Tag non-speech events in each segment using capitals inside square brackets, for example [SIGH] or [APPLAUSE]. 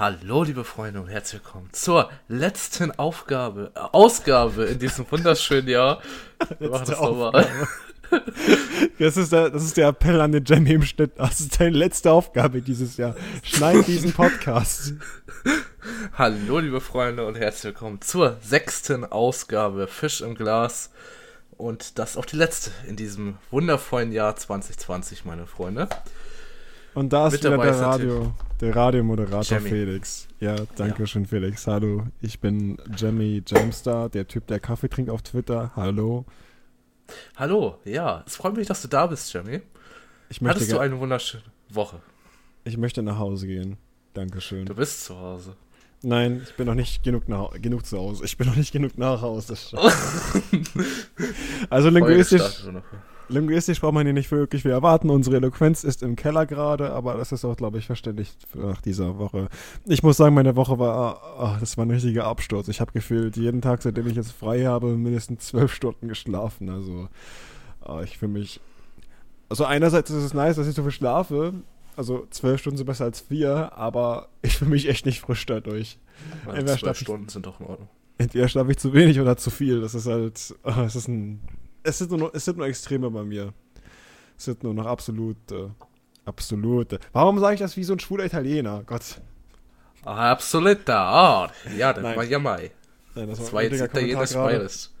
Hallo, liebe Freunde und herzlich willkommen zur letzten Aufgabe, äh, Ausgabe in diesem wunderschönen Jahr. Wir machen das nochmal. Das ist, der, das ist der Appell an den Jamie im Schnitt. Das ist deine letzte Aufgabe dieses Jahr. Schneid diesen Podcast. Hallo, liebe Freunde und herzlich willkommen zur sechsten Ausgabe Fisch im Glas. Und das auch die letzte in diesem wundervollen Jahr 2020, meine Freunde. Und da ist wieder der Radio, der Radiomoderator Jamie. Felix. Ja, danke schön, Felix. Hallo, ich bin Jamie Jamstar, der Typ, der Kaffee trinkt auf Twitter. Hallo. Hallo, ja, es freut mich, dass du da bist, möchte, Hattest du eine wunderschöne Woche? ich möchte nach Hause gehen. Dankeschön. Du bist zu Hause. Nein, ich bin noch nicht genug, nach, genug zu Hause. Ich bin noch nicht genug nach Hause. [LAUGHS] Also linguistisch. Linguistisch braucht man hier nicht wirklich viel erwarten. Unsere Eloquenz ist im Keller gerade, aber das ist auch, glaube ich, verständlich nach dieser Woche. Ich muss sagen, meine Woche war, ah, das war ein richtiger Absturz. Ich habe gefühlt jeden Tag, seitdem ich jetzt frei habe, mindestens zwölf Stunden geschlafen. Also ah, ich fühle mich. Also einerseits ist es nice, dass ich so viel schlafe. Also zwölf Stunden sind besser als vier, aber ich fühle mich echt nicht frisch dadurch. Zwölf Stunden sind doch in Ordnung. Entweder schlafe ich zu wenig oder zu viel. Das ist halt. ah, es ist ein. Es sind nur, noch- es sind nur Extreme bei mir. Es sind nur noch absolute. Absolute. Warum sage ich das wie so ein schwuler Italiener? Gott. Absoluter Art. Ja, das Nein. war ja mai. Nein, das Das war jetzt beides.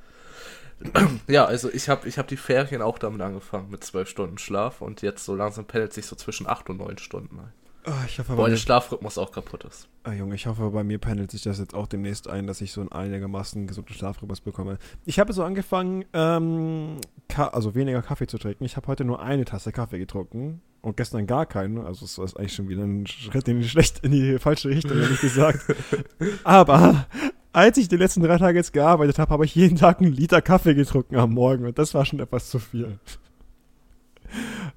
[CLEARS THROAT] Ja, also ich habe ich hab die Ferien auch damit angefangen, mit zwölf Stunden Schlaf und jetzt so langsam pendelt sich so zwischen acht und neun Stunden ein. Ah, ich hoffe, bei der Schlafrhythmus auch kaputt ist. ah, Junge, ich hoffe, bei mir pendelt sich das jetzt auch demnächst ein, dass ich so einen einigermaßen gesunden Schlafrhythmus bekomme. Ich habe so angefangen, ähm, also weniger Kaffee zu trinken. Ich habe heute nur eine Tasse Kaffee getrunken und gestern gar keinen. Also es ist eigentlich schon wieder ein Schritt in die, schlecht, in die falsche Richtung, ehrlich gesagt. [LAUGHS] Aber als ich die letzten drei Tage jetzt gearbeitet habe, habe ich jeden Tag einen Liter Kaffee getrunken am Morgen und das war schon etwas zu viel.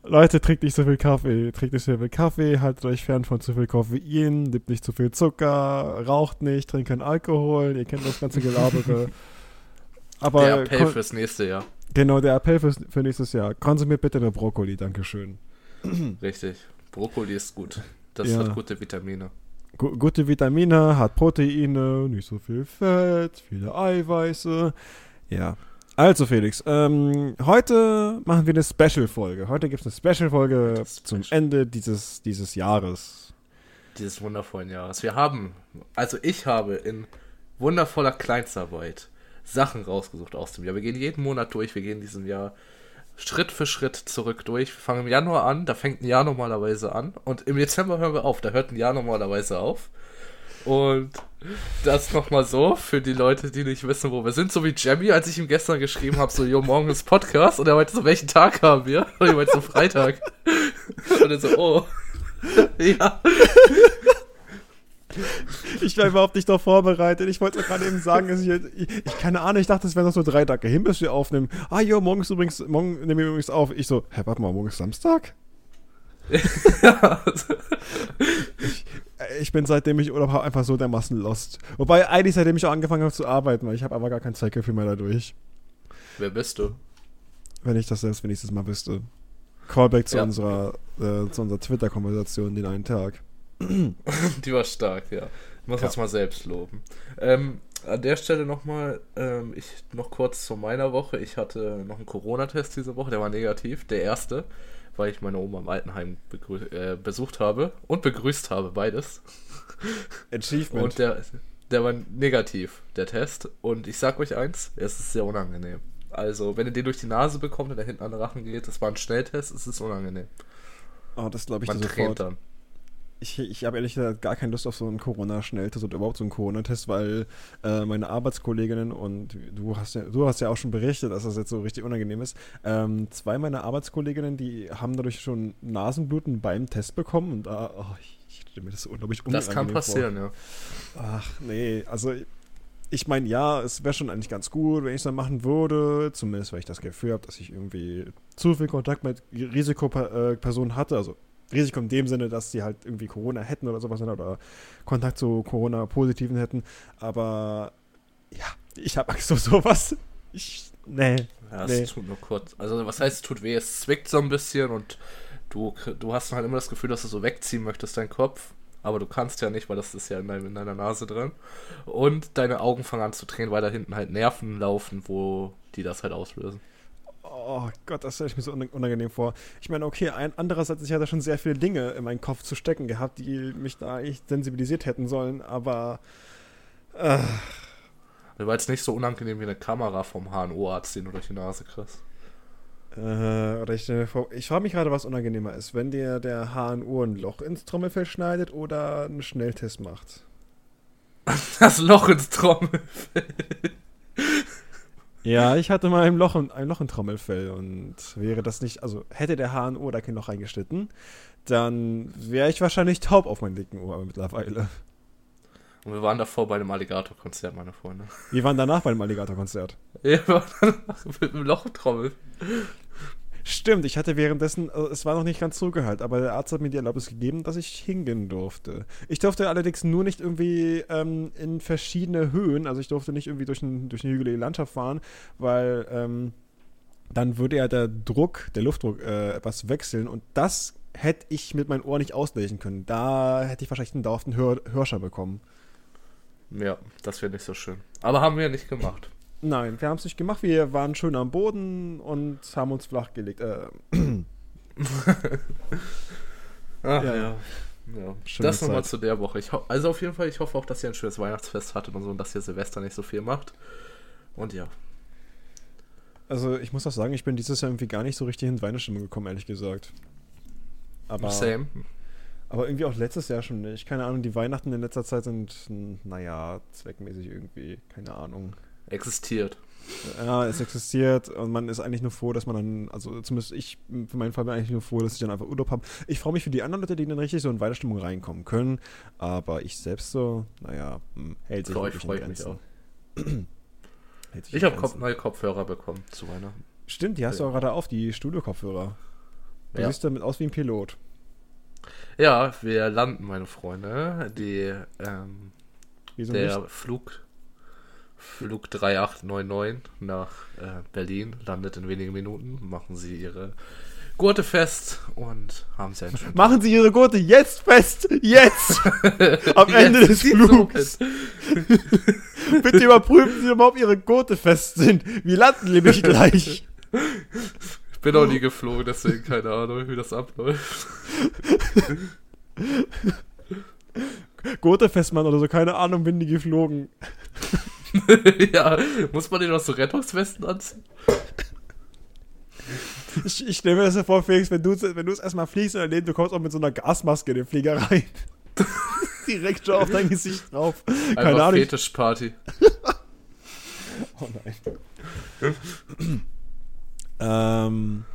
Leute, trinkt nicht so viel Kaffee, trinkt nicht so viel Kaffee, haltet euch fern von zu viel Koffein, nehmt nicht zu viel Zucker, raucht nicht, trinkt keinen Alkohol, ihr kennt das ganze Gelabere. [LAUGHS] Aber der Appell fürs nächste Jahr. genau, der Appell fürs, für nächstes Jahr. Konsumiert bitte eine Brokkoli, Dankeschön. [CLEARS THROAT] Richtig. Brokkoli ist gut. Das Ja. hat gute Vitamine. Gu gute Vitamine, hat Proteine, nicht so viel Fett, viele Eiweiße. Ja. Also Felix, ähm, heute machen wir eine Special-Folge. Heute gibt es eine Special-Folge zum. Ende dieses, dieses Jahres. Dieses wundervollen Jahres. Wir haben, also ich habe in wundervoller Kleinstarbeit Sachen rausgesucht aus dem Jahr. Wir gehen jeden Monat durch, wir gehen diesem Jahr Schritt für Schritt zurück durch. Wir fangen im Januar an, da fängt ein Jahr normalerweise an. Und im Dezember hören wir auf, da hört ein Jahr normalerweise auf. Und das nochmal so für die Leute, die nicht wissen, wo wir sind. So wie Jamie, als ich ihm gestern geschrieben habe, so, jo, morgen ist Podcast. Und er meinte so, welchen Tag haben wir? Und ich meinte so, Freitag. Und er so, oh. [LAUGHS] ja. Ich war überhaupt nicht darauf vorbereitet. Ich wollte gerade eben sagen, dass ich, ich, ich keine Ahnung, ich dachte, es wären noch so drei Tage hin, bis wir aufnehmen. Ah, jo, morgen ist übrigens, morgen nehmen wir übrigens auf. Ich so, hä, warte mal, morgen ist Samstag? [LAUGHS] Äh, Ich bin seitdem ich Urlaub habe einfach so dermaßen lost. Wobei eigentlich seitdem ich auch angefangen habe zu arbeiten, weil ich habe aber gar kein Zeitgefühl mehr dadurch. Wer bist du? Wenn ich das selbst wenigstens mal wüsste. Callback zu Ja. unserer, äh, zu unserer Twitter-Konversation den einen Tag. [CLEARS THROAT] Die war stark, ja. Muss Ja. uns mal selbst loben. Ähm, an der Stelle nochmal, ähm, ich noch kurz zu meiner Woche. Ich hatte noch einen Corona-Test diese Woche, der war negativ, der erste, weil ich meine Oma im Altenheim äh, besucht habe und begrüßt habe, beides. Achievement. Und der, der war negativ, der Test. Und ich sag euch eins, es ist sehr unangenehm. Also, wenn ihr den durch die Nase bekommt und der hinten an den Rachen geht, das war ein Schnelltest, es ist unangenehm. oh, das glaube ich dir Man sofort. tränt dann. Ich, ich habe ehrlich gesagt gar keine Lust auf so einen Corona-Schnelltest oder überhaupt so einen Corona-Test, weil äh, meine Arbeitskolleginnen und du hast ja, du hast ja auch schon berichtet, dass das jetzt so richtig unangenehm ist. Ähm, zwei meiner Arbeitskolleginnen, die haben dadurch schon Nasenbluten beim Test bekommen und ah, oh, ich, stelle mir das so unglaublich Das kann unangenehm passieren, ja. Vor. Ach nee, also ich meine, ja, es wäre schon eigentlich ganz gut, wenn ich es dann machen würde, zumindest weil ich das Gefühl habe, dass ich irgendwie zu viel Kontakt mit Risikopersonen hatte, also Risiko in dem Sinne, dass sie halt irgendwie Corona hätten oder sowas oder Kontakt zu Corona-Positiven hätten. Aber ja, ich habe Angst vor sowas. Ich, nee. Ja, es Nee. tut nur kurz. Also, was heißt, es tut weh? Es zwickt so ein bisschen und du, du hast halt immer das Gefühl, dass du so wegziehen möchtest, deinen Kopf. aber du kannst ja nicht, weil das ist ja in, dein, in deiner Nase drin. Und deine Augen fangen an zu tränen, weil da hinten halt Nerven laufen, wo die das halt auslösen. Oh Gott, das stelle ich mir so unangenehm vor. Ich meine, okay, ein, andererseits, ich hatte schon sehr viele Dinge in meinen Kopf zu stecken gehabt, die mich da eigentlich sensibilisiert hätten sollen, aber. Äh. War jetzt nicht so unangenehm wie eine Kamera vom HNO-Arzt, den du durch die Nase kriegst. Äh, oder ich, ich frage mich gerade, was unangenehmer ist, wenn dir der HNO ein Loch ins Trommelfell schneidet oder einen Schnelltest macht. [LAUGHS] Das Loch ins Trommelfell. Ja, ich hatte mal ein Loch, ein Loch im Trommelfell und wäre das nicht, also hätte der HNO da kein Loch eingeschnitten, dann wäre ich wahrscheinlich taub auf meinem dicken Ohr mittlerweile. Und wir waren davor bei einem Alligator-Konzert, meine Freunde. Wir waren danach bei einem Alligator-Konzert. Ja, wir waren danach [LAUGHS] mit einem Loch im Trommel. Stimmt, ich hatte währenddessen, also es war noch nicht ganz zugehört, aber der Arzt hat mir die Erlaubnis gegeben, dass ich hingehen durfte. Ich durfte allerdings nur nicht irgendwie ähm, in verschiedene Höhen, also ich durfte nicht irgendwie durch, ein, durch eine hügelige Landschaft fahren, weil ähm, dann würde ja der Druck, der Luftdruck äh, etwas wechseln und das hätte ich mit meinem Ohr nicht auslösen können. Da hätte ich wahrscheinlich einen dauerhaften Hör Hörscher bekommen. Ja, das wäre nicht so schön. Aber haben wir nicht gemacht. Nein, wir haben es nicht gemacht. Wir waren schön am Boden und haben uns flachgelegt. Äh. [CLEARS THROAT] Ach, ja. ja. ja. Das nochmal zu der Woche. Ich also auf jeden Fall, ich hoffe auch, dass ihr ein schönes Weihnachtsfest hattet und so und dass ihr Silvester nicht so viel macht. Und ja. Also ich muss auch sagen, ich bin dieses Jahr irgendwie gar nicht so richtig in Weihnachtsstimmung gekommen, ehrlich gesagt. Aber, Same. Aber irgendwie auch letztes Jahr schon nicht. Keine Ahnung, die Weihnachten in letzter Zeit sind, naja, zweckmäßig irgendwie. Keine Ahnung existiert. Ja, es existiert und man ist eigentlich nur froh, dass man dann, also zumindest ich für meinen Fall bin eigentlich nur froh, dass ich dann einfach Urlaub habe. Ich freue mich für die anderen Leute, die dann richtig so in Weihnachtsstimmung reinkommen können, aber ich selbst so, naja, hm, hält sich Für euch freue ich mich auch. ich habe Kopf, neue Kopfhörer bekommen zu Weihnachten. Stimmt, die hast ja. du auch gerade auf, die Studio-Kopfhörer. Du ja. siehst damit aus wie ein Pilot. Ja, wir landen, meine Freunde. Die, ähm, der? Flug Flug 3899 nach äh, Berlin, landet in wenigen Minuten, machen sie ihre Gurte fest und haben sie einen schönen Machen Sie Ihre Gurte jetzt fest! Jetzt! [LAUGHS] Am Ende jetzt des Flugs! [LAUGHS] Bitte überprüfen Sie mal, ob Ihre Gurte fest sind. Wir landen nämlich gleich. Ich bin auch nie geflogen, deswegen keine Ahnung, wie das abläuft. Gurte festmachen oder so, keine Ahnung, bin nie geflogen. [LAUGHS] ja, muss man den noch so Rettungswesten anziehen? Ich, ich stelle mir das ja vor, Felix, wenn du, wenn es erstmal fliegst und daneben, du kommst auch mit so einer Gasmaske in den Flieger rein. [LAUGHS] Direkt schon auf dein Gesicht drauf. Keine Einfach Ahnung. Fetischparty. [LAUGHS] oh nein. ähm.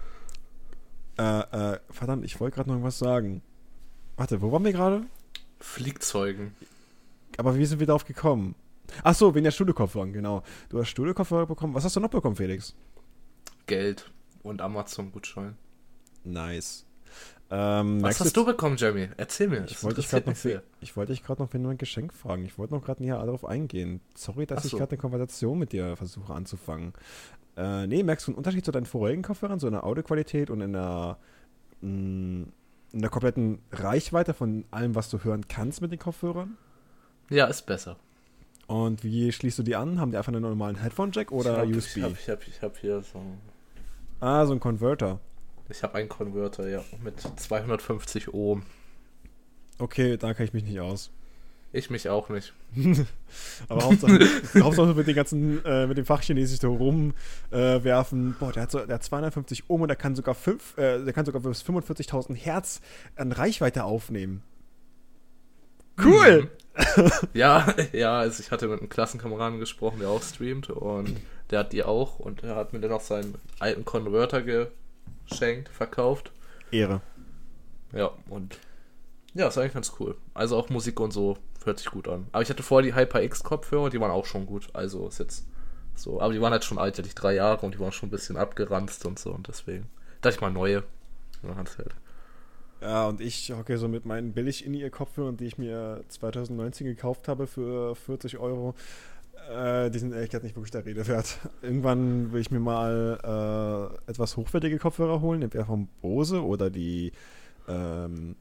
Äh, äh, verdammt, ich wollte gerade noch was sagen. Warte, wo waren wir gerade? Fliegzeugen. Aber wie sind wir darauf gekommen? Ach so, wegen der Studiokopfhörer, genau. Du hast Studiokopfhörer bekommen. Was hast du noch bekommen, Felix? Geld und Amazon-Gutschein. Nice. Ähm, Was hast du bekommen, Jeremy? Erzähl mir. Ich wollte dich gerade noch, dich noch für ein Geschenk fragen. Ich wollte noch gerade näher darauf eingehen. Sorry, dass so. ich gerade eine Konversation mit dir versuche anzufangen. Äh, nee, merkst du einen Unterschied zu deinen vorigen Kopfhörern, so in der Audioqualität und in der, mh, mm, in der kompletten Reichweite von allem, was du hören kannst mit den Kopfhörern? Ja, ist besser. Und wie schließt du die an? Haben die einfach einen normalen Headphone-Jack oder ich hab, USB? Ich habe ich hab, ich hab hier so Ah, so ein Converter. Ich habe einen Converter, ja, mit 250 Ohm. Okay, da kann ich mich nicht aus. Ich mich auch nicht. [LAUGHS] Aber Hauptsache, [LAUGHS] Hauptsache mit den ganzen, äh, mit dem Fachchinesisch so rumwerfen. Äh, Boah, der hat, so, der hat 250 Ohm und der kann sogar fünf, äh, der kann sogar bis 45.000 Hertz an Reichweite aufnehmen. Cool! Mhm [LAUGHS] ja, ja, also ich hatte mit einem Klassenkameraden gesprochen, der auch streamt und der hat die auch und er hat mir dann auch seinen alten Converter geschenkt, verkauft. Ehre. Ja, und ja, ist eigentlich ganz cool. Also auch Musik und so hört sich gut an. Aber ich hatte vorher die HyperX Kopfhörer, die waren auch schon gut. Also ist jetzt so, aber die waren halt schon alt, die drei Jahre und die waren schon ein bisschen abgeranzt und so und deswegen dachte ich mal neue. Ja, halt. Ja, und ich hocke so mit meinen billig in ihr Kopfhörern, die ich mir 2019 gekauft habe für 40 Euro. Äh, die sind ehrlich gesagt nicht wirklich der Rede wert. Irgendwann will ich mir mal äh, etwas hochwertige Kopfhörer holen, entweder vom Bose oder die ähm,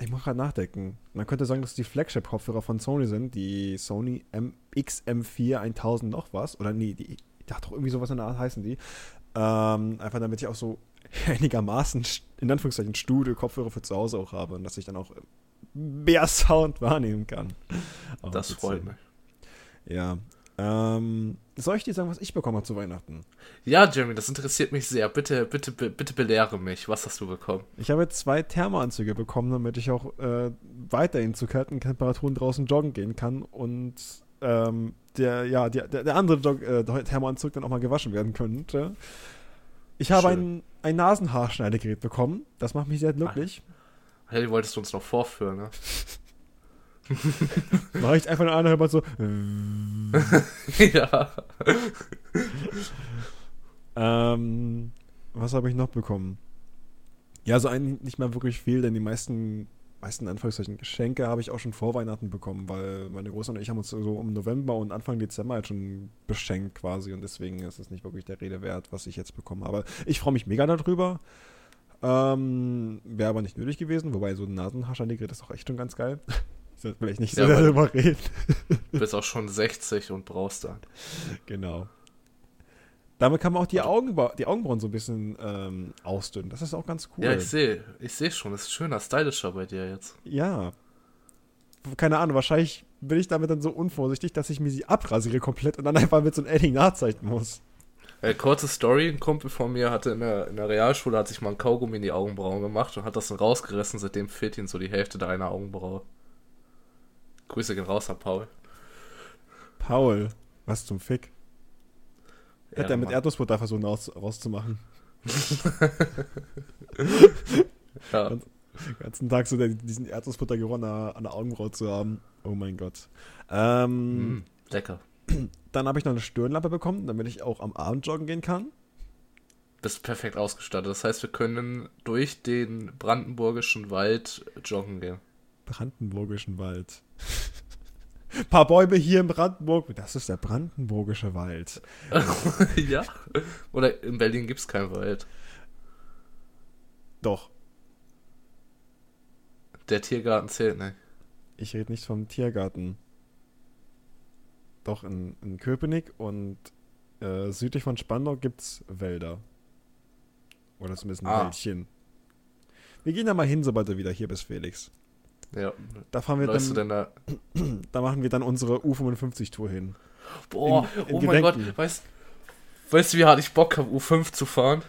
Ich muss gerade nachdenken. Man könnte sagen, dass die Flagship-Kopfhörer von Sony sind, die Sony M XM4 1000 noch was. Oder nee, die, ja, doch irgendwie sowas in der Art heißen die. Ähm, einfach damit ich auch so [LAUGHS] einigermaßen, in Anführungszeichen, Studio-Kopfhörer für zu Hause auch habe und dass ich dann auch mehr Sound [LAUGHS] wahrnehmen kann. Aber das freut mich. Ja. Ähm, soll ich dir sagen, was ich bekommen habe zu Weihnachten? Ja, Jeremy, das interessiert mich sehr. Bitte, bitte, bitte belehre mich. Was hast du bekommen? Ich habe zwei Thermoanzüge bekommen, damit ich auch äh, weiterhin zu kalten Temperaturen draußen joggen gehen kann und ähm, der, ja, der, der andere Jog äh, Thermoanzug dann auch mal gewaschen werden könnte. Ich habe ein, ein Nasenhaarschneidegerät bekommen. Das macht mich sehr glücklich. Hey, die wolltest du uns noch vorführen, ne? [LAUGHS] Mach ich einfach nur an, so. [LAUGHS] ja. ähm, was habe ich noch bekommen? Ja, so eigentlich nicht mehr wirklich viel, denn die meisten, meisten Anführungszeichen Geschenke habe ich auch schon vor Weihnachten bekommen, weil meine Großeltern und ich haben uns so um November und Anfang Dezember halt schon beschenkt quasi und deswegen ist es nicht wirklich der Rede wert, was ich jetzt bekomme. Aber ich freue mich mega darüber. Ähm, Wäre aber nicht nötig gewesen, wobei so ein Nasenhaarschneidegerät ist auch echt schon ganz geil. [LAUGHS] Ich sollte vielleicht nicht so ja, darüber reden. Du bist auch schon 60 und brauchst dann. Genau. Damit kann man auch die, Augenbra die Augenbrauen so ein bisschen ähm, ausdünnen. Das ist auch ganz cool. Ja, ich sehe. Ich sehe schon. Das ist schöner, stylischer bei dir jetzt. Ja. Keine Ahnung, wahrscheinlich bin ich damit dann so unvorsichtig, dass ich mir sie abrasiere komplett und dann einfach mit so einem Edding nachzeichnen muss. Äh, kurze Story, ein Kumpel von mir hatte in der, in der Realschule, hat sich mal ein Kaugummi in die Augenbrauen gemacht und hat das dann rausgerissen, seitdem fehlt ihm so die Hälfte deiner Augenbraue. Grüße gehen raus an Paul. Paul, was zum Fick? Ja, Hat er mit Erdnussbutter versucht raus, rauszumachen. [LAUGHS] ja. Den ganzen Tag so diesen Erdnussbuttergeruch an der, an der Augenbraue zu haben. Oh mein Gott. Ähm, mm, lecker. [CLEARS THROAT] Dann habe ich noch eine Stirnlampe bekommen, damit ich auch am Abend joggen gehen kann. Bist perfekt ausgestattet. Das heißt, wir können durch den brandenburgischen Wald joggen gehen. Brandenburgischen Wald. [LAUGHS] Ein [LAUGHS] paar Bäume hier in Brandenburg. Das ist der brandenburgische Wald. [LAUGHS] ja. Oder in Berlin gibt es keinen Wald. Doch. Der Tiergarten zählt nicht. Ich rede nicht vom Tiergarten. Doch, in, in Köpenick und äh, südlich von Spandau gibt es Wälder. Oder zumindest ein ah. Wäldchen. Wir gehen da mal hin, sobald du wieder hier bist, Felix. Ja. Da fahren wir dann, dann da? [CLEARS THROAT] da machen wir dann unsere U55-Tour hin. Boah, in, in oh Gedenken. mein Gott, weißt, weißt du, wie hart ich Bock habe, U5 zu fahren?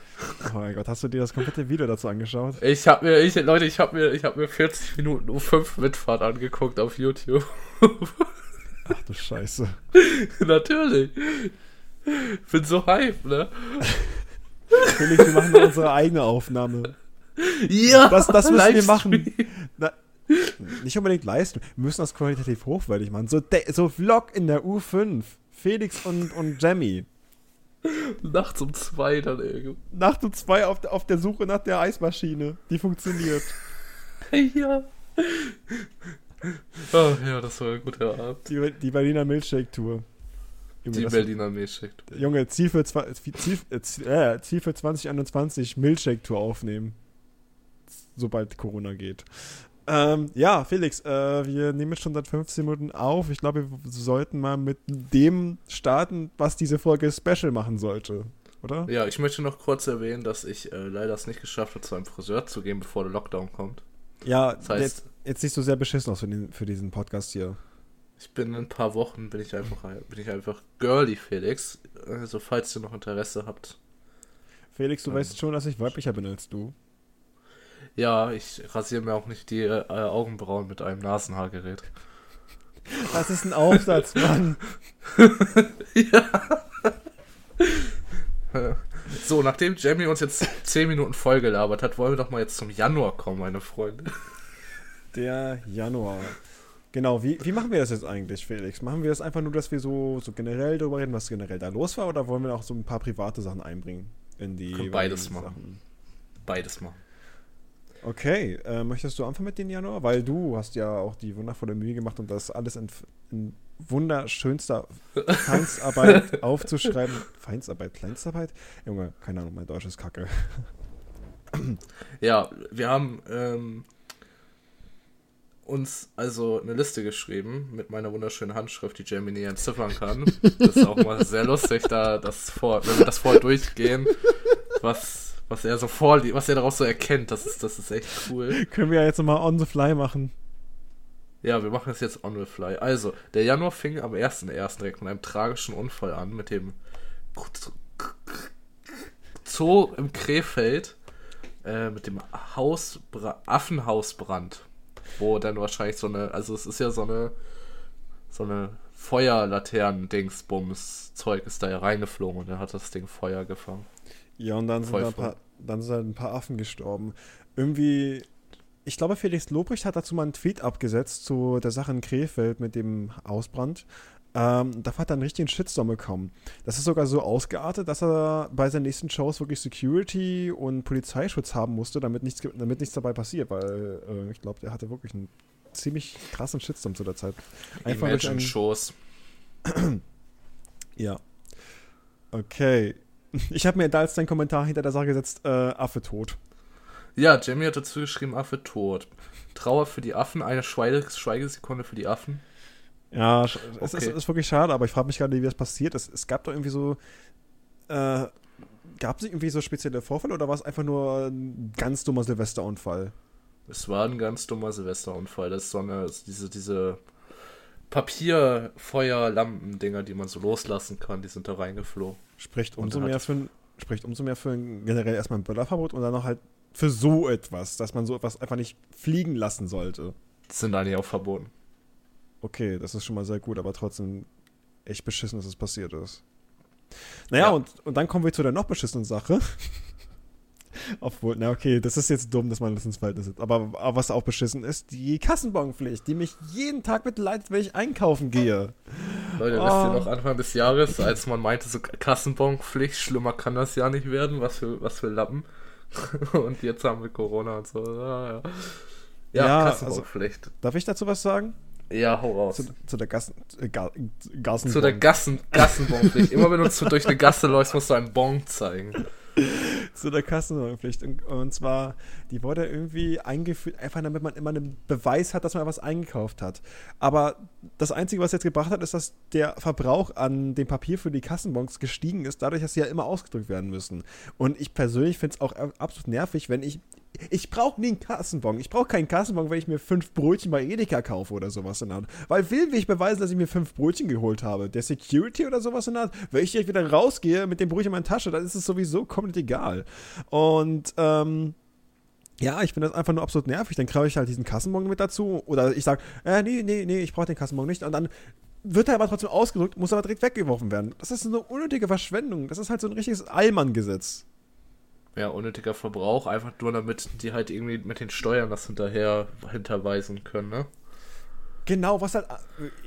Oh mein Gott, hast du dir das komplette Video dazu angeschaut? Ich habe mir, ich, Leute, ich habe mir, ich habe mir 40 Minuten U5 Mitfahrt angeguckt auf YouTube. [LAUGHS] Ach du Scheiße. [LAUGHS] Natürlich. Bin so hype, ne? Felix, wir machen unsere eigene Aufnahme. Ja! Das, das müssen wir machen. Na, nicht unbedingt leisten. Wir müssen das qualitativ hochwertig machen. So, so Vlog in der U5. Felix und, und Jamie. Nachts um zwei dann irgendwie. Nachts um zwei auf, auf der Suche nach der Eismaschine. Die funktioniert. [LAUGHS] ja. Oh, ja, das war ein guter Abend. Die, die Berliner Milchshake-Tour. Die Berliner Milchshake-Tour. Junge, Ziel für, Ziel, äh, Ziel für 2021 Milchshake-Tour aufnehmen. Sobald Corona geht. Ähm, ja, Felix, äh, wir nehmen jetzt schon seit 15 Minuten auf. Ich glaube, wir sollten mal mit dem starten, was diese Folge special machen sollte, oder? Ja, ich möchte noch kurz erwähnen, dass ich äh, leider es nicht geschafft habe, zu einem Friseur zu gehen, bevor der Lockdown kommt. Ja, das heißt, jetzt, jetzt siehst du sehr beschissen aus für, den, für diesen Podcast hier. Ich bin in ein paar Wochen, bin ich einfach, bin ich einfach girly, Felix. Also, falls ihr noch Interesse habt. Felix, du ähm, weißt schon, dass ich weiblicher bin als du. Ja, ich rasiere mir auch nicht die äh, Augenbrauen mit einem Nasenhaargerät. Das ist ein Aufsatz, Mann. [LAUGHS] ja. So, nachdem Jamie uns jetzt 10 Minuten voll gelabert hat, wollen wir doch mal jetzt zum Januar kommen, meine Freunde. Der Januar. Genau, wie, wie machen wir das jetzt eigentlich, Felix? Machen wir das einfach nur, dass wir so, so generell darüber reden, was generell da los war, oder wollen wir auch so ein paar private Sachen einbringen in die Beides machen. Sachen? Beides machen. Okay, äh, möchtest du anfangen mit den Januar? Weil du hast ja auch die wundervolle Mühe gemacht, um das alles in, in wunderschönster Feinstarbeit [LAUGHS] aufzuschreiben. Feinstarbeit, Kleinstarbeit? Junge, keine Ahnung, mein Deutsch ist kacke. ja, wir haben ähm, uns also eine Liste geschrieben mit meiner wunderschönen Handschrift, die Jamie nie entziffern kann. Das ist auch mal sehr lustig, da das vor, wenn wir das vorher durchgehen, was, was er so vor, was er daraus so erkennt. Das ist, das ist echt cool. [LAUGHS] Können wir ja jetzt nochmal on the fly machen. Ja, wir machen es jetzt on the fly. Also, der Januar fing am 1.1. direkt mit einem tragischen Unfall an, mit dem Zoo im Krefeld, äh, mit dem Hausbra Affenhausbrand wo dann wahrscheinlich so eine, also es ist ja so eine, so eine Feuerlaternen-Dingsbums-Zeug ist da ja reingeflogen und dann hat das Ding Feuer gefangen. Ja, und dann sind, da ein paar, dann sind halt ein paar Affen gestorben. Irgendwie, ich glaube, Felix Lobrecht hat dazu mal einen Tweet abgesetzt zu der Sache in Krefeld mit dem Ausbrand. Ähm, dafür hat er einen richtigen Shitstorm bekommen. Das ist sogar so ausgeartet, dass er bei seinen nächsten Shows wirklich Security und Polizeischutz haben musste, damit nichts, damit nichts dabei passiert, weil äh, ich glaube, der hatte wirklich einen ziemlich krassen Shitstorm zu der Zeit. Einfach Imagine-Shows. ja. Okay. [LAUGHS] Ich habe mir da als dein Kommentar hinter der Sache gesetzt, äh, Affe tot. Ja, Jamie hat dazu geschrieben, Affe tot. Trauer für die Affen, eine Schweigesekunde für die Affen. Ja, es okay. ist, ist, wirklich schade, aber ich frage mich gerade, wie das passiert ist. Es gab doch irgendwie so. Äh, gab es irgendwie so spezielle Vorfälle oder war es einfach nur ein ganz dummer Silvesterunfall? Es war ein ganz dummer Silvesterunfall. Das ist so eine, diese, diese Papierfeuerlampen-Dinger, die man so loslassen kann, die sind da reingeflogen. Spricht umso mehr für ein, spricht umso mehr für ein generell erstmal ein Böllerverbot und dann noch halt für so etwas, dass man so etwas einfach nicht fliegen lassen sollte. Die sind eigentlich auch verboten. Okay, das ist schon mal sehr gut, aber trotzdem echt beschissen, dass es passiert ist. Naja, ja. und, und dann kommen wir zu der noch beschissenen Sache. Obwohl, na okay, das ist jetzt dumm, dass man das ins Verhältnis setzt. Aber, aber was auch beschissen ist, die Kassenbonpflicht, die mich jeden Tag mitleidet, wenn ich einkaufen gehe. Leute, oh. wisst ihr oh. noch Anfang des Jahres, als man meinte, so Kassenbonpflicht, schlimmer kann das ja nicht werden, was für, was für Lappen. [LAUGHS] und jetzt haben wir Corona und so. Ja, ja. ja, ja Kassenbonpflicht. Also, darf ich dazu was sagen? Ja, hau raus. Zu, zu der Gassen, äh, Ga, Gassenbon. Zu der Gassen, Gassenbonpflicht. Immer wenn du durch eine Gasse läufst, musst du einen Bon zeigen. Zu der Kassenbonpflicht. Und, und, zwar, die wurde irgendwie eingeführt, einfach damit man immer einen Beweis hat, dass man was eingekauft hat. Aber das Einzige, was jetzt gebracht hat, ist, dass der Verbrauch an dem Papier für die Kassenbons gestiegen ist, dadurch, dass sie ja immer ausgedrückt werden müssen. Und ich persönlich finde es auch absolut nervig, wenn ich ich brauche nie einen Kassenbon. Ich brauche keinen Kassenbon, wenn ich mir fünf Brötchen bei Edeka kaufe oder sowas in der Art. Weil will ich beweisen, dass ich mir fünf Brötchen geholt habe. Der Security oder sowas in der Art, wenn ich direkt wieder rausgehe mit dem Brötchen in meiner Tasche, dann ist es sowieso komplett egal. Und, ähm, ja, ich finde das einfach nur absolut nervig. Dann kriege ich halt diesen Kassenbon mit dazu. Oder ich sage, äh, nee, nee, nee, ich brauche den Kassenbon nicht. Und dann wird er aber trotzdem ausgedrückt, muss aber direkt weggeworfen werden. Das ist eine unnötige Verschwendung. Das ist halt so ein richtiges Allmann-Gesetz ja, unnötiger Verbrauch, einfach nur damit die halt irgendwie mit den Steuern das hinterher hinterweisen können, ne? Genau, was halt,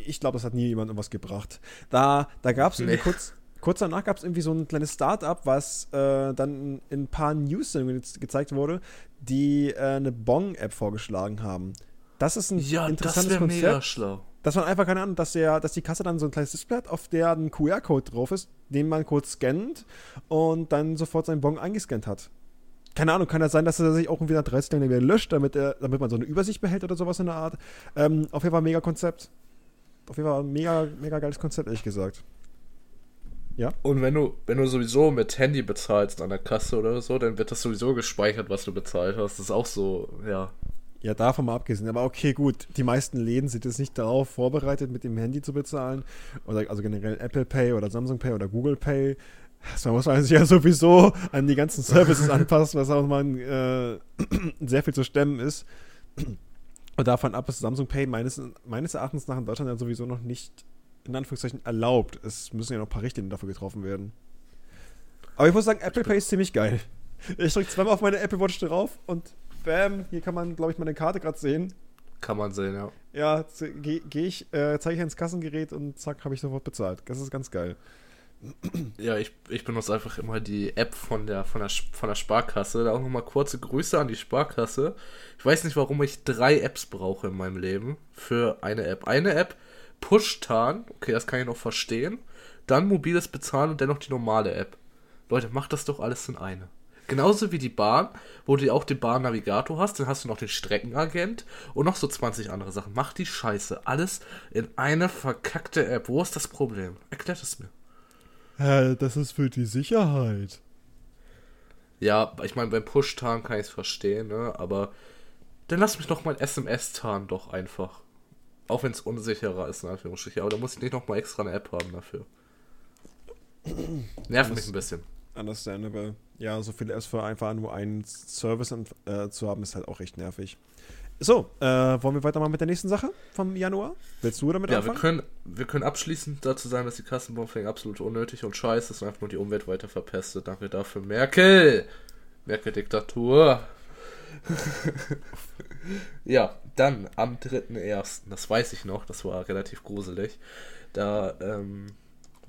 ich glaube, das hat nie jemand was gebracht. Da, da gab es nee. kurz, kurz danach gab es irgendwie so ein kleines Start-up, was äh, dann in ein paar News gezeigt wurde, die äh, eine Bong-App vorgeschlagen haben. Das ist ein ja, interessantes das Konzept. Mega schlau. Dass man einfach, keine Ahnung, dass, der, dass die Kasse dann so ein kleines Display hat, auf der ein QR-Code drauf ist, den man kurz scannt und dann sofort seinen Bon eingescannt hat. Keine Ahnung, kann das sein, dass er sich auch wieder 30 Tage wieder löscht, damit, er, damit man so eine Übersicht behält oder sowas in der Art. Ähm, auf jeden Fall ein mega Konzept. Auf jeden Fall mega, mega geiles Konzept, ehrlich gesagt. Ja. Und wenn du, wenn du sowieso mit Handy bezahlst an der Kasse oder so, dann wird das sowieso gespeichert, was du bezahlt hast. Das ist auch so, ja, ja, davon mal abgesehen. Aber okay, gut. Die meisten Läden sind jetzt nicht darauf vorbereitet, mit dem Handy zu bezahlen. Oder also generell Apple Pay oder Samsung Pay oder Google Pay. Also muss man sich ja [LAUGHS] sowieso an die ganzen Services [LAUGHS] anpassen, was auch mal äh, [CLEARS THROAT] sehr viel zu stemmen ist. [CLEARS THROAT] Und davon ab ist Samsung Pay meines, meines Erachtens nach in Deutschland ja sowieso noch nicht in Anführungszeichen erlaubt. Es müssen ja noch ein paar Richtlinien dafür getroffen werden. Aber ich muss sagen, Apple Pay ist ziemlich geil. Ich drücke zweimal auf meine Apple Watch drauf und bam, hier kann man, glaube ich, meine Karte gerade sehen. Kann man sehen, ja. Ja, gehe geh ich, äh, zeige ich ins Kassengerät und zack, habe ich sofort bezahlt. Das ist ganz geil. [CLEARS THROAT] Ja, ich, ich benutze einfach immer die App von der, von der, von der Sparkasse. Da auch nochmal kurze Grüße an die Sparkasse. Ich weiß nicht, warum ich drei Apps brauche in meinem Leben für eine App. Eine App, Push-Tarn, okay, das kann ich noch verstehen. Dann mobiles Bezahlen und dennoch die normale App. Leute, macht das doch alles in eine. Genauso wie die Bahn, wo du auch den Bahnnavigator hast, dann hast du noch den Streckenagent und noch so 20 andere Sachen. Mach die Scheiße. Alles in eine verkackte App. Wo ist das Problem? Erklärt es mir. Äh, das ist für die Sicherheit. Ja, ich meine, beim Push-Tarn kann ich es verstehen, ne? Aber dann lass mich doch mein SMS tarnen doch einfach. Auch wenn es unsicherer ist, in Anführungsstrichen. Aber da muss ich nicht nochmal extra eine App haben dafür. Nervt mich ein bisschen. Understandable. Ja, so viele Apps für einfach nur einen Service äh, zu haben, ist halt auch recht nervig. So, äh, wollen wir weitermachen mit der nächsten Sache vom Januar? Willst du damit ja, anfangen? Wir können, wir können abschließend dazu sagen, dass die Kassenbonfang absolut unnötig und scheiße ist und einfach nur die Umwelt weiter verpestet. Danke dafür, Merkel! Merkel-Diktatur. [LAUGHS] ja, dann am 3.1., das weiß ich noch, das war relativ gruselig. Da ähm,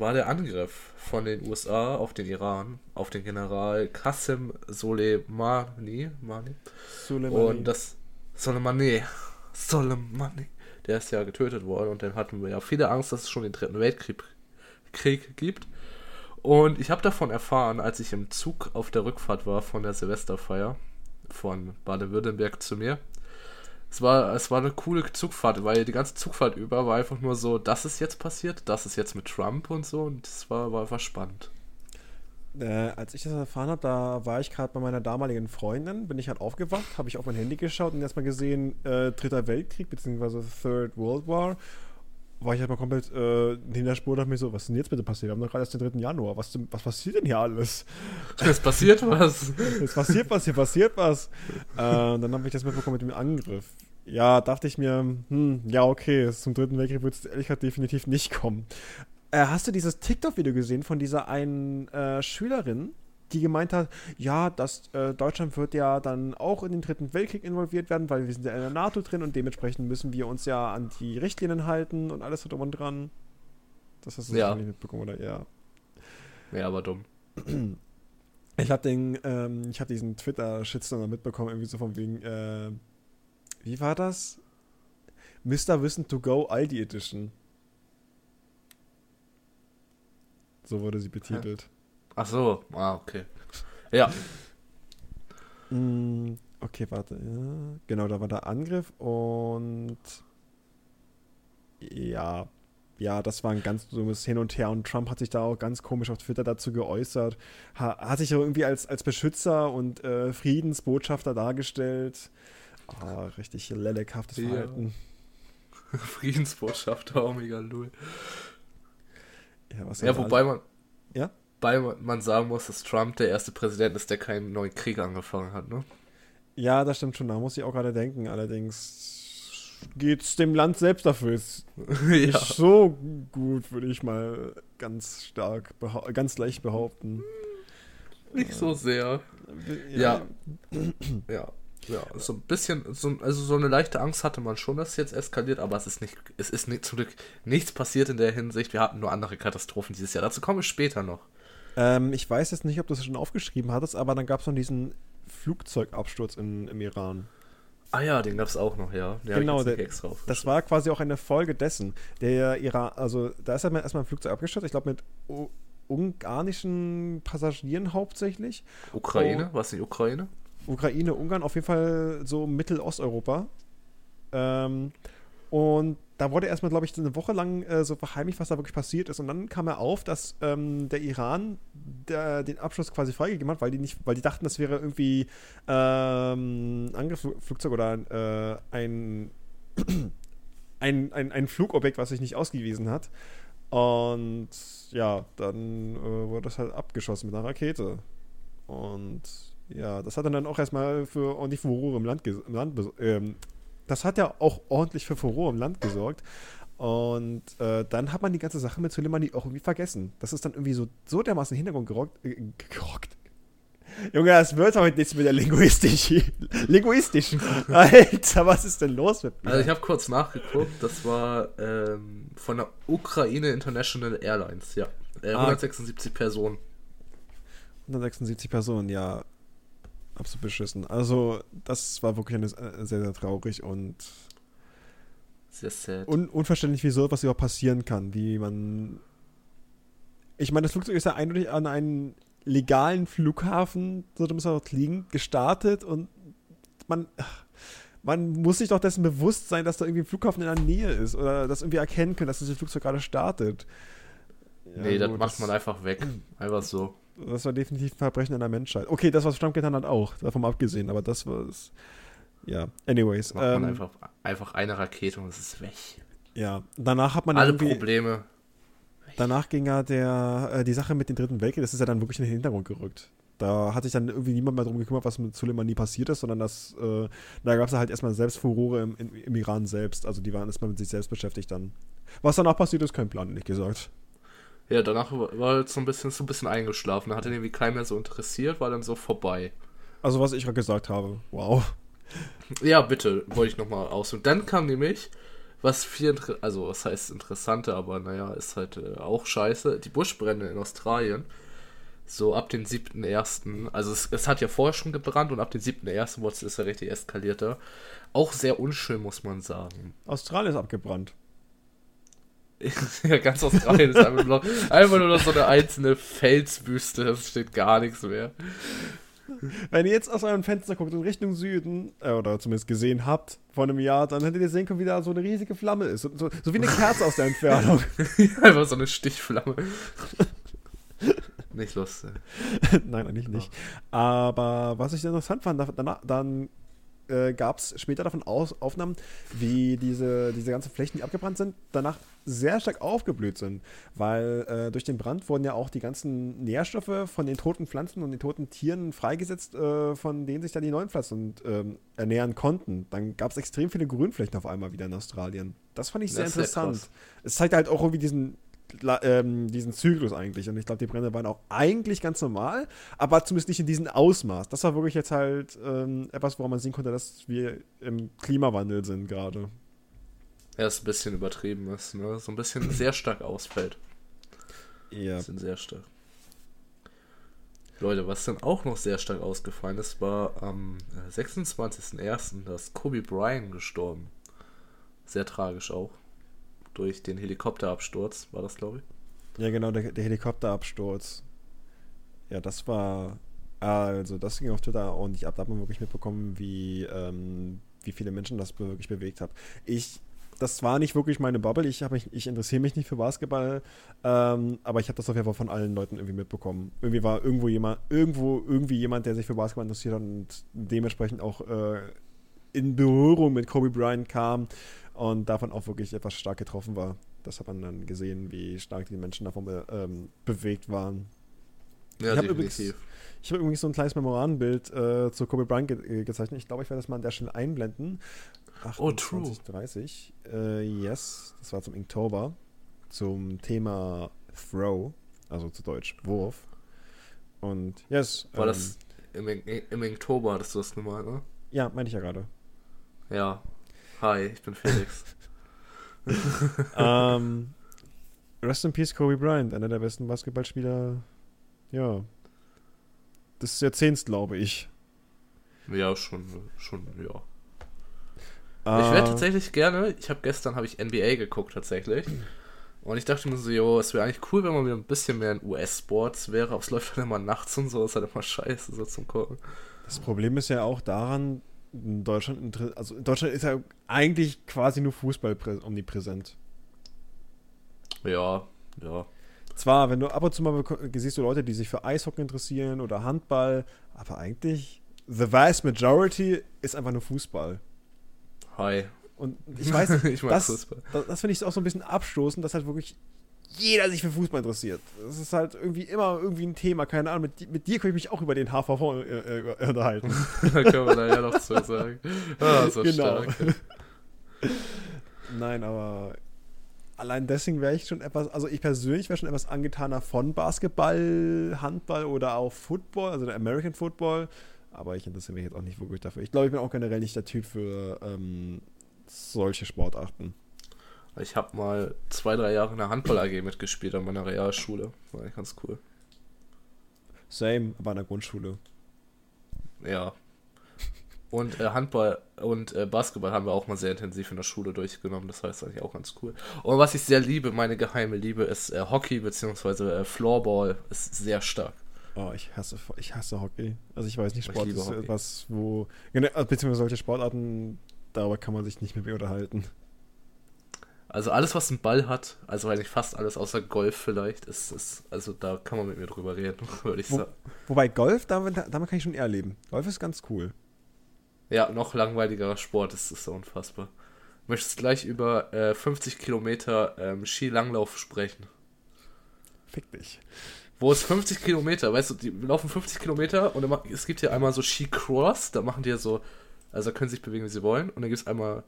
war der Angriff von den USA auf den Iran, auf den General Qasem Soleimani. Mani, Soleimani. Und das Soleimani. Soleimani. Der ist ja getötet worden und dann hatten wir ja viele Angst, dass es schon den dritten Weltkrieg Krieg gibt. Und ich habe davon erfahren, als ich im Zug auf der Rückfahrt war von der Silvesterfeier von Baden-Württemberg zu mir es war, es war eine coole Zugfahrt, weil die ganze Zugfahrt über war einfach nur so, das ist jetzt passiert, das ist jetzt mit Trump und so und das war, war, war spannend. Äh, als ich das erfahren habe, da war ich gerade bei meiner damaligen Freundin, bin ich halt aufgewacht, habe ich auf mein Handy geschaut und erstmal gesehen, äh, Dritter Weltkrieg bzw. Third World War. War ich halt mal komplett äh, neben der Spur, dachte mir so, was ist denn jetzt bitte passiert? Wir haben doch gerade erst den 3. Januar. Was, was passiert denn hier alles? Es passiert [LAUGHS] was. Es passiert was, hier passiert was. Äh, dann habe ich das mitbekommen mit dem Angriff ja, dachte ich mir, hm, ja, okay, zum dritten Weltkrieg wird es ehrlich gesagt definitiv nicht kommen. Äh, hast du dieses TikTok-Video gesehen von dieser einen äh, Schülerin, die gemeint hat, ja, dass äh, Deutschland wird ja dann auch in den dritten Weltkrieg involviert werden, weil wir sind ja in der NATO drin und dementsprechend müssen wir uns ja an die Richtlinien halten und alles so drum und dran. Das hast du ja. nicht mitbekommen, oder? Ja. Ja, aber dumm. [CLEARS THROAT] Ich habe den, ähm, ich habe diesen Twitter-Shitstorm mitbekommen, irgendwie so von wegen, äh, wie war das? Mr. Wissen to Go Aldi Edition. So wurde sie betitelt. Ach so, ah, okay. Ja. Mm, okay, warte. Ja. Genau, da war der Angriff und ja, ja, das war ein ganz dummes Hin und Her und Trump hat sich da auch ganz komisch auf Twitter dazu geäußert. Ha hat sich irgendwie als, als Beschützer und äh, Friedensbotschafter dargestellt. Oh, richtig lelleckhaftes ja. Verhalten. [LAUGHS] Friedensbotschafter, Omega Lul. Ja, was ja wobei man, ja? Wobei man sagen muss, dass Trump der erste Präsident ist, der keinen neuen Krieg angefangen hat, ne? Ja, das stimmt schon. Da muss ich auch gerade denken. Allerdings geht es dem Land selbst dafür. Ist [LAUGHS] ja. nicht so gut, würde ich mal ganz stark, ganz leicht behaupten. Nicht so sehr. Ja. ja. Ja, so ein bisschen, so, also so eine leichte Angst hatte man schon, dass es jetzt eskaliert, aber es ist nicht, es ist nicht, zum Glück nichts passiert in der Hinsicht. Wir hatten nur andere Katastrophen dieses Jahr. Dazu komme ich später noch. Ähm, ich weiß jetzt nicht, ob du es schon aufgeschrieben hattest, aber dann gab es noch diesen Flugzeugabsturz in, im Iran. Ah ja, den gab es auch noch, ja. Den genau, der, das war quasi auch eine Folge dessen. Der Iran, also da ist erstmal ein Flugzeug abgestürzt, ich glaube mit ungarischen Passagieren hauptsächlich. Ukraine? Oh, Was nicht Ukraine? Ukraine, Ungarn, auf jeden Fall so Mittelosteuropa. Ähm, und da wurde erstmal, glaube ich, eine Woche lang äh, so verheimlicht, was da wirklich passiert ist. Und dann kam er auf, dass ähm, der Iran der, den Abschluss quasi freigegeben hat, weil die nicht, weil die dachten, das wäre irgendwie ähm, Angriffsflugzeug oder äh, ein, [CLEARS THROAT] ein, ein, ein Flugobjekt, was sich nicht ausgewiesen hat. Und ja, dann äh, wurde das halt abgeschossen mit einer Rakete. Und ja, das hat dann auch erstmal für ordentlich Furore im Land, im Land ähm, das hat ja auch ordentlich für Furore im Land gesorgt. Und äh, dann hat man die ganze Sache mit Soleimani auch irgendwie vergessen. Das ist dann irgendwie so, so dermaßen Hintergrund gerockt. Äh, gerockt. Junge, das wird heute nichts mit der Linguistik. Linguistisch. [LAUGHS] Alter, was ist denn los mit mir? Also ich habe kurz nachgeguckt. Das war ähm, von der Ukraine International Airlines, ja. Äh, 176 ah. Personen. 176 Personen, ja absolut beschissen. Also, das war wirklich eine, äh, sehr, sehr traurig und sehr sad. Un unverständlich, wie so etwas überhaupt passieren kann. Wie man. Ich meine, das Flugzeug ist ja eindeutig an ein legalen Flughafen, so muss er dort liegen, gestartet und man, man muss sich doch dessen bewusst sein, dass da irgendwie ein Flughafen in der Nähe ist oder das irgendwie erkennen können, dass dieses Flugzeug gerade startet. Ja, nee, das macht man einfach weg. [CLEARS THROAT] Einfach so. Das war definitiv ein Verbrechen an der Menschheit. Okay, das, was Trump getan hat, auch. Davon abgesehen, aber das war es. Ja, anyways. Macht ähm, man einfach, einfach eine Rakete und es ist weg. Ja, danach hat man alle Probleme. Danach ging ja der, äh, die Sache mit dem Dritten Weltkrieg, das ist ja dann wirklich in den Hintergrund gerückt. Da hat sich dann irgendwie niemand mehr darum gekümmert, was mit Soleimani passiert ist, sondern das, äh, da gab es halt erstmal selbst Furore im, im, im, Iran selbst. Also die waren erstmal mit sich selbst beschäftigt dann. Was danach passiert ist, kein Plan, ehrlich gesagt. Ja, danach war halt so ein bisschen, so ein bisschen eingeschlafen. Da hat ihn irgendwie keiner mehr so interessiert, war dann so vorbei. Also was ich gerade gesagt habe. Wow. Ja, bitte, wollte ich nochmal aus. Und dann kam nämlich was viel, also was heißt interessanter, aber naja, ist halt äh, auch scheiße. Die Buschbrände in Australien, so ab dem 7.1., also es, es, hat ja vorher schon gebrannt und ab dem 7.1. wurde es ja richtig eskalierter. Auch sehr unschön, muss man sagen. Australien ist abgebrannt. [LAUGHS] ja, ganz Australien ist einfach nur, einfach nur noch so eine einzelne Felswüste, es steht gar nichts mehr. Wenn ihr jetzt aus eurem Fenster guckt in Richtung Süden, äh, oder zumindest gesehen habt vor einem Jahr, dann hättet ihr sehen können, wie da so eine riesige Flamme ist. So, so, so wie eine Kerze aus der Entfernung. [LAUGHS] Einfach so eine Stichflamme. nicht lustig. [LAUGHS] Nein, eigentlich nicht. Aber was ich interessant fand, danach, dann äh, gab es später davon aus, Aufnahmen, wie diese, diese ganzen Flächen, die abgebrannt sind, danach sehr stark aufgeblüht sind. Weil äh, durch den Brand wurden ja auch die ganzen Nährstoffe von den toten Pflanzen und den toten Tieren freigesetzt, äh, von denen sich dann die neuen Pflanzen ähm, ernähren konnten. Dann gab es extrem viele Grünflächen auf einmal wieder in Australien. Das fand ich sehr das interessant. Sehr es zeigt halt auch irgendwie diesen ähm, diesen Zyklus eigentlich. Und ich glaube, die Brände waren auch eigentlich ganz normal, aber zumindest nicht in diesem Ausmaß. Das war wirklich jetzt halt ähm, etwas, woran man sehen konnte, dass wir im Klimawandel sind gerade. Ja, es ein bisschen übertrieben ist, ne? So ein bisschen sehr stark ausfällt. Ja. Sind sehr stark. Leute, was dann auch noch sehr stark ausgefallen ist, war am 26.01. dass Kobe Bryant gestorben. Sehr tragisch auch durch den Helikopterabsturz, war das, glaube ich. Ja, genau, der, der Helikopterabsturz. Ja, das war. Also, das ging auf Twitter und ich ab. Da hat wirklich mitbekommen, wie, ähm, wie viele Menschen das wirklich bewegt hat. Ich. Das war nicht wirklich meine Bubble. Ich, mich, ich interessiere mich nicht für Basketball, ähm, aber ich habe das auf jeden Fall von allen Leuten irgendwie mitbekommen. Irgendwie war irgendwo jemand, irgendwo irgendwie jemand, der sich für Basketball interessiert hat und dementsprechend auch äh, in Berührung mit Kobe Bryant kam und davon auch wirklich etwas stark getroffen war. Das hat man dann gesehen, wie stark die Menschen davon ähm, bewegt waren. Ja, ich habe übrigens, hab übrigens so ein kleines Memorantenbild äh, zu Kobe Bryant ge äh, gezeichnet. Ich glaube, ich werde das mal an der Stelle einblenden. 28, oh, true. 30. Äh, yes, das war zum Inktober. Zum Thema Throw, also zu Deutsch Wurf. Und yes. War ähm, das im, im Inktober, hattest du das nochmal, ne? Ja, meinte ich ja gerade. Ja, Hi, ich bin Felix. [LAUGHS] ähm, Rest in Peace Kobe Bryant, einer der besten Basketballspieler, ja, des Jahrzehnts, glaube ich. Ja, schon, schon, ja. Äh, ich wäre tatsächlich gerne, ich habe gestern habe ich NBA geguckt tatsächlich. Und ich dachte mir so, jo, es wäre eigentlich cool, wenn man wieder ein bisschen mehr in US-Sports wäre, aber es läuft dann immer nachts und so, ist halt immer scheiße so zum Gucken. Das Problem ist ja auch daran, in Deutschland, also in Deutschland ist ja eigentlich quasi nur Fußball omnipräsent. Ja, ja. Zwar, wenn du ab und zu mal siehst du Leute, die sich für Eishockey interessieren oder Handball, aber eigentlich the vast majority ist einfach nur Fußball. Hi. Und ich weiß, [LAUGHS] ich das, Fußball. das, das finde ich auch so ein bisschen abstoßend, dass halt wirklich jeder sich für Fußball interessiert. Das ist halt irgendwie immer irgendwie ein Thema, keine Ahnung. Mit, mit dir könnte ich mich auch über den HVV äh, äh, unterhalten. [LAUGHS] da können wir da ja noch zu sagen. Ah, so genau. stark. [LAUGHS] Nein, aber allein deswegen wäre ich schon etwas, also ich persönlich wäre schon etwas angetaner von Basketball, Handball oder auch Football, also der American Football. Aber ich interessiere mich jetzt auch nicht wirklich dafür. Ich glaube, ich bin auch generell nicht der Typ für ähm, solche Sportarten. Ich habe mal zwei, drei Jahre in der Handball-AG mitgespielt an meiner Realschule. War eigentlich ganz cool. Same, aber an der Grundschule. Ja. Und äh, Handball und äh, Basketball haben wir auch mal sehr intensiv in der Schule durchgenommen. Das heißt eigentlich auch ganz cool. Und was ich sehr liebe, meine geheime Liebe, ist äh, Hockey bzw. Äh, Floorball. Ist sehr stark. Oh, ich hasse, ich hasse Hockey. Also ich weiß nicht, Ich Sport ist Hockey. etwas, wo. Genau, beziehungsweise solche Sportarten, darüber kann man sich nicht mehr unterhalten. Also alles, was einen Ball hat, also eigentlich fast alles außer Golf vielleicht, ist, ist also da kann man mit mir drüber reden, [LAUGHS] würde ich Wo- sagen. Wobei Golf, damit, damit kann ich schon eher leben. Golf ist ganz cool. Ja, noch langweiligerer Sport, das ist so unfassbar. Möchtest gleich über äh, 50 Kilometer ähm, Skilanglauf sprechen? Fick dich. Wo es 50 Kilometer, weißt du, die laufen 50 Kilometer und es gibt hier einmal so Skicross, da machen die ja so, also können sich bewegen, wie sie wollen, und dann gibt es einmal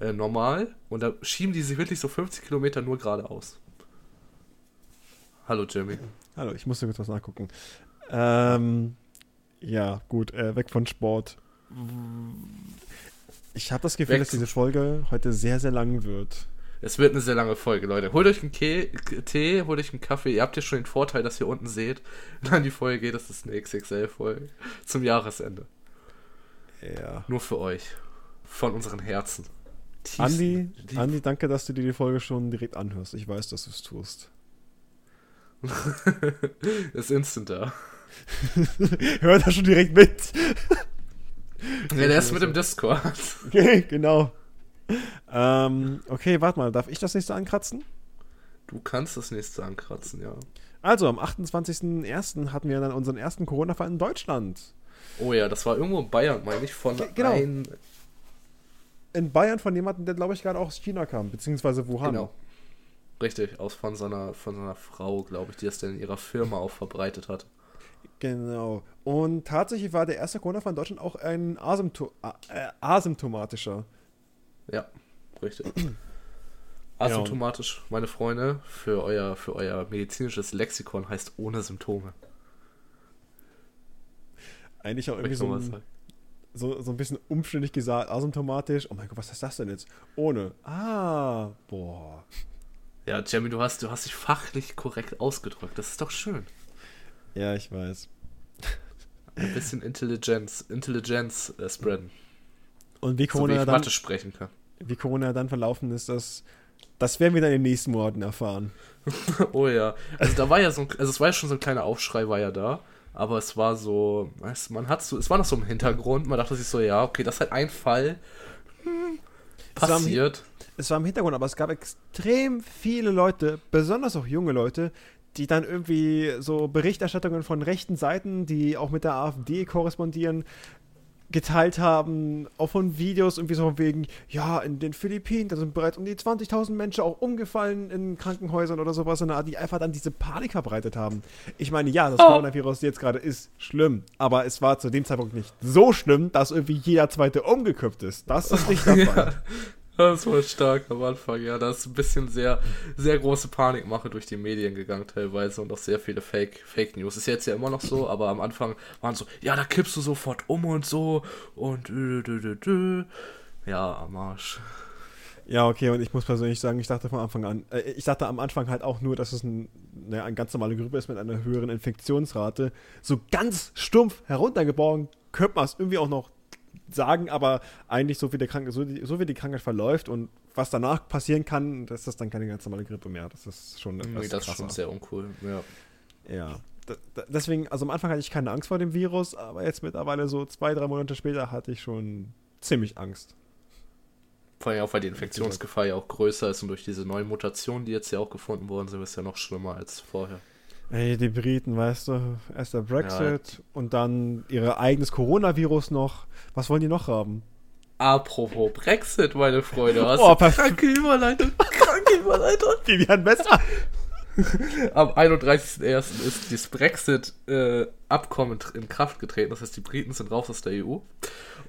äh, normal und da schieben die sich wirklich so 50 Kilometer nur geradeaus. Hallo Jimmy. Hallo, ich musste kurz was nachgucken. Ähm, ja, gut, äh, weg von Sport. Ich habe das Gefühl, Weg dass diese Folge heute sehr, sehr lang wird. Es wird eine sehr lange Folge, Leute. Holt euch einen Ke Tee, holt euch einen Kaffee. Ihr habt ja schon den Vorteil, dass ihr unten seht, [LAUGHS] wenn die Folge geht, das ist eine XXL-Folge zum Jahresende. Ja. Nur für euch. Von unseren Herzen. Tiefsten- Andi, Andi, danke, dass du dir die Folge schon direkt anhörst. Ich weiß, dass du es tust. [LAUGHS] ist instant da. [LAUGHS] Hör da schon direkt mit. [LAUGHS] Ja, der ist mit dem Discord. Okay, genau. Ähm, okay, warte mal, darf ich das nächste ankratzen? Du kannst das nächste ankratzen, ja. Also, am 28.01. hatten wir dann unseren ersten Corona-Fall in Deutschland. Oh ja, das war irgendwo in Bayern, meine ich, von Ge- genau. ein... In Bayern von jemandem, der, glaube ich, gerade auch aus China kam, beziehungsweise Wuhan. Genau. Richtig, aus von seiner, von seiner Frau, glaube ich, die das dann in ihrer Firma auch verbreitet hat. Genau. Und tatsächlich war der erste Corona-Fall in Deutschland auch ein Asympto äh, asymptomatischer. Ja, richtig. [CLEARS THROAT] Asymptomatisch, meine Freunde, für euer, für euer medizinisches Lexikon heißt ohne Symptome. Eigentlich auch irgendwie so ein? So, so ein bisschen umständlich gesagt, asymptomatisch. Oh mein Gott, was ist das denn jetzt? Ohne. Ah, boah. Ja, Jamie, du hast, du hast dich fachlich korrekt ausgedrückt. Das ist doch schön. Ja, ich weiß. Ein bisschen Intelligenz, Intelligenz äh, spreaden. Und wie So wie Corona, dann, sprechen kann. wie Corona dann verlaufen ist, das, das werden wir dann in den nächsten Monaten erfahren. [LAUGHS] Oh ja. Also da war ja so ein, also es war ja schon so ein kleiner Aufschrei war ja da, aber es war so, weißt, man hat so, es war noch so im Hintergrund, man dachte sich so, ja, okay, das ist halt ein Fall hm, Es war im passiert. Es war im Hintergrund, aber es gab extrem viele Leute, besonders auch junge Leute, die dann irgendwie so Berichterstattungen von rechten Seiten, die auch mit der AfD korrespondieren, geteilt haben, auch von Videos irgendwie so wegen, ja, in den Philippinen, da sind bereits um die 20.000 Menschen auch umgefallen in Krankenhäusern oder sowas, in Art, die einfach dann diese Panik verbreitet haben. Ich meine, ja, das Oh. Coronavirus jetzt gerade ist schlimm, aber es war zu dem Zeitpunkt nicht so schlimm, dass irgendwie jeder Zweite umgekippt ist. Das ist nicht der [LAUGHS] Fall. Ja, das war stark am Anfang, ja. Da ist ein bisschen sehr, sehr große Panikmache durch die Medien gegangen teilweise und auch sehr viele Fake, Fake News. Ist jetzt ja immer noch so, aber am Anfang waren so, ja, da kippst du sofort um und so und dü, dü, dü, ja, am Arsch. Ja, okay, und ich muss persönlich sagen, ich dachte von Anfang an, äh, ich dachte am Anfang halt auch nur, dass es ein, naja, eine ganz normale Grippe ist mit einer höheren Infektionsrate. So ganz stumpf heruntergebrochen könnte man es irgendwie auch noch sagen, aber eigentlich so wie, der Krank so, die, so wie die Krankheit verläuft und was danach passieren kann, das ist dann keine ganz normale Grippe mehr. Das ist schon etwas Nee, das ist schon sehr uncool, ja. Ja. Deswegen, also am Anfang hatte ich keine Angst vor dem Virus, aber jetzt mittlerweile so zwei, drei Monate später hatte ich schon ziemlich Angst. Vor allem auch, weil die Infektionsgefahr ja auch größer ist und durch diese neuen Mutationen, die jetzt ja auch gefunden worden sind, ist ja noch schlimmer als vorher. Ey, die Briten, weißt du, erst der Brexit und dann ihr eigenes Coronavirus noch. Was wollen die noch haben? Apropos Brexit, meine Freunde, hast Oh, kranke Überleitung, kranke Überleitung. [LAUGHS] Vivian besser. Am 31.01. ist das Brexit-Abkommen in Kraft getreten. Das heißt, die Briten sind raus aus der EU.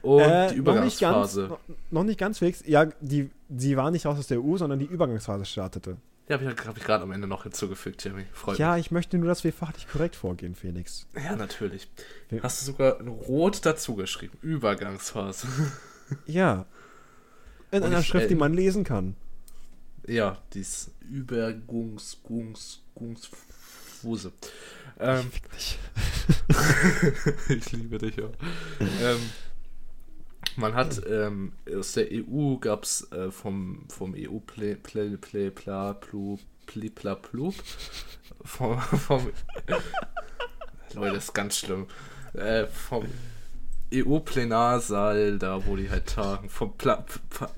Und Äh, die noch nicht ganz, Übergangsphase. noch, noch nicht ganz fix. Ja, die, die war nicht raus aus der EU, sondern die Übergangsphase startete. Ja, habe ich, hab ich gerade am Ende noch hinzugefügt, Jamie. Freut Ja, ich möchte nur, dass wir fachlich korrekt vorgehen, Felix. mich. Ja, natürlich. Hast du sogar in Rot dazu geschrieben. Übergangsphase. [LAUGHS] Ja. In Und einer ich, Schrift, äh, die man lesen kann. ja, dies Übergungs, Gungs, Gungsfuse. Ähm, Fick dich. [LAUGHS] ich liebe dich ja. [LAUGHS] ähm, man hat ähm, aus der EU gab es äh, vom, vom EU Play, Play, Play, Pla, Plu, Pli, Pla, Plup, vom, vom [LAUGHS] Leute, das ist ganz schlimm. Äh, vom EU-Plenarsaal, da wo die halt tagen, vom Pla pa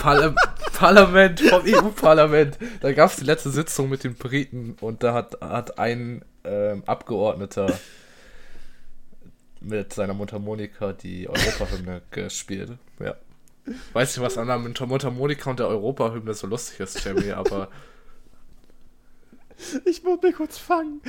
Parla Parlament, vom EU-Parlament. Da gab es die letzte Sitzung mit den Briten und da hat, hat ein ähm, Abgeordneter mit seiner Mundharmonika die Europahymne [LAUGHS] gespielt. Ja. Weiß nicht, was an der Mundharmonika und der Europahymne so lustig ist, Jamie, aber. [LAUGHS] Ich muss mich kurz fangen.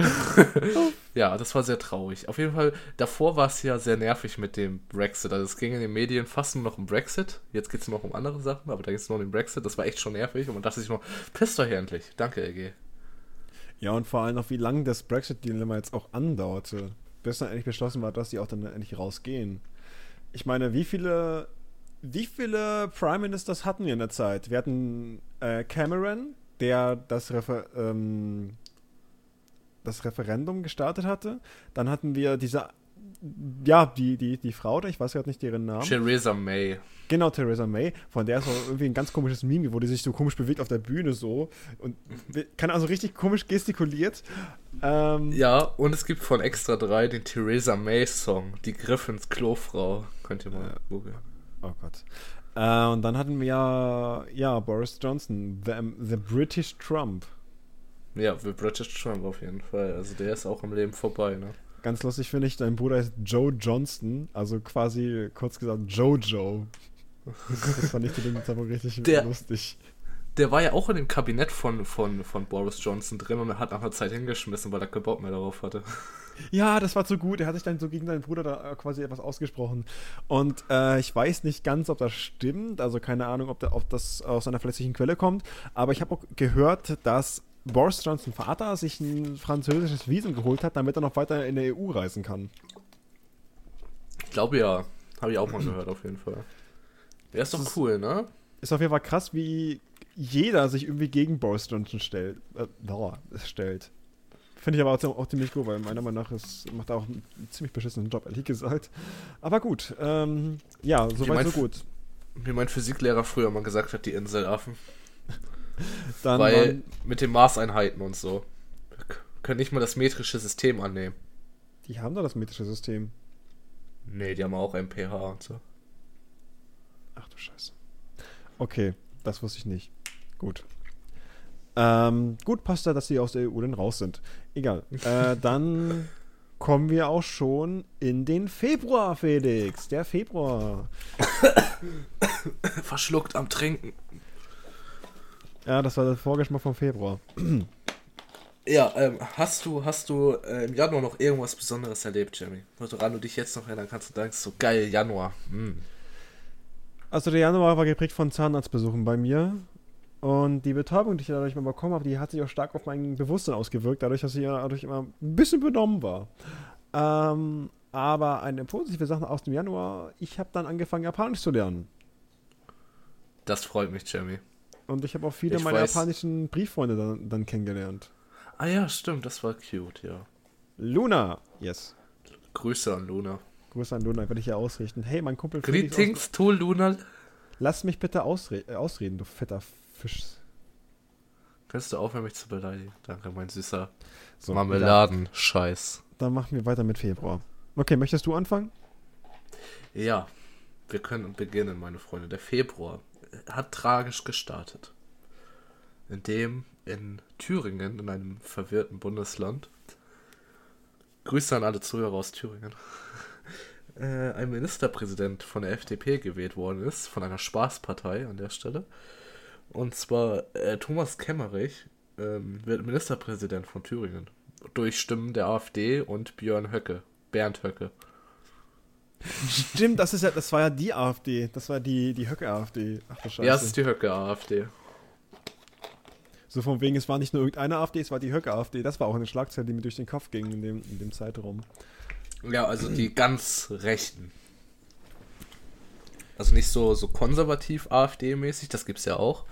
[LAUGHS] ja, das war sehr traurig. Auf jeden Fall, davor war es ja sehr nervig mit dem Brexit. Also es ging in den Medien fast nur noch um Brexit. Jetzt geht es nur noch um andere Sachen, aber da geht es nur um den Brexit. Das war echt schon nervig und man dachte sich nur, pisst euch endlich. Danke, LG. Ja, und vor allem noch, wie lange das Brexit-Dilemma jetzt auch andauerte, bis dann endlich beschlossen war, dass die auch dann endlich rausgehen. Ich meine, wie viele, wie viele Prime Ministers hatten wir in der Zeit? Wir hatten äh, Cameron, der das, Refer ähm, das Referendum gestartet hatte. Dann hatten wir diese ja, die, die, die Frau, ich weiß gerade nicht deren Namen. Theresa May. Genau, Theresa May. Von der ist auch irgendwie ein ganz komisches Meme, wo die sich so komisch bewegt auf der Bühne so. Und kann also richtig komisch gestikuliert. Ähm, ja, und es gibt von Extra 3 den Theresa May Song, die Griffins Klofrau. Könnt ihr mal äh, googeln. Oh Gott. Äh, und dann hatten wir ja, ja Boris Johnson, the, the British Trump. Ja, the British Trump auf jeden Fall. Also der ist auch im Leben vorbei, ne? Ganz lustig finde ich, dein Bruder ist Joe Johnston, also quasi kurz gesagt Jojo. Das fand ich zu dem Zeitpunkt richtig der, lustig. Der war ja auch in dem Kabinett von, von, von Boris Johnson drin und er hat nach einer Zeit hingeschmissen, weil er keinen Bock mehr darauf hatte. Ja, das war zu gut. Er hat sich dann so gegen seinen Bruder da quasi etwas ausgesprochen. Und äh, ich weiß nicht ganz, ob das stimmt. Also keine Ahnung, ob, der, ob das aus einer verlässlichen Quelle kommt. Aber ich habe auch gehört, dass Boris Johnson Vater sich ein französisches Visum geholt hat, damit er noch weiter in der EU reisen kann. Ich glaube ja. Habe ich auch mal gehört, auf jeden Fall. Der ist doch cool, ne? Ist auf jeden Fall krass, wie jeder sich irgendwie gegen Boris Johnson stellt. Äh, oh, stellt. Finde ich aber auch, auch, ziemlich gut, weil meiner Meinung nach ist, macht er auch einen ziemlich beschissenen Job, ehrlich gesagt. Aber gut, ähm, ja, soweit so gut. Wie mein Physiklehrer früher mal gesagt hat, die Inselaffen. [LAUGHS] Dann Weil mit den Maßeinheiten und so. Können nicht mal das metrische System annehmen. Die haben doch das metrische System. Nee, die haben auch ein pH und so. Ach du Scheiße. Okay, das wusste ich nicht. Gut. Ähm, gut, passt da, dass sie aus der EU dann raus sind. Egal. [LAUGHS] äh, dann kommen wir auch schon in den Februar, Felix. Der Februar. [COUGHS] Verschluckt am Trinken. Ja, das war der Vorgeschmack vom Februar. Ja, ähm, hast du, hast du äh, im Januar noch irgendwas Besonderes erlebt, Jamie? Woran du dich jetzt noch erinnern kannst und denkst, so geil, Januar. Mm. Also der Januar war geprägt von Zahnarztbesuchen bei mir. Und die Betäubung, die ich dadurch mal bekommen habe, die hat sich auch stark auf mein Bewusstsein ausgewirkt, dadurch, dass ich dadurch immer ein bisschen benommen war. Ähm, aber eine positive Sache aus dem Januar, ich habe dann angefangen, Japanisch zu lernen. Das freut mich, Jamie. Und ich habe auch viele ich meiner weiß. japanischen Brieffreunde dann, dann kennengelernt. Ah ja, stimmt, das war cute, ja. Luna, yes. Grüße an Luna. Grüße an Luna, werde ich hier ausrichten. Hey, mein Kumpel. Greetings to Luna. Lass mich bitte ausre äh, ausreden, du fetter Fisch. Kannst du aufhören, mich zu beleidigen? Danke, mein süßer so, Marmeladen-Scheiß. Dann machen wir weiter mit Februar. Okay, möchtest du anfangen? Ja, wir können beginnen, meine Freunde. Der Februar hat tragisch gestartet. Indem in Thüringen, in einem verwirrten Bundesland, Grüße an alle Zuhörer aus Thüringen, [LAUGHS] äh, ein Ministerpräsident von der FDP gewählt worden ist, von einer Spaßpartei an der Stelle. Und zwar äh, Thomas Kemmerich ähm, wird Ministerpräsident von Thüringen. Durch Stimmen der AfD und Björn Höcke, Bernd Höcke. Stimmt, das ist ja, das war ja die AfD. Das war die, die Höcke-AfD. Ach du Scheiße. Ja, es ist die Höcke-AfD. So von wegen, es war nicht nur irgendeine AfD, es war die Höcke-AfD. Das war auch eine Schlagzeile, die mir durch den Kopf ging in dem, in dem Zeitraum. Ja, also die ganz Rechten. Also nicht so, so konservativ AfD-mäßig, das gibt's ja auch.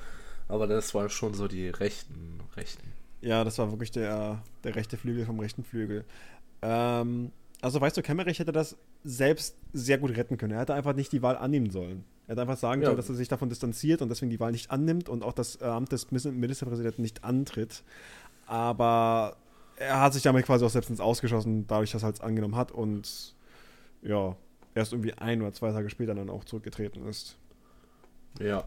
Aber das waren schon so die rechten Rechten. Ja, das war wirklich der, der rechte Flügel vom rechten Flügel. Ähm, also weißt du, Kemmerich hätte das selbst sehr gut retten können. Er hätte einfach nicht die Wahl annehmen sollen. Er hätte einfach sagen ja. sollen, dass er sich davon distanziert und deswegen die Wahl nicht annimmt und auch das Amt des Ministerpräsidenten nicht antritt. Aber er hat sich damit quasi auch selbst ins Ausgeschossen, dadurch, dass er es angenommen hat und ja, erst irgendwie ein oder zwei Tage später dann auch zurückgetreten ist. Ja.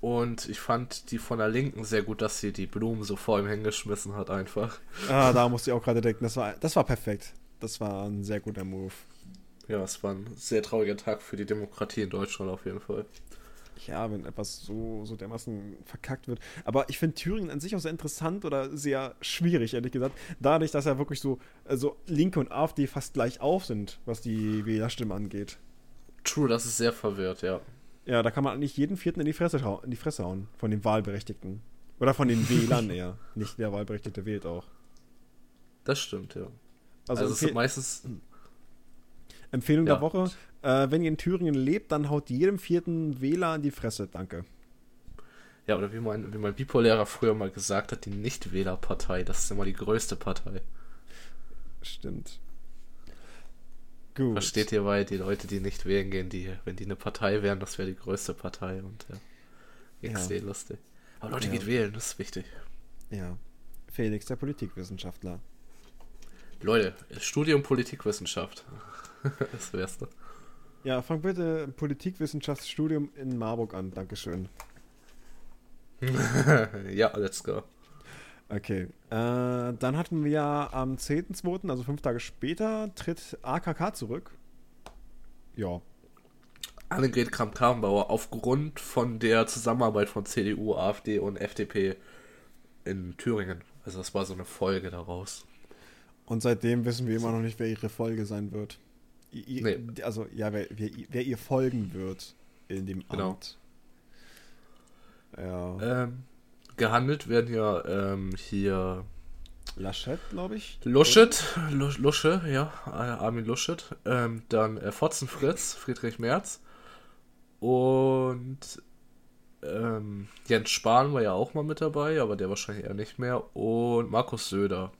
Und ich fand die von der Linken sehr gut, dass sie die Blumen so vor ihm hingeschmissen hat, einfach. Ah, da [LAUGHS] musste ich auch gerade denken, das war, das war perfekt. Das war ein sehr guter Move. Ja, es war ein sehr trauriger Tag für die Demokratie in Deutschland auf jeden Fall. Ja, wenn etwas so, so dermaßen verkackt wird. Aber ich finde Thüringen an sich auch sehr interessant oder sehr schwierig, ehrlich gesagt. Dadurch, dass ja wirklich so also Linke und AfD fast gleich auf sind, was die Wählerstimme angeht. True, das ist sehr verwirrt, ja. Ja, da kann man eigentlich jeden Vierten in die Fresse, in die Fresse hauen. Von den Wahlberechtigten. Oder von den [LAUGHS] Wählern eher. Nicht der Wahlberechtigte wählt auch. Das stimmt, ja. Also, Also, es sind meistens. Empfehlung Ja. der Woche. Äh, wenn ihr in Thüringen lebt, dann haut jedem vierten Wähler in die Fresse. Danke. Ja, oder wie mein, wie mein Bipolehrer früher mal gesagt hat, die Nichtwählerpartei, das ist immer die größte Partei. Stimmt. Gut. Versteht ihr, weil die Leute, die nicht wählen gehen, die, wenn die eine Partei wären, das wäre die größte Partei und ja. Ja. XD lustig. Aber Leute, Ja. geht wählen, das ist wichtig. Ja. Felix, der Politikwissenschaftler. Leute, Studium Politikwissenschaft. [LAUGHS] das wär's doch. Ja, fang bitte Politikwissenschaftsstudium in Marburg an. Dankeschön. [LAUGHS] ja, let's go. Okay. Äh, dann hatten wir ja am 10.2., also fünf Tage später, tritt AKK zurück. Ja. Annegret Kramp-Karrenbauer aufgrund von der Zusammenarbeit von CDU, AfD und FDP in Thüringen. Also das war so eine Folge daraus. Und seitdem wissen wir immer noch nicht, wer ihre Folge sein wird. I, i, Nee. Also, ja, wer, wer, wer ihr folgen wird in dem Genau. Amt. Ja. Ähm, gehandelt werden ja ähm, hier Laschet, glaube ich. Luschet, Lu- Lusche, ja, äh, Armin Luschet, ähm, dann äh, Fotzen Fritz, Friedrich Merz und ähm, Jens Spahn war ja auch mal mit dabei, aber der wahrscheinlich eher nicht mehr und Markus Söder.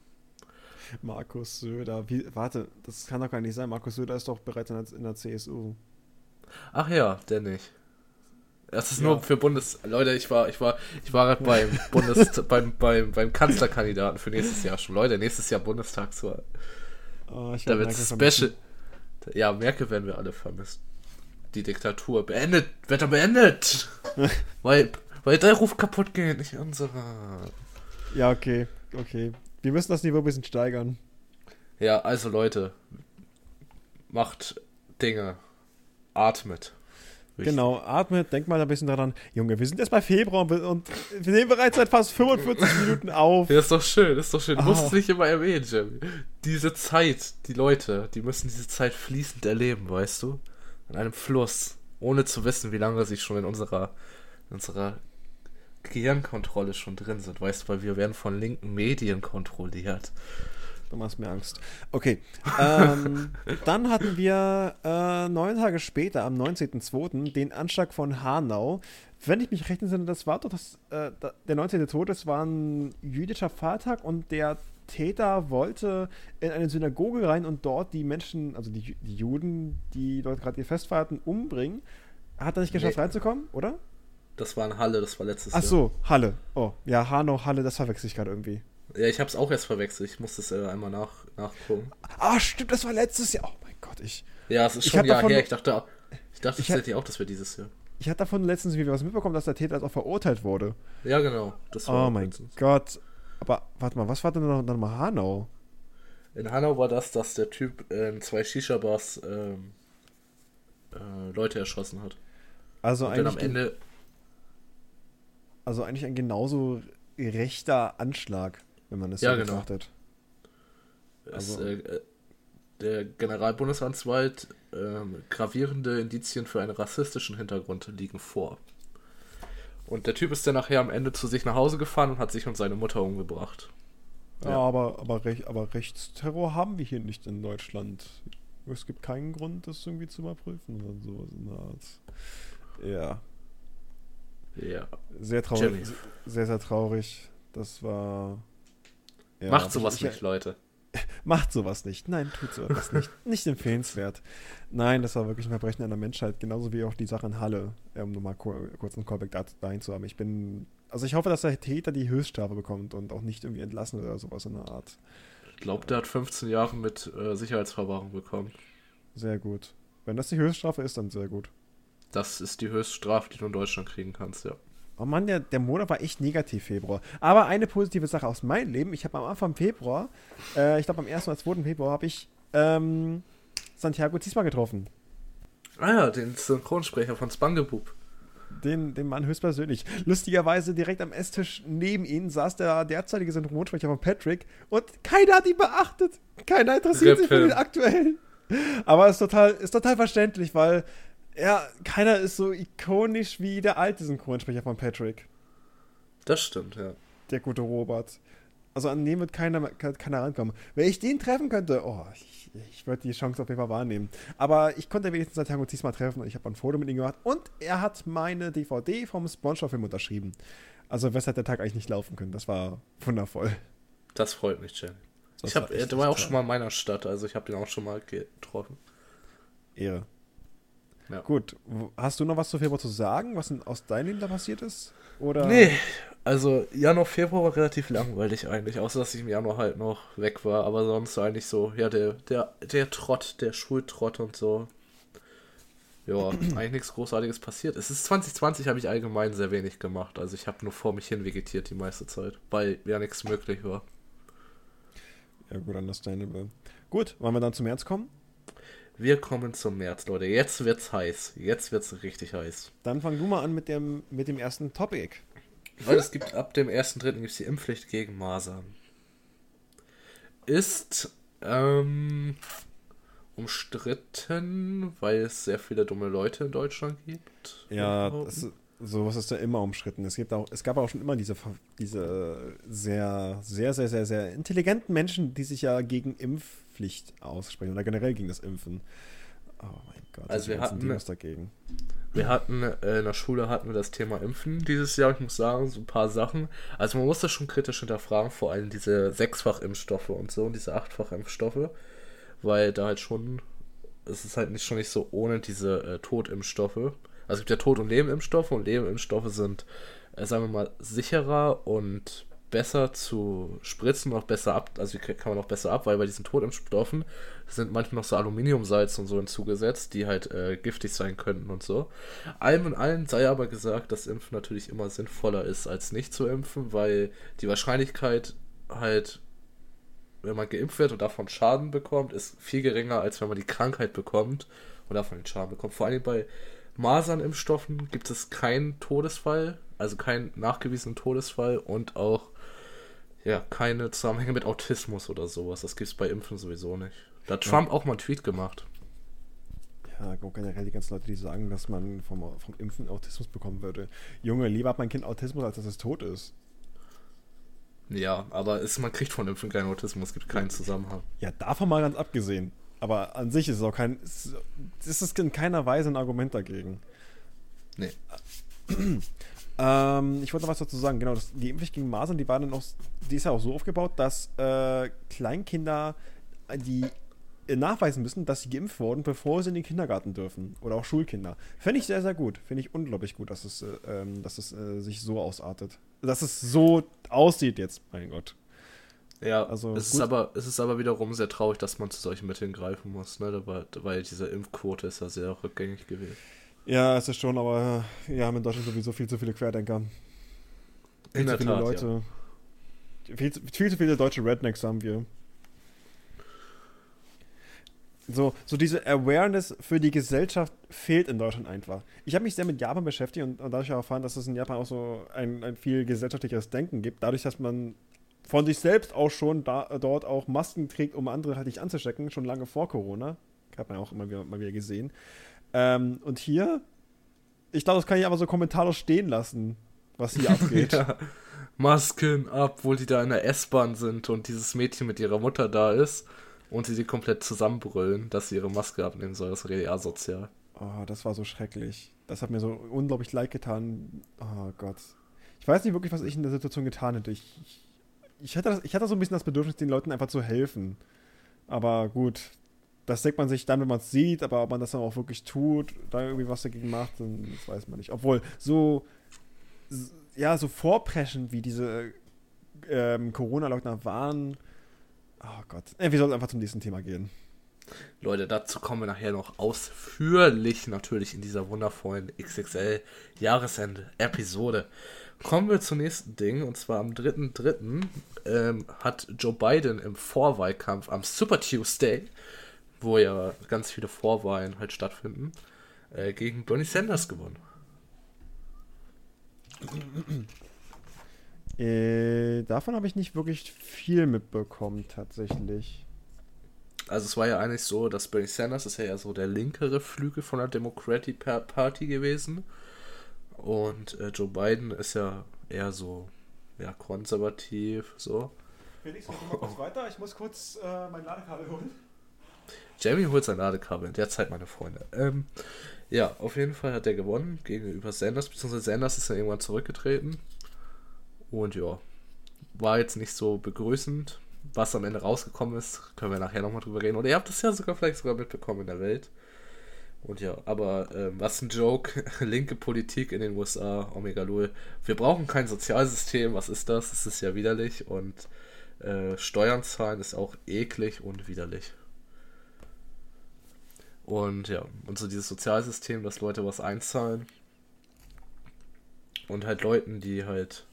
Markus Söder. Wie, warte, das kann doch gar nicht sein. Markus Söder ist doch bereits in der, in der CSU. Ach ja, der nicht. Das ist Ja. nur für Bundes... Leute, ich war, ich war, ich war gerade beim [LAUGHS] Bundes... beim, beim, beim Kanzlerkandidaten für nächstes Jahr schon. Leute, nächstes Jahr Bundestagswahl. Oh, Da wird Special. Ja, Merkel werden wir alle vermissen. Die Diktatur beendet, wird er beendet. [LAUGHS] weil, weil der Ruf kaputt geht, nicht unserer. vermissen. Ja, okay, okay. Wir müssen das Niveau ein bisschen steigern. Ja, also Leute, macht Dinge. Atmet. Wichtig. Genau, atmet, denk mal ein bisschen daran. Junge, wir sind erst bei Februar und wir- und wir nehmen bereits seit fast 45 [LAUGHS] Minuten auf. Ja, ist doch schön, ist doch schön. Du Ah. musst es nicht immer erwähnen, Jimmy. Diese Zeit, die Leute, die müssen diese Zeit fließend erleben, weißt du? In einem Fluss. Ohne zu wissen, wie lange sie schon in unserer, in unserer Gehirnkontrolle schon drin sind, weißt du, weil wir werden von linken Medien kontrolliert. Du machst mir Angst. Okay. Ähm, [LAUGHS] dann hatten wir äh, neun Tage später, am 19.02., den Anschlag von Hanau. Wenn ich mich recht entsinne, das war doch das, äh, der 19.02., das war ein jüdischer Feiertag und der Täter wollte in eine Synagoge rein und dort die Menschen, also die, die Juden, die dort gerade ihr Fest feierten, umbringen. Hat er nicht geschafft Nee. reinzukommen, oder? Das war in Halle, das war letztes Ach Jahr. so, Halle. Oh, ja, Hanau, Halle, das verwechsel ich gerade irgendwie. Ja, ich hab's auch erst verwechselt. Ich muss das äh, einmal nach, nachgucken. Ah, stimmt, das war letztes Jahr. Oh mein Gott, ich. Ja, es ist schon ein Jahr her. Ich dachte, ich dachte Ich tatsächlich auch, das wäre dieses Jahr. Ich hatte davon letztens irgendwie was mitbekommen, dass der Täter auch verurteilt wurde. Ja, genau. Das war Oh mein letztens. Gott. Aber warte mal, was war denn noch- dann mal Hanau? In Hanau war das, dass der Typ in zwei Shisha-Bars ähm, äh, Leute erschossen hat. Also Und dann am eigentlich, Ende, also eigentlich ein genauso rechter Anschlag, wenn man es Ja, so genau. betrachtet. also- äh, äh, der Generalbundesanwalt ähm, gravierende Indizien für einen rassistischen Hintergrund liegen vor. Und der Typ ist dann nachher am Ende zu sich nach Hause gefahren und hat sich und seine Mutter umgebracht. Ja, Ja. aber, aber, Rech, aber Rechtsterror haben wir hier nicht in Deutschland. Es gibt keinen Grund, das irgendwie zu überprüfen oder sowas in der Art. Ja, Ja. sehr traurig. Jimmy. Sehr, sehr traurig. Das war. Ja, Macht sowas ich, nicht, Leute. [LAUGHS] Macht sowas nicht. Nein, tut sowas nicht. [LAUGHS] Nicht empfehlenswert. Nein, das war wirklich ein Verbrechen an der Menschheit, genauso wie auch die Sache in Halle, um nochmal kurz einen Callback dahin zu haben. Ich bin, also ich hoffe, dass der Täter die Höchststrafe bekommt und auch nicht irgendwie entlassen oder sowas in der Art. Ich glaube, der hat 15 Jahre mit äh, Sicherheitsverwahrung bekommen. Sehr gut. Wenn das die Höchststrafe ist, dann sehr gut. Das ist die Höchststrafe, die du in Deutschland kriegen kannst, ja. Oh Mann, der, der Monat war echt negativ, Februar. Aber eine positive Sache aus meinem Leben. Ich habe am Anfang Februar, äh, ich glaube am 1. oder 2. Februar, habe ich ähm, Santiago Ziesma getroffen. Ah ja, den Synchronsprecher von Spangebub. Den, den Mann höchstpersönlich. Lustigerweise direkt am Esstisch neben ihm saß der derzeitige Synchronsprecher von Patrick und keiner hat ihn beachtet. Keiner interessiert sich für den aktuellen. Aber es ist total, ist total verständlich, weil ja, keiner ist so ikonisch wie der alte Synchronsprecher von Patrick. Das stimmt, ja. Der gute Robert. Also an dem wird keiner, keiner rankommen. Wenn ich den treffen könnte, oh, ich, ich würde die Chance auf jeden Fall wahrnehmen. Aber ich konnte wenigstens Santiago diesmal treffen und ich habe ein Foto mit ihm gemacht und er hat meine DVD vom Spongebob-Film unterschrieben. Also hätte der Tag eigentlich nicht laufen können. Das war wundervoll. Das freut mich, Jen. ich hab, war der war auch schon mal in meiner Stadt, also ich habe den auch schon mal getroffen. Ehre. Ja. Gut, hast du noch was zu Februar zu sagen, was aus deinem Leben da passiert ist? Oder? Nee, also Januar, Februar war relativ langweilig eigentlich, außer dass ich im Januar halt noch weg war, aber sonst eigentlich so, ja, der, der, der Trott, der Schultrott und so. Ja, [CLEARS THROAT] eigentlich nichts Großartiges passiert. Es ist 2020, habe ich allgemein sehr wenig gemacht. Also ich habe nur vor mich hin vegetiert die meiste Zeit, weil ja nichts möglich war. Ja, gut, understandable. Gut, wollen wir dann zum März kommen? Wir kommen zum März, Leute. Jetzt wird's heiß. Jetzt wird's richtig heiß. Dann fang du mal an mit dem, mit dem ersten Topic. Weil es gibt ab dem 1.3. gibt's die Impfpflicht gegen Masern. Ist ähm, umstritten, weil es sehr viele dumme Leute in Deutschland gibt. Ja, das, sowas ist ja immer umstritten. Es, gibt auch, es gab auch schon immer diese, diese sehr, sehr, sehr, sehr, sehr intelligenten Menschen, die sich ja gegen Impf Impfpflicht aussprechen oder generell gegen das Impfen. Oh mein Gott, also wir hatten dagegen. Wir hatten äh, in der Schule hatten wir das Thema Impfen dieses Jahr. Ich muss sagen, so ein paar Sachen. Also man muss das schon kritisch hinterfragen, vor allem diese Sechsfach-Impfstoffe und so und diese Achtfach-Impfstoffe, weil da halt schon es ist halt nicht schon nicht so ohne diese äh, Totimpfstoffe. Also es gibt ja Tod- und Lebenimpfstoffe und Lebenimpfstoffe sind, äh, sagen wir mal, sicherer und besser zu spritzen, auch besser ab, also kann man auch besser ab, weil bei diesen Totimpfstoffen sind manchmal noch so Aluminiumsalz und so hinzugesetzt, die halt äh, giftig sein könnten und so. Allem und allen sei aber gesagt, dass Impfen natürlich immer sinnvoller ist, als nicht zu impfen, weil die Wahrscheinlichkeit halt, wenn man geimpft wird und davon Schaden bekommt, ist viel geringer, als wenn man die Krankheit bekommt und davon den Schaden bekommt. Vor allem bei Masernimpfstoffen gibt es keinen Todesfall, also keinen nachgewiesenen Todesfall und auch ja, keine Zusammenhänge mit Autismus oder sowas. Das gibt es bei Impfen sowieso nicht. Da hat Trump ja. auch mal einen Tweet gemacht. Ja, generell die ganzen Leute, die sagen, dass man vom, vom Impfen Autismus bekommen würde. Junge, lieber hat mein Kind Autismus, als dass es tot ist. Ja, aber ist, man kriegt von Impfen keinen Autismus, es gibt keinen Zusammenhang. Ja, davon mal ganz abgesehen. Aber an sich ist es auch kein. Ist, ist es in keiner Weise ein Argument dagegen. Nee. Ähm, ich wollte noch was dazu sagen. Genau, das, die Impfpflicht gegen Masern, die war dann auch, die ist ja auch so aufgebaut, dass äh, Kleinkinder, die nachweisen müssen, dass sie geimpft wurden, bevor sie in den Kindergarten dürfen. Oder auch Schulkinder. Fände ich sehr, sehr gut. Finde ich unglaublich gut, dass es, äh, ähm, dass es äh, sich so ausartet. Dass es so aussieht jetzt, mein Gott. Ja, also es, ist aber, es ist aber wiederum sehr traurig, dass man zu solchen Mitteln greifen muss, ne? weil diese Impfquote ist ja sehr rückgängig gewesen. Ja, es ist schon, aber wir haben in Deutschland sowieso viel zu viele Querdenker. Viel in zu viele Tat, Leute. Ja. Viel, viel zu viele deutsche Rednecks haben wir. So, so diese Awareness für die Gesellschaft fehlt in Deutschland einfach. Ich habe mich sehr mit Japan beschäftigt und, und dadurch erfahren, dass es in Japan auch so ein, ein viel gesellschaftlicheres Denken gibt. Dadurch, dass man von sich selbst auch schon da, dort auch Masken trägt, um andere halt nicht anzustecken, schon lange vor Corona. Hat man auch immer wieder, mal wieder gesehen. Ähm, und hier, ich glaube, das kann ich aber so kommentarlos stehen lassen, was hier [LAUGHS] abgeht. ja. Masken ab, wo die da in der S-Bahn sind und dieses Mädchen mit ihrer Mutter da ist und sie sie komplett zusammenbrüllen, dass sie ihre Maske abnehmen soll. Das wäre ja sozial. Oh, das war so schrecklich. Das hat mir so unglaublich leid getan. Oh Gott. Ich weiß nicht wirklich, was ich in der Situation getan hätte. Ich, ich hatte, das, ich hatte so ein bisschen das Bedürfnis, den Leuten einfach zu helfen. Aber gut, das denkt man sich dann, wenn man es sieht, aber ob man das dann auch wirklich tut, da irgendwie was dagegen macht, dann das weiß man nicht. Obwohl, so, ja, so vorpreschen, wie diese ähm, Corona-Leugner waren, oh Gott. Äh, wir sollten einfach zum nächsten Thema gehen. Leute, dazu kommen wir nachher noch ausführlich natürlich in dieser wundervollen XXL Jahresende-Episode. Kommen wir zum nächsten Ding und zwar am 3.3. Ähm, hat Joe Biden im Vorwahlkampf am Super Tuesday, wo ja ganz viele Vorwahlen halt stattfinden, äh, gegen Bernie Sanders gewonnen. [CLEARS THROAT] Äh, davon habe ich nicht wirklich viel mitbekommen, tatsächlich. Also es war ja eigentlich so, dass Bernie Sanders ist ja eher so der linkere Flügel von der Democratic Party gewesen. Und äh, Joe Biden ist ja eher so ja, konservativ, so. Felix, mach mal kurz weiter. Ich muss kurz äh, mein Ladekabel holen. Jamie holt sein Ladekabel in der Zeit, meine Freunde. Ähm, ja, auf jeden Fall hat er gewonnen gegenüber Sanders, beziehungsweise Sanders ist dann irgendwann zurückgetreten. Und ja, war jetzt nicht so begrüßend. Was am Ende rausgekommen ist, können wir nachher nochmal drüber reden. Und ihr habt das ja sogar vielleicht sogar mitbekommen in der Welt. Und ja, aber äh, was ein Joke. [LAUGHS] Linke Politik in den USA, Omega Lul. Wir brauchen kein Sozialsystem. Was ist das? Das ist ja widerlich. Und äh, Steuern zahlen ist auch eklig und widerlich. Und ja, und so dieses Sozialsystem, dass Leute was einzahlen. Und halt Leuten, die halt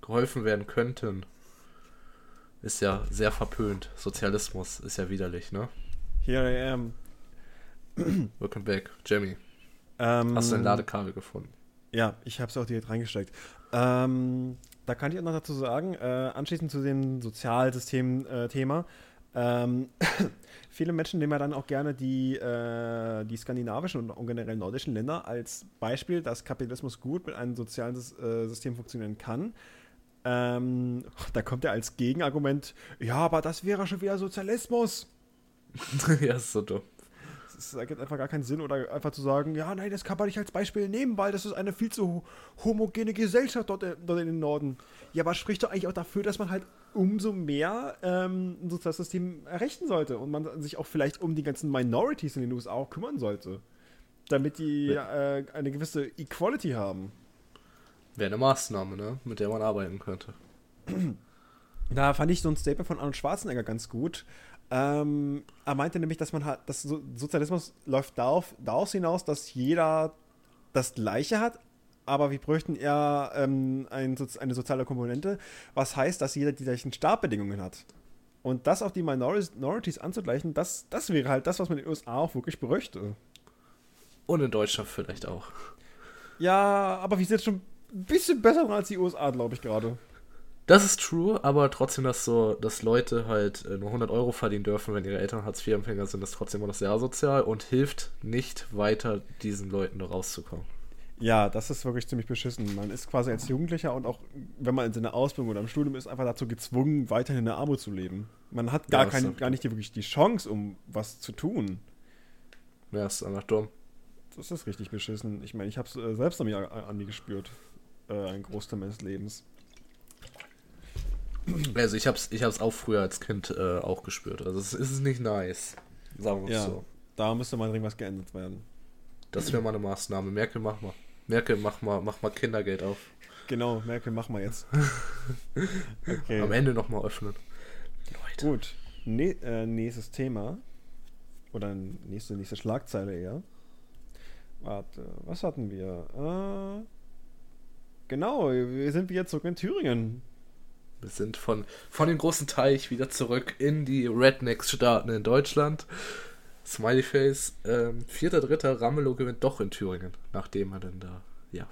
geholfen werden könnten, ist ja sehr verpönt. Sozialismus ist ja widerlich, ne? Here I am. Welcome back, Jamie. Ähm, Hast du ein Ladekabel gefunden? Ja, ich habe es auch direkt reingesteckt. Ähm, da kann ich auch noch dazu sagen, äh, anschließend zu dem Sozialsystem-Thema, äh, ähm, [LAUGHS] viele Menschen nehmen ja dann auch gerne die, äh, die skandinavischen und generell nordischen Länder als Beispiel, dass Kapitalismus gut mit einem sozialen äh, System funktionieren kann. Ähm, [LAUGHS] da kommt er als Gegenargument, ja, aber das wäre schon wieder Sozialismus. [LAUGHS] ja, ist so dumm. Es ergibt einfach gar keinen Sinn oder einfach zu sagen, ja, nein, das kann man nicht als Beispiel nehmen, weil das ist eine viel zu homogene Gesellschaft dort, dort in den Norden. Ja, aber spricht doch eigentlich auch dafür, dass man halt umso mehr ähm, ein soziales System errichten sollte und man sich auch vielleicht um die ganzen Minorities in den USA auch kümmern sollte, damit die ja. äh, eine gewisse Equality haben. Wäre eine Maßnahme, ne? mit der man arbeiten könnte. [CLEARS THROAT] Da fand ich so ein Statement von Arnold Schwarzenegger ganz gut. Ähm, er meinte nämlich, dass man hat, dass Sozialismus läuft darauf, darauf hinaus, dass jeder das Gleiche hat, aber wir bräuchten eher ähm, ein, eine soziale Komponente, was heißt, dass jeder die gleichen Startbedingungen hat. Und das auf die Minorities anzugleichen, das, das wäre halt das, was man in den USA auch wirklich bräuchte. Und in Deutschland vielleicht auch. Ja, aber wir sind jetzt schon ein bisschen besser als die USA, glaube ich gerade. Das ist true, aber trotzdem, dass so, dass Leute halt äh, nur 100 Euro verdienen dürfen, wenn ihre Eltern Hartz-IV-Empfänger sind, ist trotzdem immer noch sehr asozial und hilft nicht weiter, diesen Leuten da rauszukommen. Ja, das ist wirklich ziemlich beschissen. Man ist quasi als Jugendlicher und auch wenn man in seiner Ausbildung oder im Studium ist, einfach dazu gezwungen, weiterhin in der Armut zu leben. Man hat gar, ja, kein, gar nicht wirklich die Chance, um was zu tun. Ja, ist einfach dumm. Das ist richtig beschissen. Ich meine, ich habe es äh, selbst an mir, an mir gespürt. Äh, ein Großteil meines Lebens. Also ich hab's, ich hab's auch früher als Kind äh, auch gespürt. Also es ist nicht nice. Sagen wir ja, so. Da müsste mal irgendwas geändert werden. Das wäre mal eine Maßnahme. Merkel, mach mal. Merkel, mach mal, mach mal Kindergeld auf. Genau, Merkel, mach mal jetzt. [LAUGHS] okay. Am Ende nochmal öffnen. Leute. Gut. Ne äh, nächstes Thema. Oder nächste, nächste Schlagzeile eher. Warte, was hatten wir? Äh, genau, wir sind wieder zurück in Thüringen. Wir sind von, von dem großen Teich wieder zurück in die Rednecks-Staaten in Deutschland. Smiley Face, ähm, vierter, dritter, Ramelow gewinnt doch in Thüringen, nachdem er dann da, ja,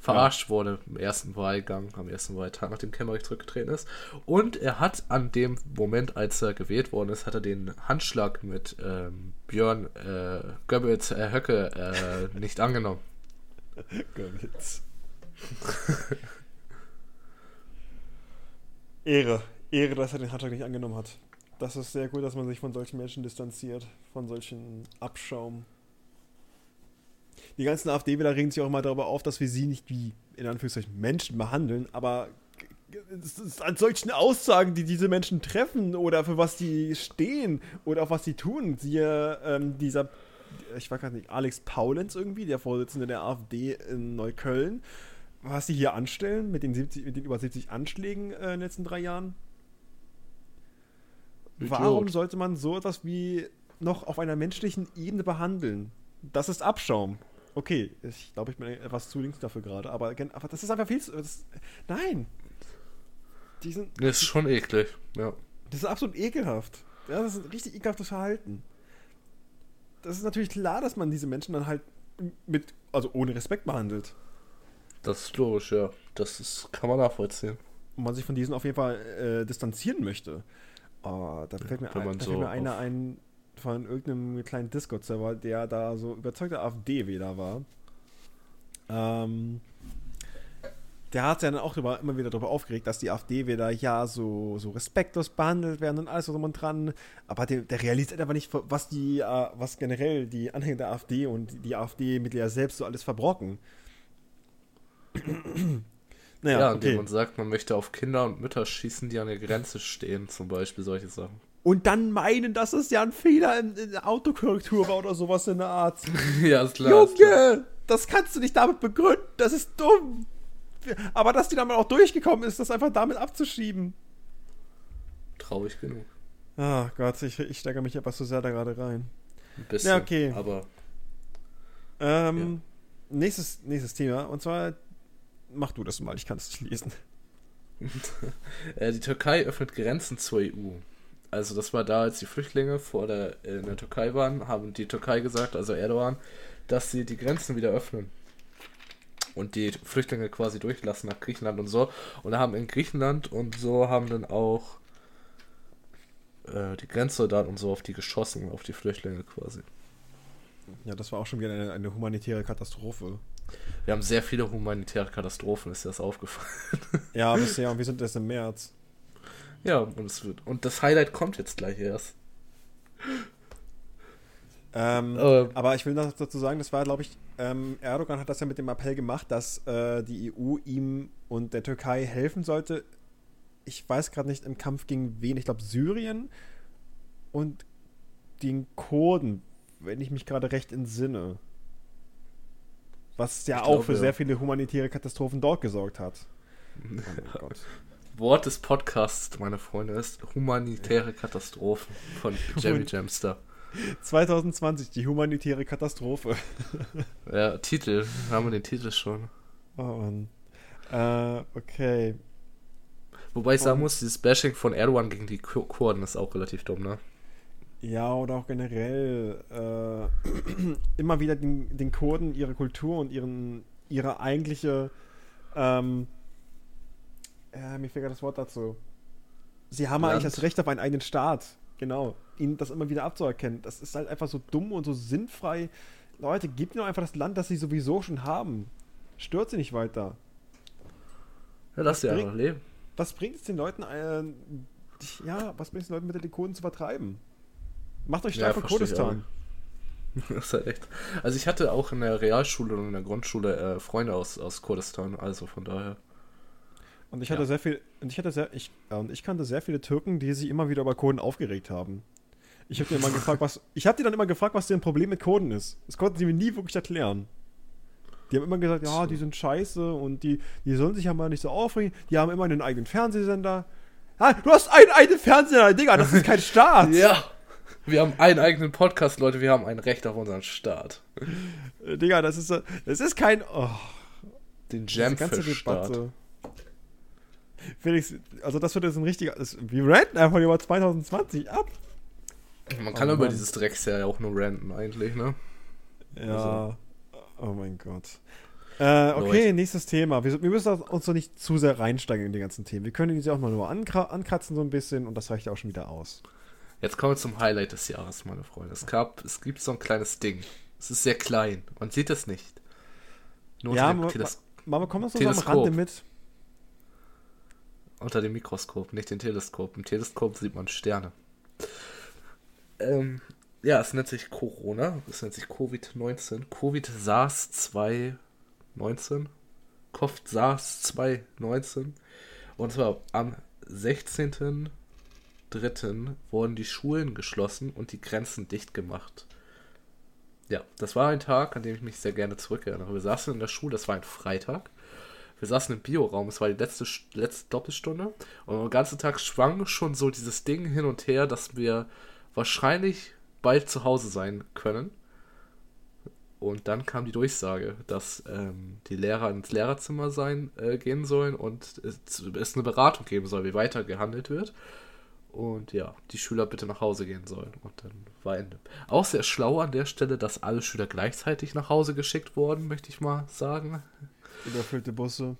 verarscht ja. wurde im ersten Wahlgang, am ersten Wahltag, nachdem Kemmerich zurückgetreten ist. Und er hat an dem Moment, als er gewählt worden ist, hat er den Handschlag mit ähm, Björn äh, Goebbels äh, Höcke äh, nicht angenommen. [LAUGHS] Goebbels. [LAUGHS] Ehre. Ehre, dass er den Handschlag nicht angenommen hat. Das ist sehr gut, dass man sich von solchen Menschen distanziert, von solchen Abschaum. Die ganzen AfD-Wähler regen sich auch immer darüber auf, dass wir sie nicht wie, in Anführungszeichen, Menschen behandeln, aber an solchen Aussagen, die diese Menschen treffen oder für was die stehen oder auf was sie tun. Siehe ähm, dieser, ich weiß gar nicht, Alex Paulenz irgendwie, der Vorsitzende der AfD in Neukölln, was sie hier anstellen mit den, 70, mit den über 70 Anschlägen äh, in den letzten drei Jahren. Idiot. Warum sollte man so etwas wie noch auf einer menschlichen Ebene behandeln? Das ist Abschaum. Okay, ich glaube, ich bin etwas zu links dafür gerade, aber, aber das ist einfach viel zu. Das, nein, die sind, das ist schon eklig, ja. Das ist absolut ekelhaft. Ja, das ist ein richtig ekelhaftes Verhalten. Das ist natürlich klar, dass man diese Menschen dann halt mit, also ohne Respekt behandelt. Das ist logisch, ja. Das ist, kann man nachvollziehen. Und man sich von diesen auf jeden Fall äh, distanzieren möchte. Oh, da fällt mir, ja, ein, da so fällt mir einer ein von irgendeinem kleinen Discord-Server, der da so überzeugter AfD-Wähler war. Ähm, der hat sich dann auch drüber, immer wieder darüber aufgeregt, dass die AfD-Wähler ja so, so respektlos behandelt werden und alles so und dran. Aber der, der realisiert einfach nicht, was die, äh, was generell die Anhänger der AfD und die AfD-Mitglieder selbst so alles verbrocken. [CLEARS THROAT] naja, ja, okay. man sagt, man möchte auf Kinder und Mütter schießen, die an der Grenze stehen, zum Beispiel solche Sachen. Und dann meinen, dass es ja ein Fehler in, in der Autokorrektur war oder sowas in der Art. [LAUGHS] ja, ist klar. Junge, ist klar. das kannst du nicht damit begründen, das ist dumm. Aber dass die dann auch durchgekommen ist, das einfach damit abzuschieben. Traurig genug. Ach Gott, ich, ich steigere mich etwas zu sehr da gerade rein. Ein bisschen, ja, okay. aber. Ähm, ja. nächstes, nächstes Thema. Und zwar, mach du das mal, ich kann es nicht lesen. [LAUGHS] Äh, die Türkei öffnet Grenzen zur EU. Also das war da, als die Flüchtlinge vor der, in der Türkei waren, haben die Türkei gesagt, also Erdogan, dass sie die Grenzen wieder öffnen und die Flüchtlinge quasi durchlassen nach Griechenland und so. Und da haben in Griechenland und so haben dann auch äh, die Grenzsoldaten und so auf die geschossen, auf die Flüchtlinge quasi. Ja, das war auch schon wieder eine, eine humanitäre Katastrophe. Wir haben sehr viele humanitäre Katastrophen, ist dir das aufgefallen? Ja, bisher, und [LAUGHS] wir sind erst im März. Ja, und, es wird, und das Highlight kommt jetzt gleich erst. Ähm, äh, aber ich will noch dazu sagen, das war, glaube ich, ähm, Erdogan hat das ja mit dem Appell gemacht, dass äh, die EU ihm und der Türkei helfen sollte. Ich weiß gerade nicht im Kampf gegen wen. Ich glaube Syrien und den Kurden, wenn ich mich gerade recht entsinne. Was ja ich auch glaube, für sehr viele humanitäre Katastrophen dort gesorgt hat. Oh [LAUGHS] Wort des Podcasts, meine Freunde, ist humanitäre Katastrophen von Jerry Jamster. 2020, die humanitäre Katastrophe. [LAUGHS] Ja, Titel. Haben wir den Titel schon. Oh Mann. Äh, okay. Wobei ich sagen muss, dieses Bashing von Erdogan gegen die Kurden ist auch relativ dumm, ne? Ja, oder auch generell äh, [CLEARS THROAT] immer wieder den, den Kurden ihre Kultur und ihren, ihre eigentliche ähm, äh, mir fehlt das Wort dazu. Sie haben Land. eigentlich das Recht auf einen eigenen Staat. Genau. Ihnen das immer wieder abzuerkennen. Das ist halt einfach so dumm und so sinnfrei. Leute, gebt ihnen einfach das Land, das sie sowieso schon haben. Stört sie nicht weiter. Ja, lass sie einfach leben. Was bringt es den Leuten, äh, ja, was bringt es den Leuten mit den Kurden zu vertreiben? Macht euch stark ja, von Kurdistan. [LAUGHS] Das ist halt echt. Also ich hatte auch in der Realschule und in der Grundschule äh, Freunde aus, aus Kurdistan, also von daher. Und ich hatte ja. sehr viel, und ich hatte sehr, ich, und ich kannte sehr viele Türken, die sich immer wieder über Kurden aufgeregt haben. Ich habe die immer gefragt, was, ich habe die dann immer gefragt, was deren Problem mit Kurden ist. Das konnten sie mir nie wirklich erklären. Die haben immer gesagt, ja, die sind scheiße und die, die sollen sich ja mal nicht so aufregen. Die haben immer einen eigenen Fernsehsender. Ah, du hast einen eigenen Fernsehsender, Digga, das ist kein [LAUGHS] Staat. ja. Wir haben einen eigenen Podcast, Leute, wir haben ein Recht auf unseren Staat. Äh, Digga, das ist, das ist kein. Oh, Den Jamfish-Staat. Felix, also das wird jetzt ein richtiger. Das, wir ranten einfach über 2020 ab. Man kann oh, über Mann. dieses Drecksjahr ja auch nur ranten, eigentlich, ne? Ja. Also. Oh mein Gott. Äh, okay, Leute. nächstes Thema. Wir, wir, müssen uns doch nicht zu sehr reinsteigen in die ganzen Themen. Wir können diese auch mal nur ankratzen so ein bisschen und das reicht auch schon wieder aus. Jetzt kommen wir zum Highlight des Jahres, meine Freunde. Es gab, es gibt so ein kleines Ding. Es ist sehr klein. Man sieht es nicht. Nur ja, Mama, Mama, komm so am Rande mit unter dem Mikroskop, nicht den Teleskop. Im Teleskop sieht man Sterne. Ähm, ja, es nennt sich Corona, es nennt sich Covid-19. Covid-SARS-2-19. Covid-SARS-2-19. Und zwar am 16.03. wurden die Schulen geschlossen und die Grenzen dicht gemacht. Ja, das war ein Tag, an dem ich mich sehr gerne zurückerinnere. Wir saßen in der Schule, das war ein Freitag. Wir saßen im Bioraum, es war die letzte, letzte Doppelstunde. Und den ganzen Tag schwang schon so dieses Ding hin und her, dass wir wahrscheinlich bald zu Hause sein können. Und dann kam die Durchsage, dass ähm, die Lehrer ins Lehrerzimmer sein äh, gehen sollen und es, es eine Beratung geben soll, wie weiter gehandelt wird. Und ja, die Schüler bitte nach Hause gehen sollen. Und dann war Ende. Auch sehr schlau an der Stelle, dass alle Schüler gleichzeitig nach Hause geschickt wurden, möchte ich mal sagen. Überfüllte Busse.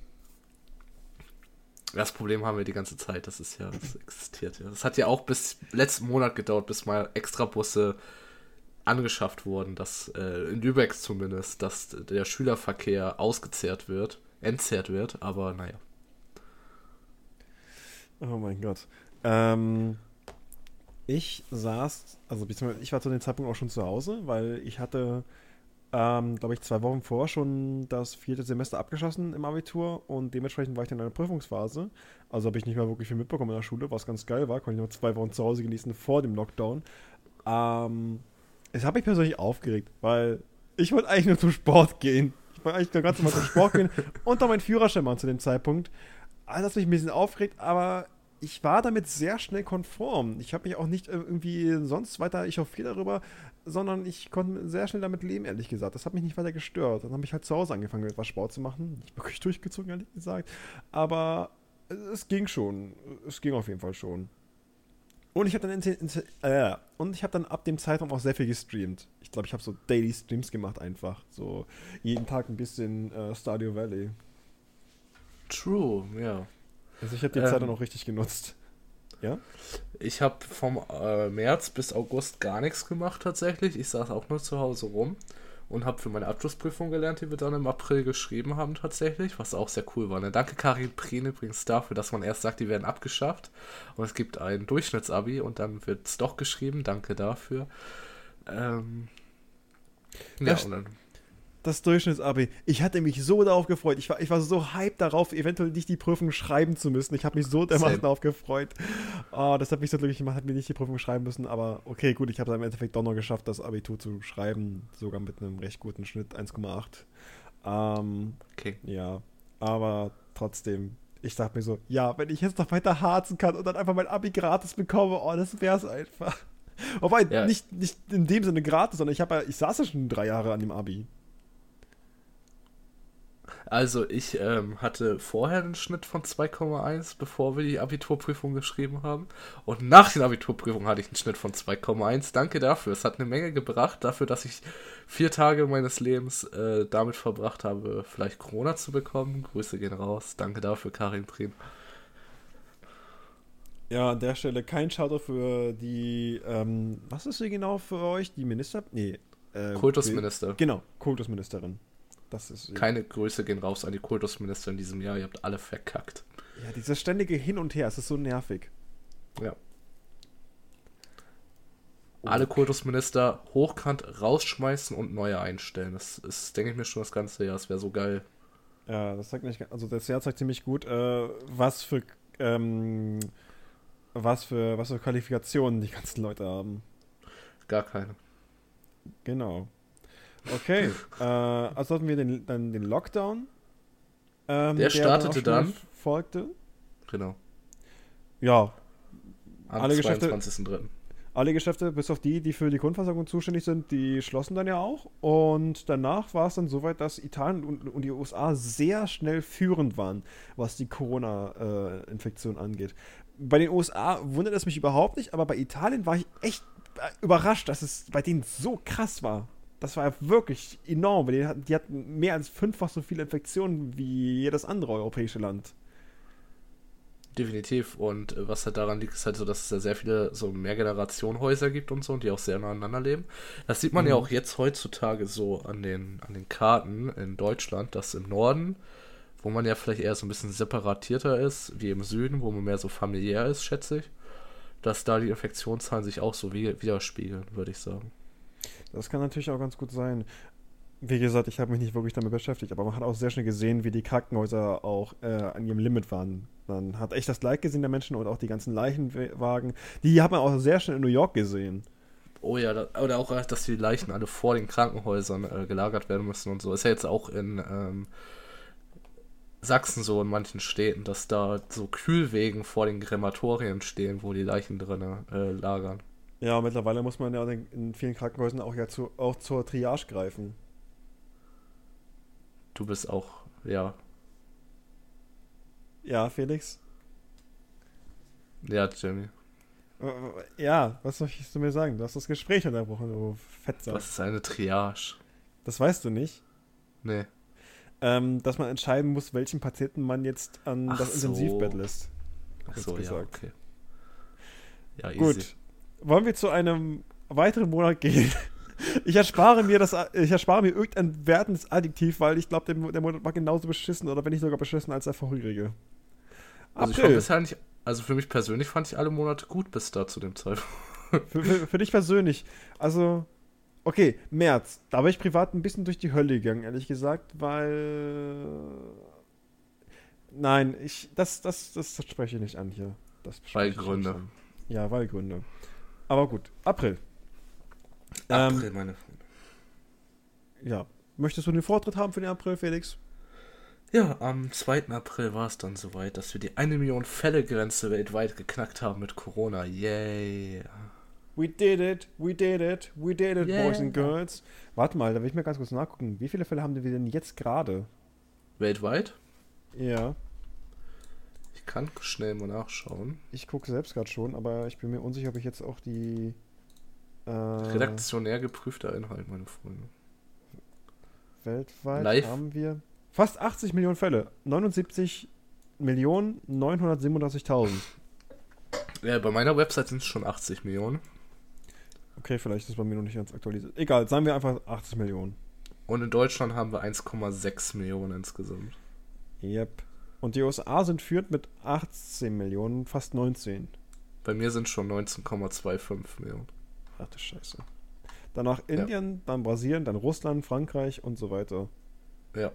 Das Problem haben wir die ganze Zeit, das ist ja, das existiert ja. Das hat ja auch bis letzten Monat gedauert, bis mal extra Busse angeschafft wurden, dass äh, in Lübeck zumindest, dass der Schülerverkehr ausgezehrt wird, entzerrt wird, aber naja. Oh mein Gott. Ähm, ich saß, also ich war zu dem Zeitpunkt auch schon zu Hause, weil ich hatte, ähm, glaube ich, zwei Wochen vor schon das vierte Semester abgeschlossen im Abitur und dementsprechend war ich dann in einer Prüfungsphase. Also habe ich nicht mehr wirklich viel mitbekommen in der Schule, was ganz geil war. Konnte ich noch zwei Wochen zu Hause genießen vor dem Lockdown. Ähm, es hat mich persönlich aufgeregt, weil ich wollte eigentlich nur zum Sport gehen. Ich wollte eigentlich ganz normal zum Sport gehen [LAUGHS] und dann meinen Führerschein machen zu dem Zeitpunkt. Also das hat mich ein bisschen aufgeregt, aber ich war damit sehr schnell konform. Ich habe mich auch nicht irgendwie sonst weiter ich auf viel darüber, sondern ich konnte sehr schnell damit leben, ehrlich gesagt. Das hat mich nicht weiter gestört. Dann habe ich halt zu Hause angefangen, etwas Sport zu machen. Nicht wirklich [LAUGHS] durchgezogen, ehrlich gesagt. Aber es ging schon. Es ging auf jeden Fall schon. Und ich habe dann, äh, habe dann ab dem Zeitraum auch sehr viel gestreamt. Ich glaube, ich habe so Daily Streams gemacht einfach. So jeden Tag ein bisschen äh, Stardew Valley. True, ja. Also ich habe die ähm, Zeit dann auch richtig genutzt. Ja? Ich habe vom äh, März bis August gar nichts gemacht tatsächlich. Ich saß auch nur zu Hause rum und habe für meine Abschlussprüfung gelernt, die wir dann im April geschrieben haben tatsächlich, was auch sehr cool war. Ne? Danke Karin Prien übrigens dafür, dass man erst sagt, die werden abgeschafft und es gibt ein Durchschnittsabi und dann wird es doch geschrieben. Danke dafür. Ähm, ja, und dann das Durchschnittsabi. Ich hatte mich so darauf gefreut. Ich war, ich war so hyped darauf, eventuell nicht die Prüfung schreiben zu müssen. Ich habe mich so dermaßen darauf gefreut. Oh, das hat mich so glücklich gemacht, hat mir nicht die Prüfung schreiben müssen. Aber okay, gut, ich habe es im Endeffekt doch noch geschafft, das Abitur zu schreiben. Sogar mit einem recht guten Schnitt, 1,8. Ähm, okay. Ja, aber trotzdem, ich dachte mir so, ja, wenn ich jetzt noch weiter harzen kann und dann einfach mein Abi gratis bekomme, oh, das wäre es einfach. Wobei, ja. nicht, nicht in dem Sinne gratis, sondern ich, ja, ich saß ja schon drei Jahre an dem Abi. Also ich ähm, hatte vorher einen Schnitt von 2,1, bevor wir die Abiturprüfung geschrieben haben. Und nach der Abiturprüfung hatte ich einen Schnitt von 2,1. Danke dafür. Es hat eine Menge gebracht, dafür, dass ich vier Tage meines Lebens äh, damit verbracht habe, vielleicht Corona zu bekommen. Grüße gehen raus. Danke dafür, Karin Prien. Ja, an der Stelle kein Shoutout für die, ähm, was ist sie genau für euch? Die Minister? Nee. Äh, Kultusminister. Genau, Kultusministerin. Das ist Keine Grüße gehen raus an die Kultusminister in diesem Jahr. Ihr habt alle verkackt. Ja, dieses ständige Hin und Her, es ist so nervig. Ja. Alle Kultusminister hochkant rausschmeißen und neue einstellen. Das ist, denke ich mir, schon das ganze Jahr. Das wäre so geil. Ja, das zeigt nicht, also das Jahr zeigt ziemlich gut, äh, was für, ähm, was für, was für Qualifikationen die ganzen Leute haben. Gar keine. Genau. Okay, äh, also hatten wir den, dann den Lockdown. Ähm, der, der startete dann. dann folgte. Genau. Ja. Am alle 22.3. Geschäfte, alle Geschäfte, bis auf die, die für die Grundversorgung zuständig sind, die schlossen dann ja auch. Und danach war es dann soweit, dass Italien und, und die USA sehr schnell führend waren, was die Corona-Infektion äh, angeht. Bei den USA wundert es mich überhaupt nicht, aber bei Italien war ich echt äh, überrascht, dass es bei denen so krass war. Das war wirklich enorm. Die hatten, die hatten mehr als fünffach so viele Infektionen wie jedes andere europäische Land. Definitiv. Und äh, was halt daran liegt, ist halt so, dass es da sehr viele so Mehrgenerationenhäuser gibt und so und die auch sehr nah aneinander leben. Das sieht man mhm. ja auch jetzt heutzutage so an den, an den Karten in Deutschland, dass im Norden, wo man ja vielleicht eher so ein bisschen separatierter ist, wie im Süden, wo man mehr so familiär ist, schätze ich, dass da die Infektionszahlen sich auch so widerspiegeln, würde ich sagen. Das kann natürlich auch ganz gut sein. Wie gesagt, ich habe mich nicht wirklich damit beschäftigt, aber man hat auch sehr schnell gesehen, wie die Krankenhäuser auch äh, an ihrem Limit waren. Man hat echt das Leid gesehen der Menschen und auch die ganzen Leichenwagen. Die hat man auch sehr schnell in New York gesehen. Oh ja, da, oder auch, dass die Leichen alle vor den Krankenhäusern äh, gelagert werden müssen und so. Ist ja jetzt auch in ähm, Sachsen so in manchen Städten, dass da so Kühlwegen vor den Krematorien stehen, wo die Leichen drin äh, lagern. Ja, mittlerweile muss man ja in vielen Krankenhäusern auch ja zu, auch zur Triage greifen. Du bist auch, ja. Ja, Felix? Ja, Jimmy. Äh, ja, was möchtest du mir sagen? Du hast das Gespräch unterbrochen, du Fetzer. Was ist eine Triage? Das weißt du nicht? Nee. Ähm, dass man entscheiden muss, welchen Patienten man jetzt an Ach das so. Intensivbett lässt. Ach so, gesagt. ja, okay. Ja, easy. Wollen wir zu einem weiteren Monat gehen? [LAUGHS] Ich erspare mir das, ich erspare mir irgendein wertendes Adjektiv, weil ich glaube, der, der Monat war genauso beschissen oder wenn nicht sogar beschissen als der vorherige. Also ich bisher nicht, also für mich persönlich fand ich alle Monate gut bis da zu dem Zeitpunkt. [LAUGHS] Für, für, für dich persönlich, also okay, März, da war ich privat ein bisschen durch die Hölle gegangen, ehrlich gesagt, weil Nein, ich das das das, das spreche ich nicht an hier. Das weil Gründe. Ja, weil Gründe. Aber gut, April. April, ähm, meine Freunde. Ja. Möchtest du den Vortritt haben für den April, Felix? Ja, am 2. April war es dann soweit, dass wir die 1 Million Fälle-Grenze weltweit geknackt haben mit Corona. Yay. We did it, we did it, we did it, yeah. boys and girls. Warte mal, da will ich mir ganz kurz nachgucken. Wie viele Fälle haben wir denn jetzt gerade? Weltweit? Ja. Kann schnell mal nachschauen. Ich gucke selbst gerade schon, aber ich bin mir unsicher, ob ich jetzt auch die äh, Redaktionär geprüfter Inhalt, meine Freunde. Weltweit Live. haben wir fast 80 Millionen Fälle. 79 Millionen 937.000. [LAUGHS] Ja, bei meiner Website sind es schon 80 Millionen. Okay, vielleicht ist es bei mir noch nicht ganz aktualisiert. Egal, sagen wir einfach 80 Millionen. Und in Deutschland haben wir 1,6 Millionen insgesamt. Yep. Und die USA sind führend mit 18 Millionen, fast 19. Bei mir sind schon 19,25 Millionen. Ach du Scheiße. Danach Indien, ja. dann Brasilien, dann Russland, Frankreich und so weiter. Ja.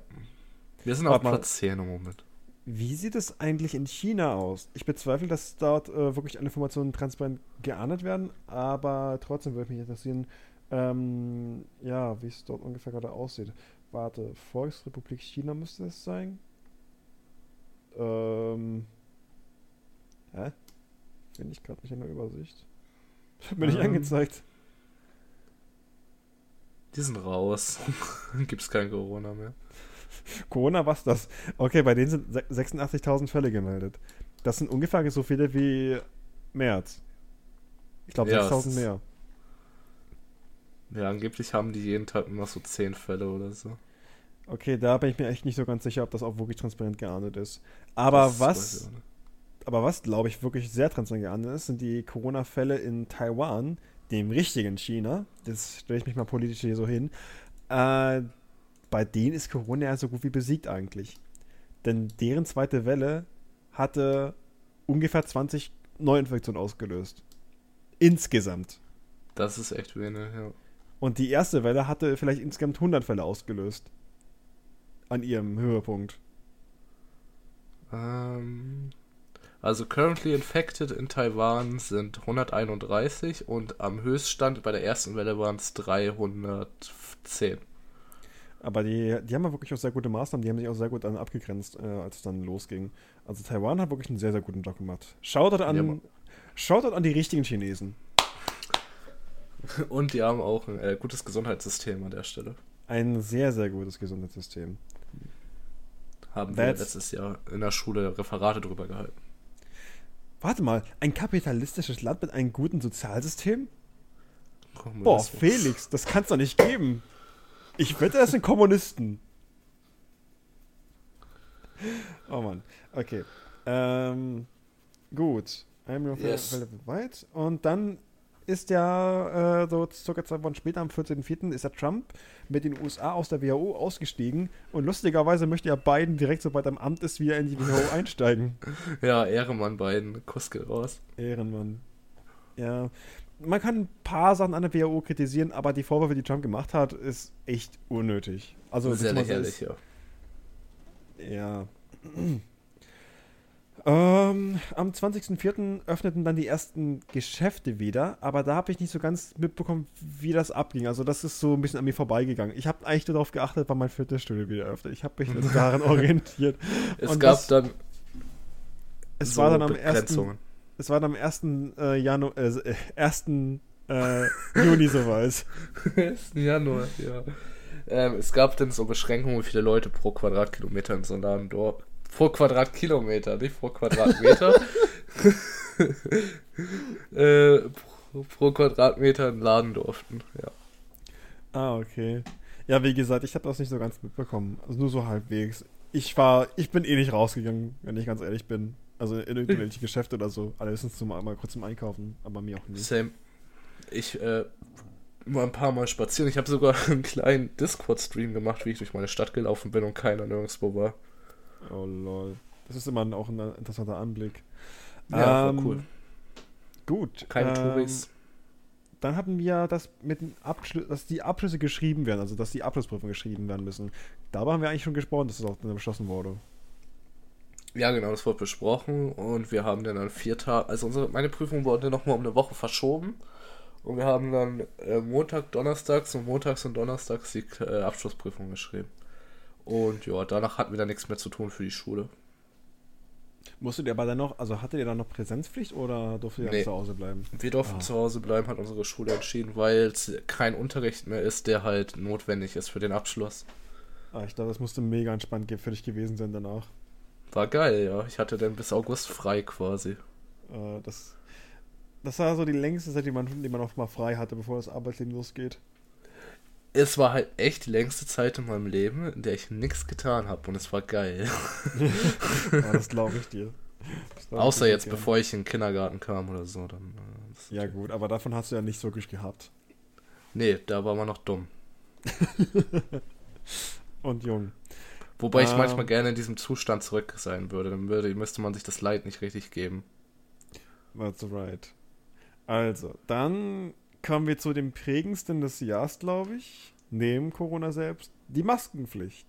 Wir sind auf Platz 10 im Moment. Wie sieht es eigentlich in China aus? Ich bezweifle, dass dort äh, wirklich alle Informationen transparent geahndet werden, aber trotzdem würde mich interessieren, ähm, ja, wie es dort ungefähr gerade aussieht. Warte, Volksrepublik China müsste es sein? Ähm, hä? Finde ich gerade nicht in der Übersicht. [LAUGHS] Hat mir nicht ähm, angezeigt. Die sind raus. [LAUGHS] Gibt's kein Corona mehr. Corona, was das? Okay, bei denen sind 86.000 Fälle gemeldet. Das sind ungefähr so viele wie März. Ich glaube, ja, 6.000 mehr. Ja, angeblich haben die jeden Tag noch so 10 Fälle oder so. Okay, da bin ich mir echt nicht so ganz sicher, ob das auch wirklich transparent geahndet ist. Aber das was aber was, glaube ich, wirklich sehr transparent geahndet ist, sind die Corona-Fälle in Taiwan, dem richtigen China. Das stelle ich mich mal politisch hier so hin. Äh, bei denen ist Corona ja so gut wie besiegt eigentlich. Denn deren zweite Welle hatte ungefähr 20 Neuinfektionen ausgelöst. Insgesamt. Das ist echt wenig, ja. Und die erste Welle hatte vielleicht insgesamt 100 Fälle ausgelöst. An ihrem Höhepunkt. Ähm, also currently infected in Taiwan sind 131 und am Höchststand bei der ersten Welle waren es 310. Aber die, die haben ja wirklich auch sehr gute Maßnahmen, die haben sich auch sehr gut abgegrenzt, äh, als es dann losging. Also Taiwan hat wirklich einen sehr, sehr guten Job gemacht. Shoutout an, ja, Shoutout an die richtigen Chinesen. Und die haben auch ein äh, gutes Gesundheitssystem an der Stelle. Ein sehr, sehr gutes Gesundheitssystem. Haben That's wir letztes Jahr in der Schule Referate drüber gehalten. Warte mal, ein kapitalistisches Land mit einem guten Sozialsystem? Boah, Felix, das kann's doch nicht geben. Ich wette, das sind Kommunisten. Oh Mann. Okay. Ähm, gut. Einmal yes. weit. Und dann ist ja äh, so circa zwei Wochen später, am 14.04., ist ja Trump mit den USA aus der WHO ausgestiegen und lustigerweise möchte ja Biden direkt, sobald er im Amt ist, wieder in die WHO [LAUGHS] einsteigen. Ja, Ehrenmann Biden, Kuss geht raus. Ehrenmann. Ja. man kann ein paar Sachen an der WHO kritisieren, aber die Vorwürfe, die Trump gemacht hat, ist echt unnötig. Also Sehr lächerlich, ja. Ja. Ähm, am 20.04. öffneten dann die ersten Geschäfte wieder, aber da habe ich nicht so ganz mitbekommen, wie das abging. Also das ist so ein bisschen an mir vorbeigegangen. Ich habe eigentlich nur darauf geachtet, wann mein Fitnessstudio wieder öffnet. Ich habe mich [LAUGHS] daran orientiert. Es Und gab das- dann Es so war dann am 1. Begrenzungen. Es war dann am 1. Äh, Januar, äh, äh, 1. Äh, Juni soweit. [LAUGHS] 1. Januar, ja. Ähm, es gab dann so Beschränkungen, wie viele Leute pro Quadratkilometer in so einem dort. Pro Quadratkilometer, nicht pro Quadratmeter. [LAUGHS] äh, pro, pro Quadratmeter einen Laden durften, ja. Ah, okay. Ja, wie gesagt, ich habe das nicht so ganz mitbekommen. Also nur so halbwegs. Ich war, ich bin eh nicht rausgegangen, wenn ich ganz ehrlich bin. Also in irgendwelche [LAUGHS] Geschäfte oder so. Allerdings zum mal kurz zum Einkaufen, aber mir auch nicht. Same. Ich äh, war ein paar Mal spazieren. Ich habe sogar [LAUGHS] einen kleinen Discord-Stream gemacht, wie ich durch meine Stadt gelaufen bin und keiner nirgendwo war. Oh lol. Das ist immer auch ein interessanter Anblick. Ja, Ähm, cool. Gut. Keine ähm, Touris. Dann hatten wir das mit den Abschlüssen, dass die Abschlüsse geschrieben werden, also dass die Abschlussprüfungen geschrieben werden müssen. Darüber haben wir eigentlich schon gesprochen, dass es auch dann beschlossen wurde. Ja, genau, das wurde besprochen und wir haben dann an vier Tagen, also unsere, meine Prüfung wurde nochmal um eine Woche verschoben und wir haben dann äh, Montag, Donnerstags und Montags und Donnerstags die äh, Abschlussprüfung geschrieben. Und ja, danach hatten wir dann nichts mehr zu tun für die Schule. Musstet ihr aber dann noch, also hattet ihr dann noch Präsenzpflicht oder durftet ihr Nee. zu Hause bleiben? Wir durften Ah. zu Hause bleiben, hat unsere Schule entschieden, weil es kein Unterricht mehr ist, der halt notwendig ist für den Abschluss. Ah, ich glaube, das musste mega entspannt für dich gewesen sein danach. War geil, ja. Ich hatte dann bis August frei quasi. Äh, das, das war so die längste Zeit, die man, die man auch mal frei hatte, bevor das Arbeitsleben losgeht. Es war halt echt die längste Zeit in meinem Leben, in der ich nichts getan habe und es war geil. [LAUGHS] Ja, das glaube ich dir. Glaub ich Außer dir jetzt, gern. bevor ich in den Kindergarten kam oder so. Dann, äh, Ja, gut, aber davon hast du ja nichts wirklich gehabt. Nee, da war man noch dumm. [LAUGHS] Und jung. Wobei ich manchmal gerne in diesem Zustand zurück sein würde. Dann würde, müsste man sich das Leid nicht richtig geben. That's right. Also, dann kommen wir zu dem prägendsten des Jahres, glaube ich. Neben Corona selbst. Die Maskenpflicht.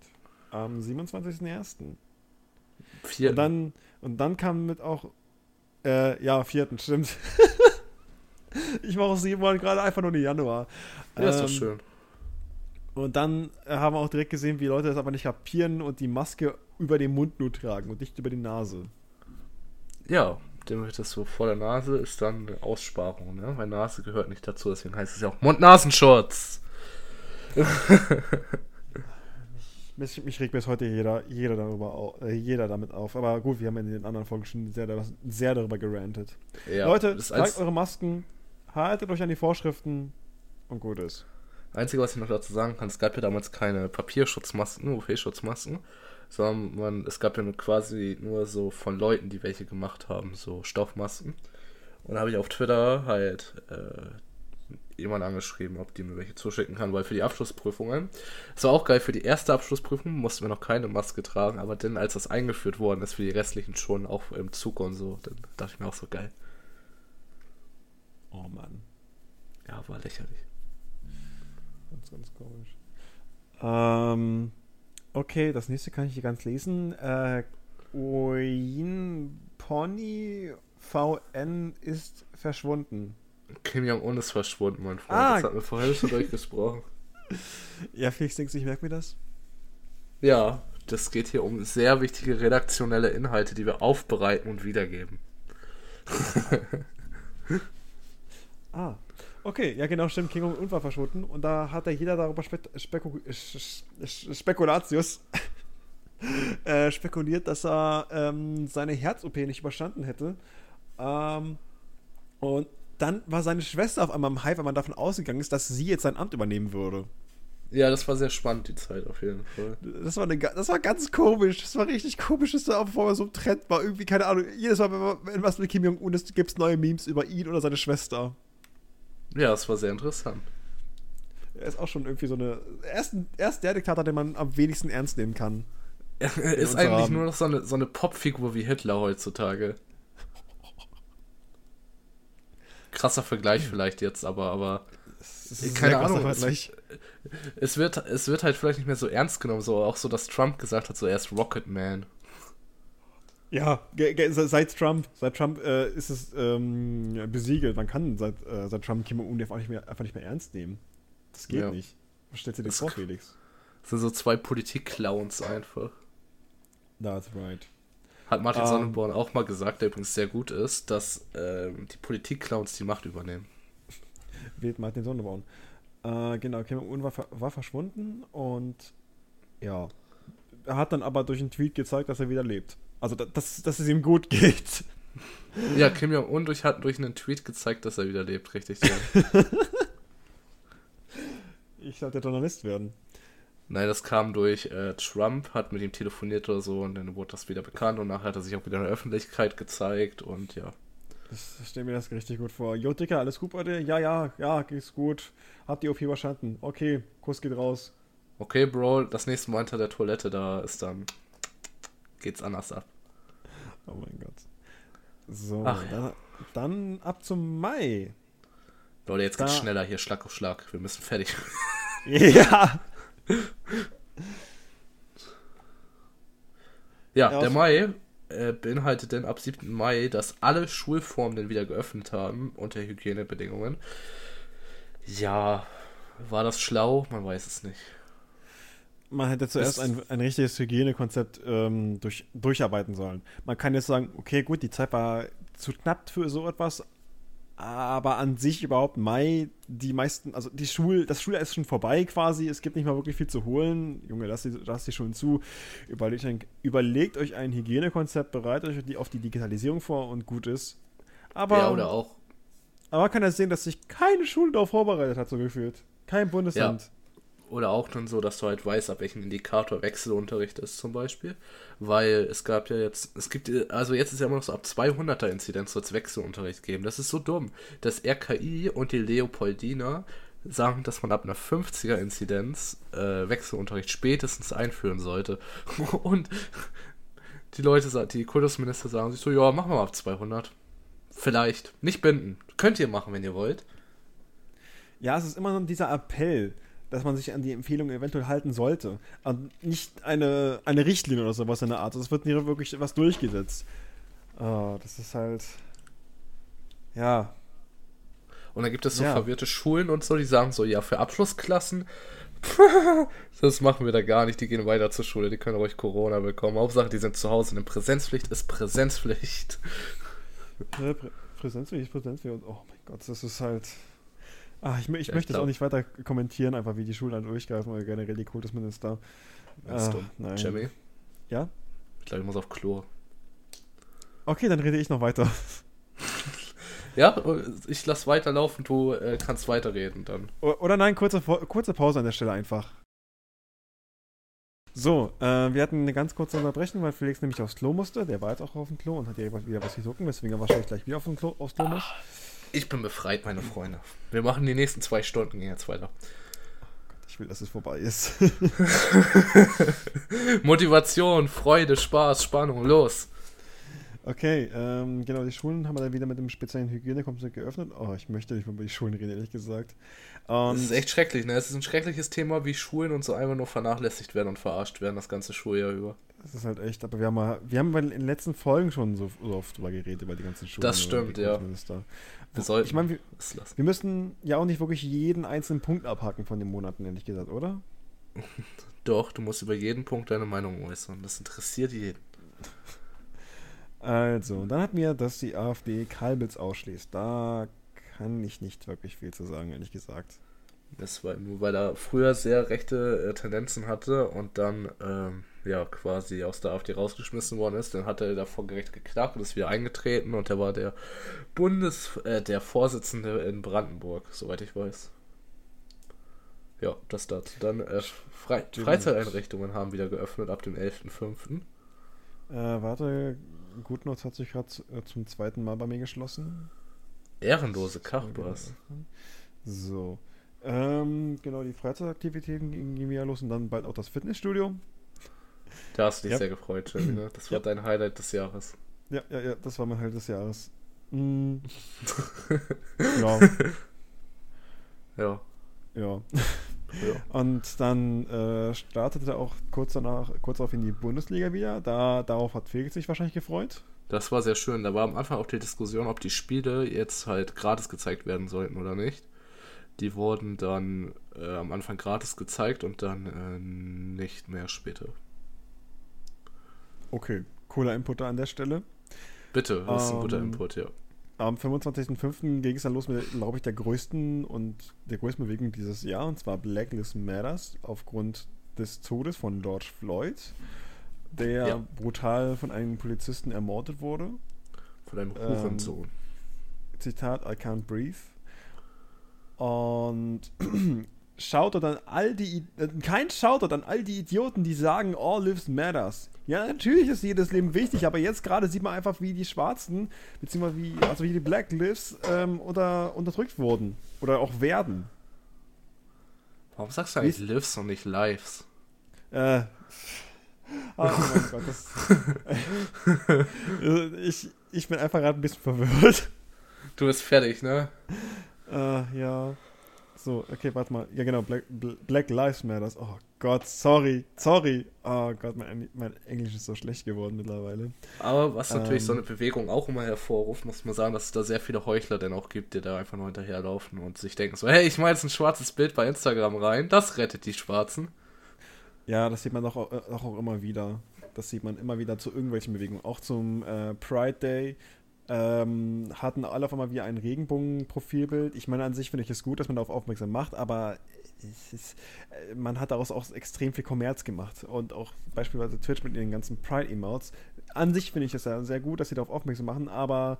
Am 27.01. Vier. Und dann, und dann kam mit auch. Äh, ja, vierten, stimmt. [LAUGHS] ich mache aus sieben Monaten gerade einfach nur den Januar. ja, ist doch Ähm, schön. Und dann äh, haben wir auch direkt gesehen, wie Leute das aber nicht kapieren und die Maske über den Mund nur tragen und nicht über die Nase. Ja, dem das so vor der Nase ist dann eine Aussparung, ne? Weil Nase gehört nicht dazu, deswegen heißt es ja auch Mund-Nasenschutz. [LAUGHS] Mich, mich regt bis heute jeder, jeder, darüber au, äh, jeder damit auf. Aber gut, wir haben in den anderen Folgen schon sehr, sehr darüber gerantet. Ja, Leute, tragt eure Masken, haltet euch an die Vorschriften und gut ist. Einzige, was ich noch dazu sagen kann, es gab ja damals keine Papierschutzmasken, UV-Schutzmasken, sondern man, es gab ja nur quasi nur so von Leuten, die welche gemacht haben, so Stoffmasken. Und da habe ich auf Twitter halt äh, jemand angeschrieben, ob die mir welche zuschicken kann, weil für die Abschlussprüfungen, das war auch geil, für die erste Abschlussprüfung mussten wir noch keine Maske tragen, aber dann, als das eingeführt worden ist, für die restlichen schon, auch im Zug und so, dann dachte ich mir auch so geil. Oh Mann, Ja, war lächerlich. ganz, ganz komisch. Ähm, okay, das nächste kann ich hier ganz lesen. Äh, Oin Pony VN ist verschwunden. Kim Jong-un ist verschwunden, mein Freund. Ah. Das hat mir vorhin schon durchgesprochen. [LAUGHS] Ja, Felix, denkst du, ich merke mir das? Ja, das geht hier um sehr wichtige redaktionelle Inhalte, die wir aufbereiten und wiedergeben. [LAUGHS] Ah, okay, ja genau, stimmt. King Jong-un war verschwunden und da hat ja jeder darüber spe speku Spekulatius [LAUGHS] äh, spekuliert, dass er ähm, seine Herz-OP nicht überstanden hätte. Ähm, und dann war seine Schwester auf einmal im Hype, weil man davon ausgegangen ist, dass sie jetzt sein Amt übernehmen würde. Ja, das war sehr spannend, die Zeit auf jeden Fall. Das war, eine, das war ganz komisch. Das war richtig komisch, dass da auf einmal so ein Trend war. Irgendwie, keine Ahnung, jedes Mal, wenn, man- wenn was mit Kim Jong-un ist, gibt es neue Memes über ihn oder seine Schwester. Ja, das war sehr interessant. Er ist auch schon irgendwie so eine. Er ist, er ist der Diktator, den man am wenigsten ernst nehmen kann. Er ist eigentlich nur noch so eine, so eine Popfigur wie Hitler heutzutage. krasser Vergleich vielleicht jetzt, aber, aber keine Ahnung. Es, es, wird, es wird halt vielleicht nicht mehr so ernst genommen, so auch so, dass Trump gesagt hat, so er ist Rocket Man. Ja, seit Trump, seit Trump äh, ist es ähm, besiegelt. Man kann seit, äh, seit Trump Kim Jong-un einfach, nicht mehr, einfach nicht mehr ernst nehmen. Das geht ja. nicht. Was stellst du dir vor, Felix? Das sind so zwei Politik-Clowns einfach. That's right. Hat Martin um, ähm. Sonnenborn auch mal gesagt, der übrigens sehr gut ist, dass ähm, die Politik-Clowns die Macht übernehmen. [LAUGHS] Wählt Martin Sonnenborn. Äh, genau, Kim Jong-un war, war verschwunden und ja, er hat dann aber durch einen Tweet gezeigt, dass er wieder lebt. Also, dass, dass es ihm gut [LAUGHS] geht. Ja, Kim Jong-un durch, hat durch einen Tweet gezeigt, dass er wieder lebt, richtig. Ja. [LAUGHS] ich sollte Journalist werden. Nein, das kam durch äh, Trump, hat mit ihm telefoniert oder so und dann wurde das wieder bekannt und nachher hat er sich auch wieder in der Öffentlichkeit gezeigt und ja. Ich stelle mir das richtig gut vor. Jo, Dicker, alles gut bei dir? Ja, ja, ja, geht's gut. Hab die OP überstanden. Okay, Kuss geht raus. Okay, Bro, das nächste Mal hinter der Toilette, da ist dann. Geht's anders ab. Oh mein Gott. So, Ach, dann, ja. dann, ab zum Mai. Leute, jetzt da. geht's schneller hier, Schlag auf Schlag. Wir müssen fertig. [LAUGHS] ja. ja, ja der Mai äh, beinhaltet denn ab 7. Mai, dass alle Schulformen dann wieder geöffnet haben unter Hygienebedingungen. Ja, war das schlau? Man weiß es nicht. Man hätte zuerst ein, ein richtiges Hygienekonzept ähm, durch, durcharbeiten sollen. Man kann jetzt sagen, okay, gut, die Zeit war zu knapp für so etwas, aber an sich überhaupt Mai, die meisten, also die Schul, das Schuljahr ist schon vorbei quasi, es gibt nicht mal wirklich viel zu holen. Junge, lasst die, lasst die schon zu. Überlegt, überlegt euch ein Hygienekonzept, bereitet euch die, auf die Digitalisierung vor und gut ist. Aber, ja, oder auch. Aber man kann ja sehen, dass sich keine Schule darauf vorbereitet hat, so gefühlt. Kein Bundesland. Ja oder auch dann so, dass du halt weißt, ab welchem Indikator Wechselunterricht ist zum Beispiel. Weil es gab ja jetzt, es gibt, also jetzt ist ja immer noch so ab 200er Inzidenz soll es Wechselunterricht geben. Das ist so dumm. Das RKI und die Leopoldina sagen, dass man ab einer 50er Inzidenz äh, Wechselunterricht spätestens einführen sollte. [LAUGHS] Und die Leute, die Kultusminister sagen sich so, ja, machen wir mal ab 200. Vielleicht. Nicht binden. Könnt ihr machen, wenn ihr wollt. Ja, es ist immer noch dieser Appell dass man sich an die Empfehlung eventuell halten sollte. Und nicht eine, eine Richtlinie oder sowas in der Art. Es wird nie wirklich was durchgesetzt. Oh, das ist halt. Ja. Und dann gibt es so ja. verwirrte Schulen und so, die sagen so, ja, für Abschlussklassen, [LAUGHS] das machen wir da gar nicht, die gehen weiter zur Schule, die können ruhig Corona bekommen. Hauptsache, die sind zu Hause, eine Präsenzpflicht ist Präsenzpflicht. Ja, Prä Präsenzpflicht ist Präsenzpflicht und oh mein Gott, das ist halt. Ach, ich, ich ja, möchte es auch nicht weiter kommentieren, einfach wie die Schulen dann durchgreifen oder generell die Kultusminister. Meinst du? Nein. Jimmy? Ja? Ich glaube, ich muss auf Klo. Okay, dann rede ich noch weiter. [LAUGHS] ja, ich lass weiterlaufen, du äh, kannst weiterreden dann. Oder nein, kurze, kurze Pause an der Stelle einfach. So, äh, wir hatten eine ganz kurze Unterbrechung, weil Felix nämlich aufs Klo musste. Der war jetzt auch auf dem Klo und hat hier wieder was gesucht, weswegen er wahrscheinlich gleich wieder auf dem Klo, aufs Klo muss. Ich bin befreit, meine Freunde. Wir machen die nächsten zwei Stunden jetzt weiter. Ich will, dass es vorbei ist. [LAUGHS] Motivation, Freude, Spaß, Spannung, los. Okay, ähm, genau, die Schulen haben wir dann wieder mit dem speziellen Hygienekonzept geöffnet. Oh, ich möchte nicht mehr über die Schulen reden, ehrlich gesagt. Und das ist echt schrecklich, ne? Es ist ein schreckliches Thema, wie Schulen und so einfach nur vernachlässigt werden und verarscht werden, das ganze Schuljahr über. Das ist halt echt, aber wir haben mal, wir haben in den letzten Folgen schon so, so oft drüber geredet, über die ganzen Schulen. Das stimmt, ja. Wir sollten ich meine, wir, wir müssen ja auch nicht wirklich jeden einzelnen Punkt abhaken von den Monaten, ehrlich gesagt, oder? [LAUGHS] Doch, du musst über jeden Punkt deine Meinung äußern. Das interessiert jeden. Also, dann hatten wir, dass die AfD Kalbitz ausschließt. Da kann ich nicht wirklich viel zu sagen, ehrlich gesagt. Das war nur, weil er früher sehr rechte äh, Tendenzen hatte und dann ähm, ja quasi aus der AfD rausgeschmissen worden ist. Dann hat er davor gerecht geklagt und ist wieder eingetreten und er war der Bundes, äh, der Vorsitzende in Brandenburg, soweit ich weiß. Ja, das dazu. Dann äh, Fre Freizeiteinrichtungen haben wieder geöffnet ab dem 11.05. Äh, warte, Gutnutz hat sich gerade äh, zum zweiten Mal bei mir geschlossen. Ehrenlose Kachbars. So. Ähm, genau, die Freizeitaktivitäten gingen wieder los und dann bald auch das Fitnessstudio. Da hast du dich ja. sehr gefreut, Jimmy, ne? Das war ja. dein Highlight des Jahres. Ja, ja, ja, das war mein Highlight des Jahres. [LAUGHS] Ja. Ja. Ja. ja. Und dann äh, startete er auch kurz danach, kurz darauf in die Bundesliga wieder. Da, darauf hat Felix sich wahrscheinlich gefreut. Das war sehr schön. Da war am Anfang auch die Diskussion, ob die Spiele jetzt halt gratis gezeigt werden sollten oder nicht. Die wurden dann äh, am Anfang gratis gezeigt und dann äh, nicht mehr später. Okay, cooler Input da an der Stelle. Bitte, das ist ein Ähm, guter Input, ja. Am 25.05. ging es dann los mit, glaube ich, der größten und der größten Bewegung dieses Jahr, und zwar Black Lives Matters, aufgrund des Todes von George Floyd, der Ja. brutal von einem Polizisten ermordet wurde. Von einem ähm, Hurensohn. Zitat, I can't breathe. Und [CLEARS THROAT] Shoutout an all die, äh, kein Shoutout an all die Idioten, die sagen, all lives matters. Ja, natürlich ist jedes Leben wichtig, aber jetzt gerade sieht man einfach, wie die Schwarzen, beziehungsweise wie, also wie die Black Lives ähm, oder, unterdrückt wurden. Oder auch werden. Warum sagst du eigentlich Lives und nicht Lives? Äh. [LAUGHS] Oh mein Gott, das. [LAUGHS] Äh, [LAUGHS] ich, ich bin einfach gerade ein bisschen verwirrt. Du bist fertig, ne? Äh, ja. So, okay, warte mal. Ja, genau, Black, Bl- Black Lives Matters. Oh Gott, sorry, sorry. Oh Gott, mein, mein Englisch ist so schlecht geworden mittlerweile. Aber was natürlich Ähm. so eine Bewegung auch immer hervorruft, muss man sagen, dass es da sehr viele Heuchler denn auch gibt, die da einfach nur hinterherlaufen und sich denken so, hey, ich mache jetzt ein schwarzes Bild bei Instagram rein, das rettet die Schwarzen. Ja, das sieht man doch auch, auch, auch immer wieder. Das sieht man immer wieder zu irgendwelchen Bewegungen. Auch zum äh, Pride Day ähm, hatten alle auf einmal wieder ein Regenbogen-Profilbild. Ich meine, an sich finde ich es gut, dass man darauf aufmerksam macht, aber ist, äh, man hat daraus auch extrem viel Kommerz gemacht. Und auch beispielsweise Twitch mit den ganzen Pride-Emotes. An sich finde ich es ja sehr gut, dass sie darauf aufmerksam machen, aber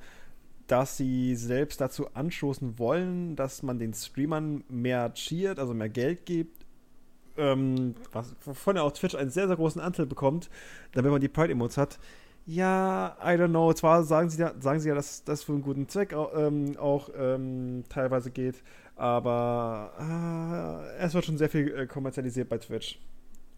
dass sie selbst dazu anstoßen wollen, dass man den Streamern mehr cheert, also mehr Geld gibt, ähm, was, wovon ja auch Twitch einen sehr, sehr großen Anteil bekommt, damit man die Pride-Emotes hat. Ja, I don't know. Zwar sagen sie ja, sagen sie ja dass das für einen guten Zweck au- ähm, auch ähm, teilweise geht, aber äh, es wird schon sehr viel äh, kommerzialisiert bei Twitch.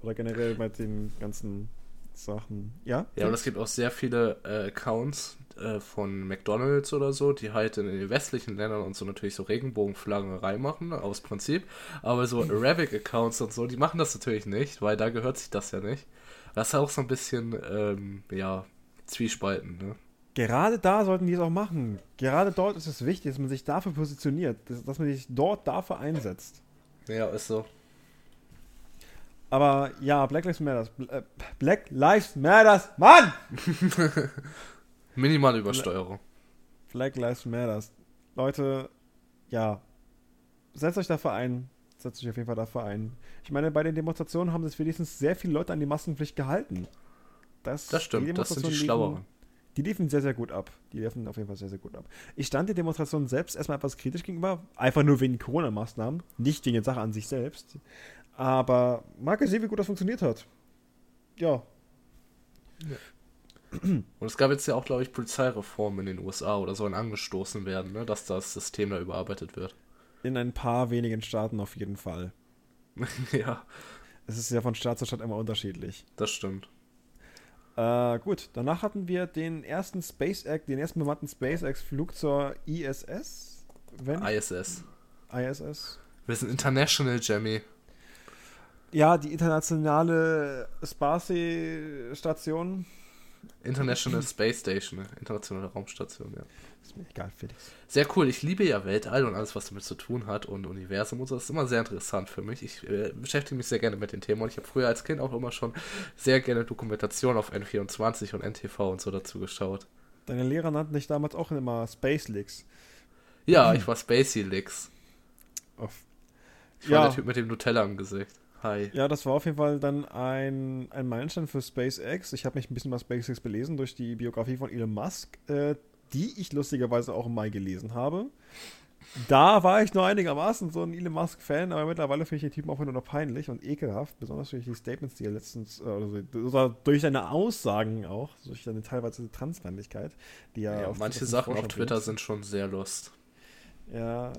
Oder generell bei den ganzen Sachen. Ja? Ja, und es gibt auch sehr viele äh, Accounts äh, von McDonalds oder so, die halt in den westlichen Ländern und so natürlich so Regenbogenflaggen reinmachen, aus Prinzip. Aber so [LAUGHS] Arabic-Accounts und so, die machen das natürlich nicht, weil da gehört sich das ja nicht. Das ist auch so ein bisschen, ähm, ja, zwiespalten, ne? Gerade da sollten die es auch machen. Gerade dort ist es wichtig, dass man sich dafür positioniert, dass, dass man sich dort dafür einsetzt. Ja, ist so. Aber ja, Black Lives Matters. Äh, Black Lives Matters, Mann! [LAUGHS] Minimale Übersteuerung. Black Lives Matters. Leute, ja, setzt euch dafür ein. Setzt euch auf jeden Fall dafür ein. Ich meine, bei den Demonstrationen haben sich wenigstens sehr viele Leute an die Maskenpflicht gehalten. Das, Das stimmt, das sind die Schlaueren. Die liefen sehr, sehr gut ab. Die liefen auf jeden Fall sehr, sehr gut ab. Ich stand der Demonstration selbst erstmal etwas kritisch gegenüber, einfach nur wegen Corona-Maßnahmen, nicht wegen der Sache an sich selbst. Aber mag gesehen, wie gut das funktioniert hat. Ja, Und es gab jetzt ja auch, glaube ich, Polizeireformen in den USA oder sollen angestoßen werden, ne? dass das System da überarbeitet wird. in ein paar wenigen Staaten auf jeden Fall. [LAUGHS] ja, Es ist ja von Staat zu Staat immer unterschiedlich. das stimmt. Äh, gut, danach hatten wir den ersten SpaceX, den ersten bemannten SpaceX-Flug zur ISS. Wenn? ISS. ISS. Wir sind international, Jamie. Ja, die internationale Space-Station. International Space Station, ne? internationale Raumstation, ja. Ist mir egal, Felix. Sehr cool. Ich liebe ja Weltall und alles, was damit zu tun hat und Universum und so. Das ist immer sehr interessant für mich. Ich äh, beschäftige mich sehr gerne mit den Themen und ich habe früher als Kind auch immer schon sehr gerne Dokumentationen auf N24 und NTV und so dazu geschaut. Deine Lehrer nannten dich damals auch immer Space Leaks. Ja, ich war Spacey Licks. Auf Ich war Ja. der Typ mit dem Nutella im Gesicht. Hi. Ja, das war auf jeden Fall dann ein, ein Meilenstein für SpaceX. Ich habe mich ein bisschen über SpaceX belesen durch die Biografie von Elon Musk, äh, die ich lustigerweise auch im Mai gelesen habe. Da war ich nur einigermaßen so ein Elon Musk-Fan, aber mittlerweile finde ich den Typen auch nur noch peinlich und ekelhaft, besonders durch die Statements, die er letztens, oder, so- oder durch seine Aussagen auch, durch seine teilweise Transfeindlichkeit, die er Ja, auf manche Sachen auf Twitter bringt. sind schon sehr lust. Ja.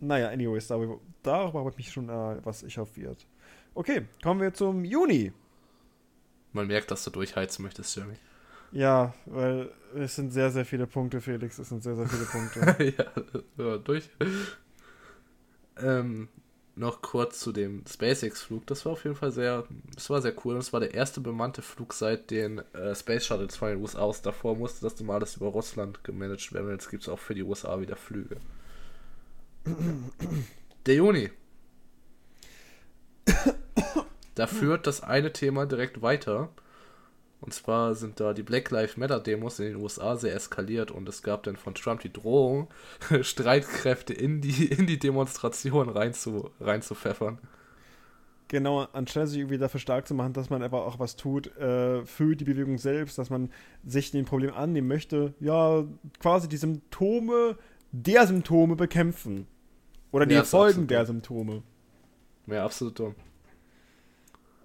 Naja, anyways, darüber, darüber habe ich mich schon äh, was ich wird. Okay, kommen wir zum Juni. Man merkt, dass du durchheizen möchtest, Jamie. Ja, weil es sind sehr, sehr viele Punkte, Felix. Es sind sehr, sehr viele Punkte. [LAUGHS] ja, ja, durch. Ähm, noch kurz zu dem SpaceX-Flug. Das war auf jeden Fall sehr, das war sehr cool. Das war der erste bemannte Flug seit den äh, Space Shuttles von den USA aus. Davor musste das immer alles über Russland gemanagt werden. Jetzt gibt es auch für die USA wieder Flüge. Der Juni. Da führt das eine Thema direkt weiter. Und zwar sind da die Black Lives Matter Demos in den USA sehr eskaliert und es gab dann von Trump die Drohung, [LAUGHS] Streitkräfte in die, in die Demonstration rein zu, reinzupfeffern. Genau, anstelle sich irgendwie dafür stark zu machen, dass man einfach auch was tut äh, für die Bewegung selbst, dass man sich dem Problem annehmen möchte, ja, quasi die Symptome der Symptome bekämpfen. Oder die Ja, Folgen der. Symptome. Ja, absolut dumm.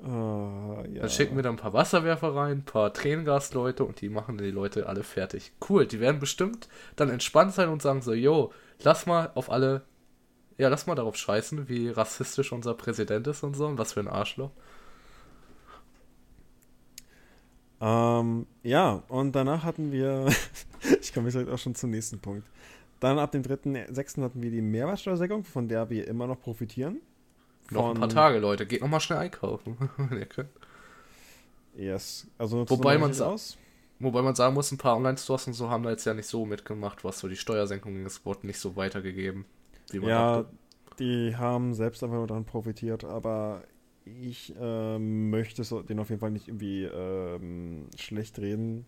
Ah, ja. Dann schicken wir da ein paar Wasserwerfer rein, ein paar Tränengasleute und die machen die Leute alle fertig. Cool, die werden bestimmt dann entspannt sein und sagen so, yo, lass mal auf alle, ja, lass mal darauf scheißen, wie rassistisch unser Präsident ist und so und was für ein Arschloch. Ähm, ja, und danach hatten wir, [LAUGHS] ich komme jetzt auch schon zum nächsten Punkt. Dann ab dem 3.6. hatten wir die Mehrwertsteuersenkung, von der wir immer noch profitieren. Noch ein paar Tage, Leute, geht noch mal schnell einkaufen. wenn [LAUGHS] ihr könnt. Yes. Also, Wobei man aus. Wobei man sagen muss, ein paar Online-Stores und so haben da jetzt ja nicht so mitgemacht, was so die Steuersenkung ist, wurde nicht so weitergegeben, wie man Ja, dachte. die haben selbst einfach nur daran profitiert, aber ich ähm, möchte so, den auf jeden Fall nicht irgendwie ähm, schlecht reden,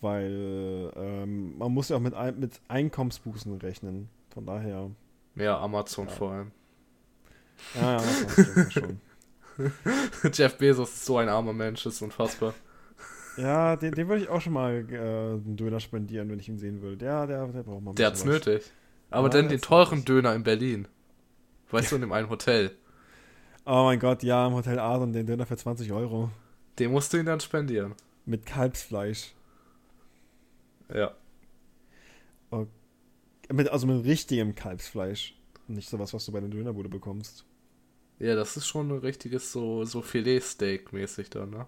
weil ähm, man muss ja auch mit, Ein mit Einkommensbußen rechnen. Von daher, Ja, Amazon Ja. vor allem. ja, stimmt schon. [LAUGHS] Jeff Bezos ist so ein armer Mensch, ist unfassbar. Ja, den, den würde ich auch schon mal äh, einen Döner spendieren, wenn ich ihn sehen würde. Der, der, der braucht mal Der hat's was. nötig. Aber Ja, dann den teuren. Döner in Berlin. Weißt du, in dem einen Hotel. Oh mein Gott, ja, im Hotel Adon den Döner für 20 Euro. Den musst du ihn dann spendieren. Mit Kalbsfleisch. Ja. Mit, also mit richtigem Kalbsfleisch. Nicht sowas, was du bei der Dönerbude bekommst. Ja, das ist schon ein richtiges so, so Filetsteak-mäßig dann, ne?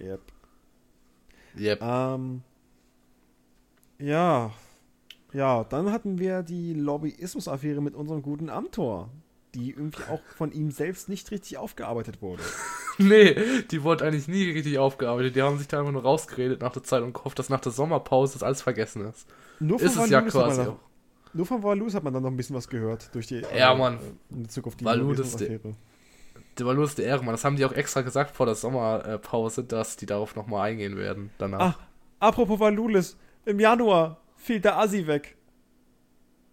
Yep. Yep. Ähm, ja. Ja, dann hatten wir die Lobbyismus-Affäre mit unserem guten Amtor, die irgendwie auch von ihm selbst nicht richtig aufgearbeitet wurde. [LAUGHS] Nee, die wurde eigentlich nie richtig aufgearbeitet. Die haben sich da einfach nur rausgeredet nach der Zeit und gehofft, dass nach der Sommerpause das alles vergessen ist. Nur von Ist es ja quasi noch, Nur von Valus hat man dann noch ein bisschen was gehört durch die Ja, äh, Mann. in Bezug auf die Valus, Lobbyismus-Affäre. Der war lustig, Ehre, Mann. Das haben die auch extra gesagt vor der Sommerpause, dass die darauf nochmal eingehen werden danach. Ah, apropos Valulis, im Januar fiel der Assi weg.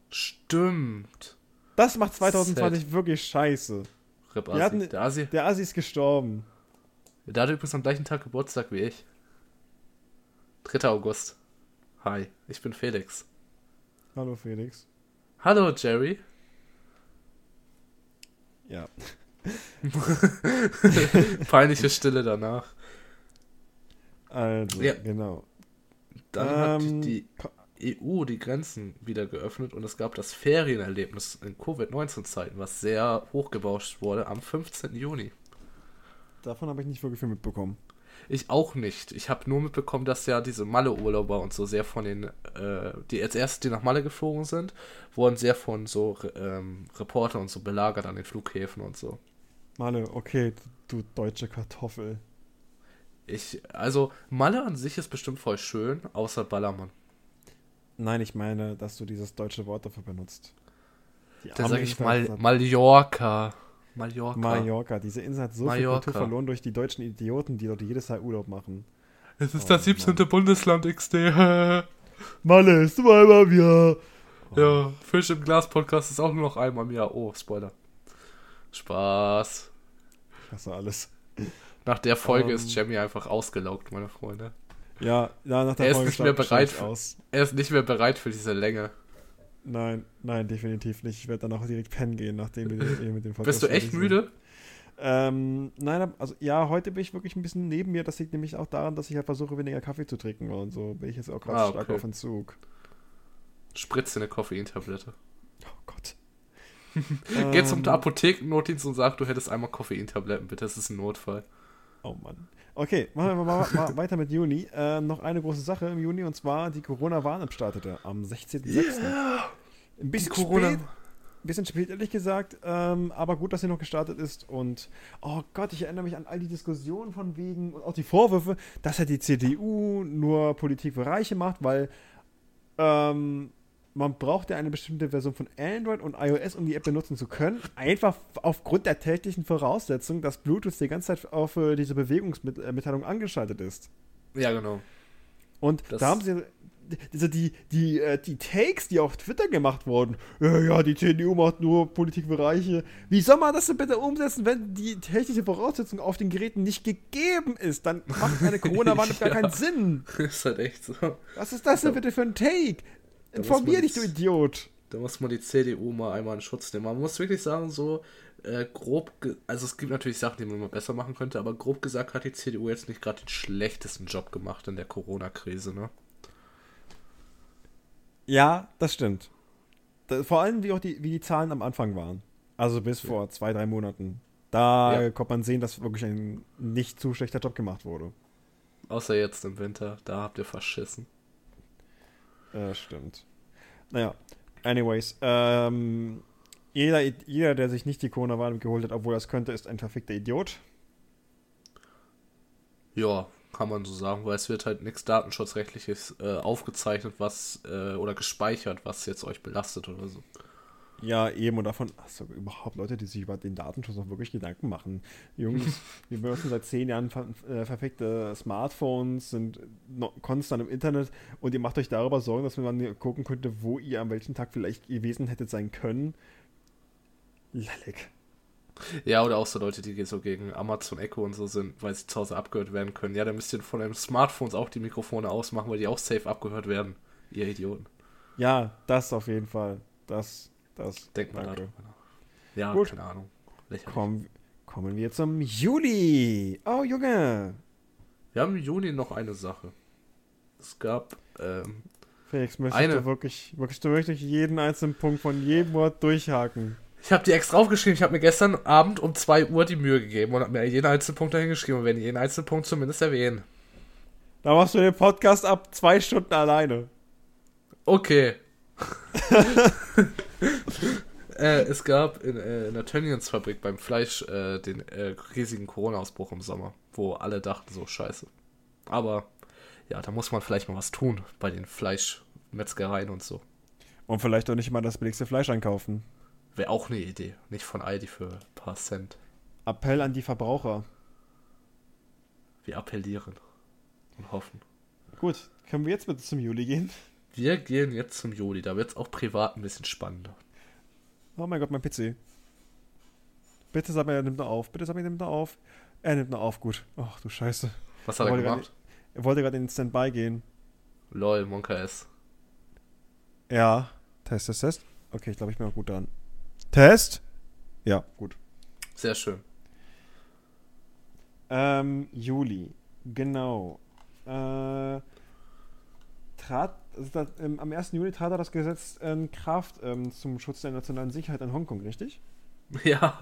Stimmt. Das macht 2020 wirklich scheiße. Rip Assi. hatten- Der Assi. Der Assi ist gestorben. Der hatte übrigens am gleichen Tag Geburtstag wie ich. 3. August. Hi, ich bin Felix. Hallo Felix. Hallo Jerry. Ja. [LAUGHS] Peinliche Stille danach. Also, Ja. genau. Dann Ähm, hat die EU die Grenzen wieder geöffnet und es gab das Ferienerlebnis in Covid-19-Zeiten, was sehr hochgebauscht wurde am 15. Juni. Davon habe ich nicht wirklich viel mitbekommen. Ich auch nicht. Ich habe nur mitbekommen, dass ja diese Malle-Urlauber und so sehr von den, äh, die als erstes, die nach Malle geflogen sind, wurden sehr von so ähm, Reportern und so belagert an den Flughäfen und so. Male, okay, du, du deutsche Kartoffel. Ich, also Malle an sich ist bestimmt voll schön, außer Ballermann. Nein, ich meine, dass du dieses deutsche Wort dafür benutzt. Die Da arme sage ich mal Mallorca. Mallorca. Mallorca. Diese Insel hat so viel Mallorca. Kultur verloren durch die deutschen Idioten, die dort jedes Jahr Urlaub machen. Es ist Oh, das 17. Mann. Bundesland XD. [LAUGHS] Malle, ist zweimal wir. ja, Fisch im Glas Podcast ist auch nur noch einmal im Jahr. Oh, Spoiler. Spaß. Ich hasse alles. Nach der Folge Ähm. ist Jamie einfach ausgelaugt, meine Freunde. Ja, ja, nach der Er ist Folge nicht mehr bereit ich aus. Er ist nicht mehr bereit für diese Länge. Nein, nein, definitiv nicht. Ich werde dann auch direkt pennen gehen, nachdem wir hier mit dem [LAUGHS] Bist du Podcast echt müde? Ähm, nein, also ja, heute bin ich wirklich ein bisschen neben mir. Das liegt nämlich auch daran, dass ich halt versuche, weniger Kaffee zu trinken und so bin ich jetzt auch gerade Ah, stark okay. auf Entzug. Spritze eine Koffeintablette. Oh Gott. [LAUGHS] Geh zum Ähm, Apothekennotdienst und sag, du hättest einmal Koffeintabletten, bitte. Das ist ein Notfall. Oh Mann. Okay, machen wir mal, mal weiter mit Juni. Ähm, noch eine große Sache im Juni und zwar die Corona-Warn-App startete am 16.06. Yeah. Ein bisschen Corona. spät, ein bisschen spät, ehrlich gesagt, ähm, aber gut, dass sie noch gestartet ist und oh Gott, ich erinnere mich an all die Diskussionen von wegen und auch die Vorwürfe, dass ja die CDU nur Politik für Reiche macht, weil ähm, man braucht ja eine bestimmte Version von Android und iOS, um die App benutzen zu können. Einfach aufgrund der technischen Voraussetzung, dass Bluetooth die ganze Zeit auf äh, diese Bewegungsmitteilung angeschaltet ist. Ja, genau. Und das da haben sie also die, die, äh, die Takes, die auf Twitter gemacht wurden, ja, ja, die CDU macht nur Politikbereiche. Wie soll man das denn bitte umsetzen, wenn die technische Voraussetzung auf den Geräten nicht gegeben ist? Dann macht eine [LAUGHS] Corona-Warn ja, gar keinen Sinn. [LAUGHS] Ist halt echt so. Was ist das denn bitte für ein Take? Informier dich, du Idiot. Da muss man die CDU mal einmal in Schutz nehmen. Man muss wirklich sagen, so äh, grob, also es gibt natürlich Sachen, die man mal besser machen könnte, aber grob gesagt hat die CDU jetzt nicht gerade den schlechtesten Job gemacht in der Corona-Krise, ne? Ja, das stimmt. vor allem, wie auch die, wie die Zahlen am Anfang waren. Also bis ja. vor zwei, drei Monaten. Da ja. konnte man sehen, dass wirklich ein nicht zu schlechter Job gemacht wurde. Außer jetzt im Winter, da habt ihr verschissen. Äh, stimmt. Naja, anyways, ähm, jeder, jeder, der sich nicht die Corona-Warnung geholt hat, obwohl es könnte, ist ein verfickter Idiot. Ja, kann man so sagen, weil es wird halt nichts Datenschutzrechtliches äh, aufgezeichnet, was äh, oder gespeichert, was jetzt euch belastet oder so. Ja, eben und davon, du überhaupt Leute, die sich über den Datenschutz auch wirklich Gedanken machen. Jungs, [LAUGHS] wir benutzen seit zehn Jahren ver äh, perfekte Smartphones, sind konstant im Internet und ihr macht euch darüber Sorgen, dass man gucken könnte, wo ihr am welchen Tag vielleicht gewesen hättet sein können. Lalek. Ja, oder auch so Leute, die so gegen Amazon Echo und so sind, weil sie zu Hause abgehört werden können. Ja, dann müsst ihr von euren Smartphones auch die Mikrofone ausmachen, weil die auch safe abgehört werden. Ihr Idioten. Ja, das auf jeden Fall. Das, das. Denkt man darüber Ja, Gut. keine Ahnung. Komm, kommen wir zum Juli. Oh, Junge. Wir haben im Juni noch eine Sache. Es gab, ähm, Felix, möchtest eine... du wirklich, wirklich, du wirklich jeden einzelnen Punkt von jedem Wort durchhaken? Ich habe die extra aufgeschrieben. Ich habe mir gestern Abend um 2 Uhr die Mühe gegeben und habe mir jeden einzelnen Punkt dahin geschrieben und werde jeden einzelnen Punkt zumindest erwähnen. Da machst du den Podcast ab zwei Stunden alleine. Okay. [LAUGHS] äh, es gab in, äh, in der Tönnies Fabrik beim Fleisch äh, den äh, riesigen Corona-Ausbruch im Sommer, wo alle dachten so scheiße. Aber ja, da muss man vielleicht mal was tun bei den Fleischmetzgereien und so. Und vielleicht auch nicht mal das billigste Fleisch einkaufen. Wäre auch eine Idee. Nicht von Aldi für ein paar Cent. Appell an die Verbraucher. Wir appellieren und hoffen. Gut, können wir jetzt bitte zum Juli gehen? Wir gehen jetzt zum Juli. Da wird es auch privat ein bisschen spannender. Oh mein Gott, mein PC. Bitte sag mir, er nimmt noch auf. Bitte sag mir, er nimmt noch auf. Er nimmt noch auf, gut. Ach du Scheiße. Was hat er, er gemacht? Grad, er wollte gerade in den Standby gehen. Lol, Monka S. Ja. Test, Test, Test. Okay, ich glaube, ich bin auch gut dran. Test? Ja, gut. Sehr schön. Ähm, Juli, genau. Äh, trat, also das, ähm, am 1. Juli trat er das Gesetz in Kraft ähm, zum Schutz der nationalen Sicherheit in Hongkong, richtig? [LAUGHS] Ja.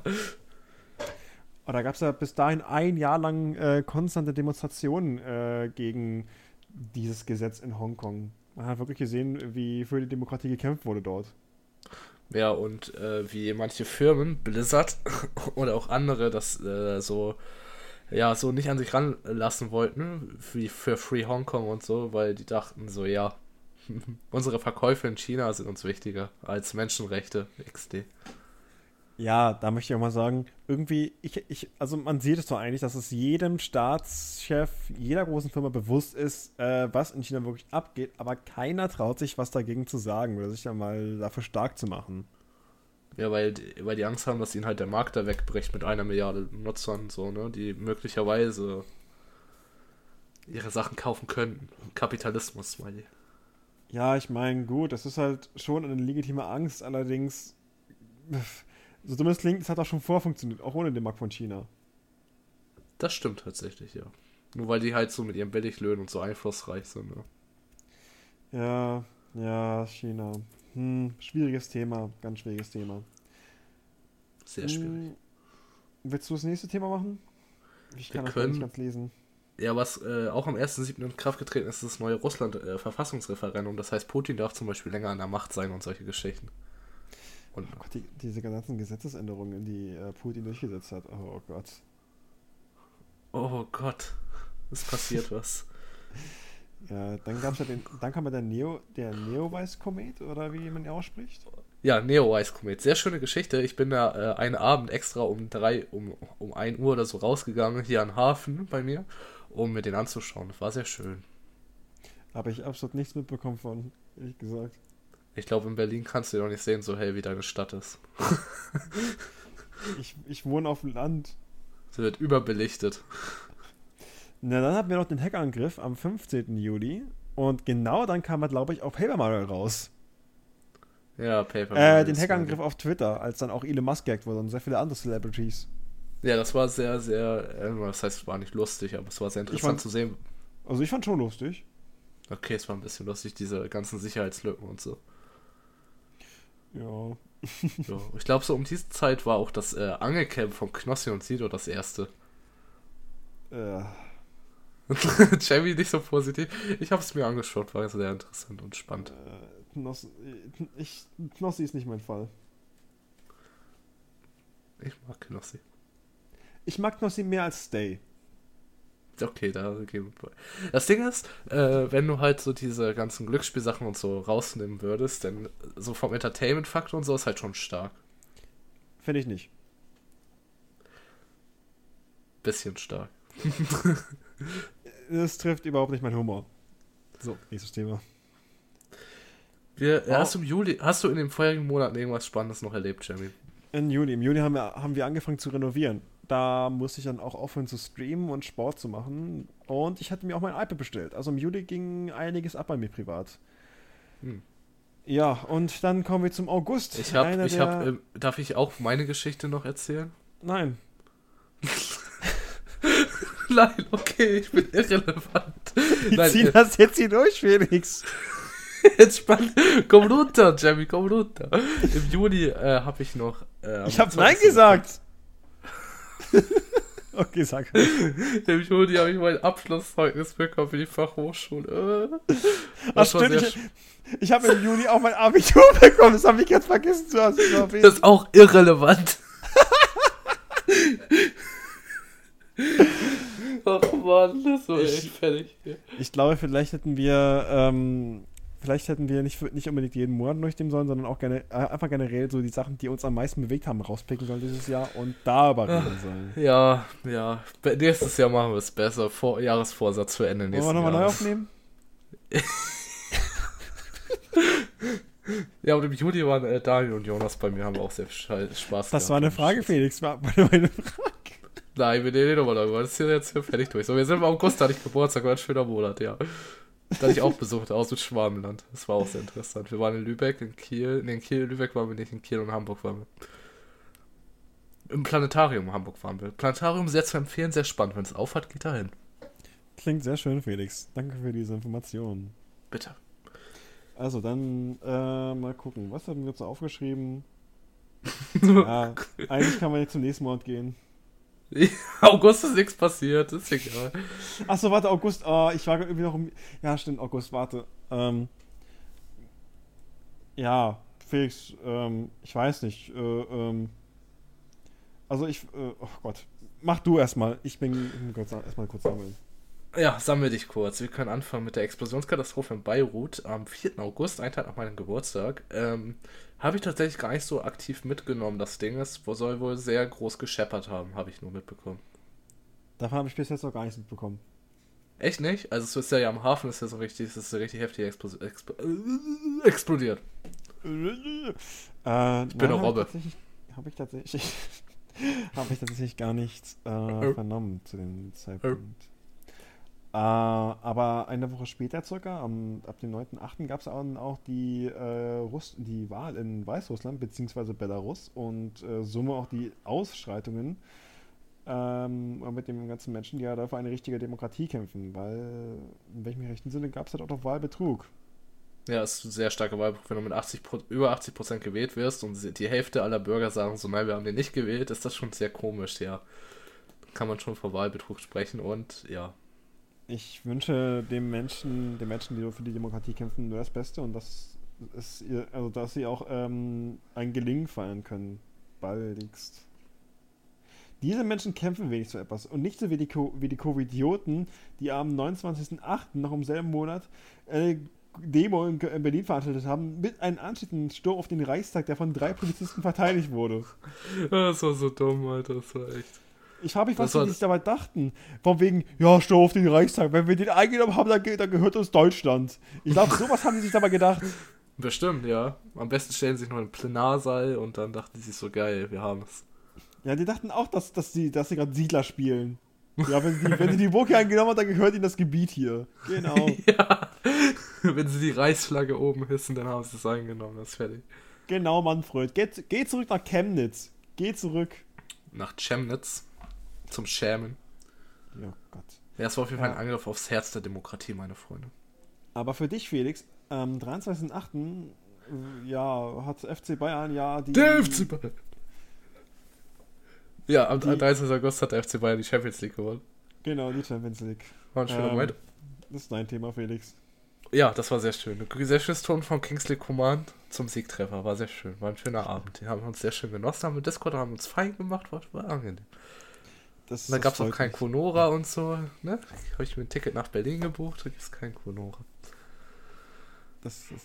Und da gab es ja bis dahin ein Jahr lang äh, konstante Demonstrationen äh, gegen dieses Gesetz in Hongkong. Man hat wirklich gesehen, wie für die Demokratie gekämpft wurde dort. Ja, und äh, wie manche Firmen, Blizzard [LAUGHS] oder auch andere, das äh, so, ja, so nicht an sich ranlassen wollten, wie für Free Hong Kong und so, weil die dachten so, ja, [LAUGHS] unsere Verkäufe in China sind uns wichtiger als Menschenrechte, XD. Ja, da möchte ich auch mal sagen, irgendwie, ich, ich, also man sieht es doch eigentlich, dass es jedem Staatschef, jeder großen Firma bewusst ist, äh, was in China wirklich abgeht, aber keiner traut sich, was dagegen zu sagen oder sich dann mal dafür stark zu machen. Ja, weil, weil die Angst haben, dass ihnen halt der Markt da wegbricht mit einer Milliarde Nutzern, so, ne, die möglicherweise ihre Sachen kaufen könnten. Kapitalismus, Smiley. Ja, ich meine, gut, das ist halt schon eine legitime Angst, allerdings so dumm es klingt, es hat auch schon vorher funktioniert, auch ohne den Markt von China. Das stimmt tatsächlich, ja. Nur weil die halt so mit ihren Billiglöhnen und so einflussreich sind, ne? Ja, ja, China. Hm, schwieriges Thema, ganz schwieriges Thema. Sehr schwierig. Hm, willst du das nächste Thema machen? Ich kann Wir das können, nicht ganz lesen. Ja, was äh, auch am 1.7. in Kraft getreten ist, ist das neue Russland-Verfassungsreferendum. das heißt, Putin darf zum Beispiel länger an der Macht sein und solche Geschichten. Und oh Gott, die, diese ganzen Gesetzesänderungen, die äh, Putin durchgesetzt hat. Oh Gott. Oh Gott. Es passiert [LAUGHS] was. Ja, dann gab's ja den, dann kam ja der Neo, der Neowise-Komet, oder wie man ihn ausspricht. Ja, Neowise Komet. Sehr schöne Geschichte. Ich bin da äh, einen Abend extra um drei, um, um ein Uhr oder so rausgegangen, hier an Hafen bei mir, um mir den anzuschauen. War sehr schön. Habe ich absolut nichts mitbekommen von, ehrlich gesagt. Ich glaube, in Berlin kannst du ja noch nicht sehen, so hell wie deine Stadt ist. ich, ich wohne auf dem Land. Sie wird überbelichtet. Na, dann hatten wir noch den Hackerangriff am 15. Juli. Und genau dann kam er, glaube ich, auf Paper Mario raus. Ja, Paper Mario. Äh, den Hackerangriff auf Twitter, als dann auch Elon Musk gehackt wurde und sehr viele andere Celebrities. Ja, das war sehr, sehr, äh, das heißt, es war nicht lustig, aber es war sehr interessant fand, zu sehen. Also ich fand schon lustig. Okay, es war ein bisschen lustig, diese ganzen Sicherheitslücken und so. Ja. [LAUGHS] ja ich glaube, so um diese Zeit war auch das äh, Angelcamp von Knossi und Sido das erste. Ja. [LAUGHS] Jamie nicht so positiv. Ich habe es mir angeschaut, war sehr interessant und spannend. Äh, Knossi, ich, Knossi ist nicht mein Fall. Ich mag Knossi. Ich mag Knossi mehr als Stay. Okay, da gehen wir. Das Ding ist, äh, wenn du halt so diese ganzen Glücksspielsachen und so rausnehmen würdest, dann so vom Entertainment-Faktor und so ist halt schon stark. Finde ich nicht. Bisschen stark. [LAUGHS] das trifft überhaupt nicht meinen Humor. So, nächstes Thema. Wir, oh. Hast du im Juli, hast du in den vorherigen Monaten irgendwas Spannendes noch erlebt, Jamie? In Juli. Im Juli haben wir, haben wir angefangen zu renovieren. Da musste ich dann auch aufhören zu streamen und Sport zu machen. Und ich hatte mir auch mein iPad bestellt. Also im Juli ging einiges ab bei mir privat. Hm. Ja, und dann kommen wir zum August. Ich habe, ich hab, äh, darf ich auch meine Geschichte noch erzählen? Nein. Nein, okay, ich bin irrelevant. Die Nein, ziehen äh, das jetzt hier durch, Felix. [LAUGHS] Entspannt. Komm runter, Jamie, komm runter. Im Juni äh, habe ich noch. Äh, ich habe Nein gesagt. [LAUGHS] okay, sag. Im Juni habe ich mein Abschlusszeugnis bekommen für die Fachhochschule. Ach, stimmt. Ich, ich habe im Juni auch mein Abitur [LAUGHS] bekommen. Das habe ich jetzt vergessen zu hast. Das ist auch irrelevant. Ach man, das war echt fertig. Ich glaube, vielleicht hätten wir ähm, vielleicht hätten wir nicht, nicht unbedingt jeden Monat durchnehmen sollen, sondern auch gerne, äh, einfach generell so die Sachen, die uns am meisten bewegt haben, rauspicken sollen dieses Jahr und darüber reden sollen. Ja, ja. Nächstes Jahr machen wir es besser. Vor, Jahresvorsatz für Ende nächstes Wollen wir nochmal neu aufnehmen? [LAUGHS] ja, und im Juli waren äh, Daniel und Jonas bei mir, haben auch sehr Spaß Das war eine Frage, Felix. War meine Frage. Nein, wir nehmen nochmal darüber. Das ist jetzt hier fertig durch. So, wir sind im August, hatte ich Geburtstag, war ein schöner Monat, ja. Da hatte ich auch besucht, aus dem Schwabenland. Das war auch sehr interessant. Wir waren in Lübeck, in Kiel. Ne, in Kiel, Lübeck waren wir nicht, in Kiel und Hamburg waren wir. Im Planetarium Hamburg waren wir. Planetarium sehr zu empfehlen, sehr spannend. Wenn es aufhat, geht da hin. Klingt sehr schön, Felix. Danke für diese Informationen. Bitte. Also, dann äh, mal gucken. Was haben wir jetzt aufgeschrieben? [LAUGHS] ja, eigentlich kann man jetzt zum nächsten Monat gehen. [LAUGHS] August ist nichts passiert, ist egal. Achso, warte, August, oh, ich war irgendwie noch im. Ja, stimmt, August, warte. Ähm, ja, Felix, ähm, ich weiß nicht. Äh, ähm, also ich, äh, oh Gott, mach du erstmal. Ich bin, ich bin erstmal kurz sammeln. Ja, sammel dich kurz. Wir können anfangen mit der Explosionskatastrophe in Beirut am 4. August, ein Tag nach meinem Geburtstag. Ähm, habe ich tatsächlich gar nicht so aktiv mitgenommen. Das Ding ist, wo soll wohl sehr groß gescheppert haben, habe ich nur mitbekommen. Davon habe ich bis jetzt noch gar nichts mitbekommen. Echt nicht? Also es ist ja, ja am Hafen ist ja so richtig, es ist so richtig heftig explos expl äh, explodiert. Äh, ich bin eine Robbe. Habe ich tatsächlich, [LAUGHS] habe ich tatsächlich gar nichts äh, vernommen zu dem Zeitpunkt. Äh, aber eine Woche später circa, am, ab dem 9.8. gab es auch die, äh, Russ die Wahl in Weißrussland bzw. Belarus und äh, somit auch die Ausschreitungen ähm, mit den ganzen Menschen, die ja da für eine richtige Demokratie kämpfen, weil in welchem rechten Sinne gab es halt auch noch Wahlbetrug. Ja, es ist ein sehr starker Wahlbetrug. Wenn du mit 80, über 80 Prozent gewählt wirst und die Hälfte aller Bürger sagen so, nein, wir haben den nicht gewählt, ist das schon sehr komisch, ja. Kann man schon vor Wahlbetrug sprechen und ja, Ich wünsche dem Menschen, den Menschen, die für die Demokratie kämpfen, nur das Beste und dass, es ihr, also dass sie auch ähm, ein Gelingen feiern können. Baldigst. Diese Menschen kämpfen wenig zu etwas und nicht so wie die, Co wie die Covidioten, die am 29.08. noch im selben Monat eine Demo in Berlin veranstaltet haben, mit einem anschließenden Sturm auf den Reichstag, der von drei Polizisten verteidigt wurde. [LAUGHS] Das war so dumm, Alter, das war echt. Ich habe mich, was sie sich dabei dachten. Von wegen, ja, Sturm auf den Reichstag. Wenn wir den eingenommen haben, dann, dann gehört uns Deutschland. Ich glaube, [LAUGHS] sowas haben sie sich dabei gedacht. Bestimmt, ja. Am besten stellen sie sich noch einen Plenarsaal und dann dachten sie sich so geil, wir haben es. Ja, die dachten auch, dass, dass sie, dass sie gerade Siedler spielen. Ja, wenn sie, wenn sie die Burg hier eingenommen hat, dann gehört ihnen das Gebiet hier. Genau. [LAUGHS] ja. Wenn sie die Reichsflagge oben hissen, dann haben sie es eingenommen, das ist fertig. Genau, Manfred. Geh, geh zurück nach Chemnitz. Geh zurück. Nach Chemnitz. Zum Schämen. Ja, Gott. Ja, es war auf jeden Fall ein Angriff aufs Herz der Demokratie, meine Freunde. Aber für dich, Felix, am 23.08. ja, hat FC Bayern ja die. Der FC Bayern! Ja, am 30. August hat der FC Bayern die Champions League gewonnen. Genau, die Champions League. War ein schöner ähm, Moment. Das ist dein Thema, Felix. Ja, das war sehr schön. Ein sehr schönes Ton von Kingsley Command zum Siegtreffer. War sehr schön. War ein schöner Abend. Den haben wir uns sehr schön genossen. Haben mit Discord haben uns fein gemacht. War, war angenehm. Das, und dann gab es auch kein Konora und so. Ne? Habe ich mir ein Ticket nach Berlin gebucht. Da gibt es kein Konora. Das, das,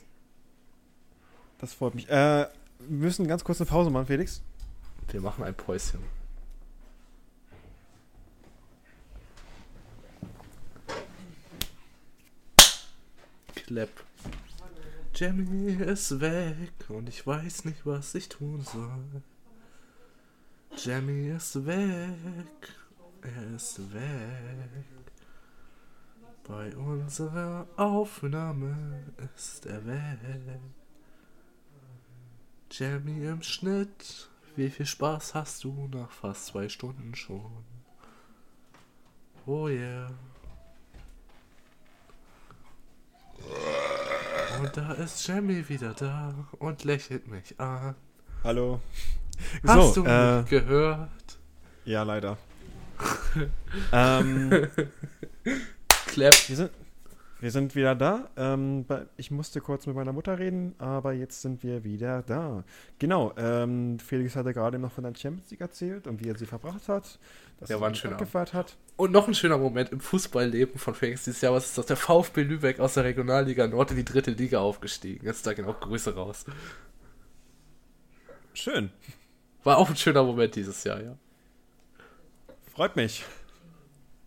das freut mich. Äh, wir müssen ganz kurz eine Pause machen, Felix. Wir machen ein Päuschen. Clap. Jamie ist weg und ich weiß nicht, was ich tun soll. Jamie ist weg, er ist weg. Bei unserer Aufnahme ist er weg. Jamie im Schnitt, wie viel Spaß hast du nach fast zwei Stunden schon? Oh yeah. Und da ist Jamie wieder da und lächelt mich an. Hallo. Hast so, du äh, gehört? Ja, leider. [LAUGHS] ähm, Clap. Wir sind, wir sind wieder da. Ähm, ich musste kurz mit meiner Mutter reden, aber jetzt sind wir wieder da. Genau, ähm, Felix hatte gerade noch von der Champions League erzählt und wie er sie verbracht hat. Dass ja, war ein schöner hat. Und noch ein schöner Moment im Fußballleben von Felix dieses Jahr, was ist das? Der VfB Lübeck aus der Regionalliga Nord in die dritte Liga aufgestiegen. Jetzt da genau Grüße raus. Schön. War auch ein schöner Moment dieses Jahr, ja. Freut mich.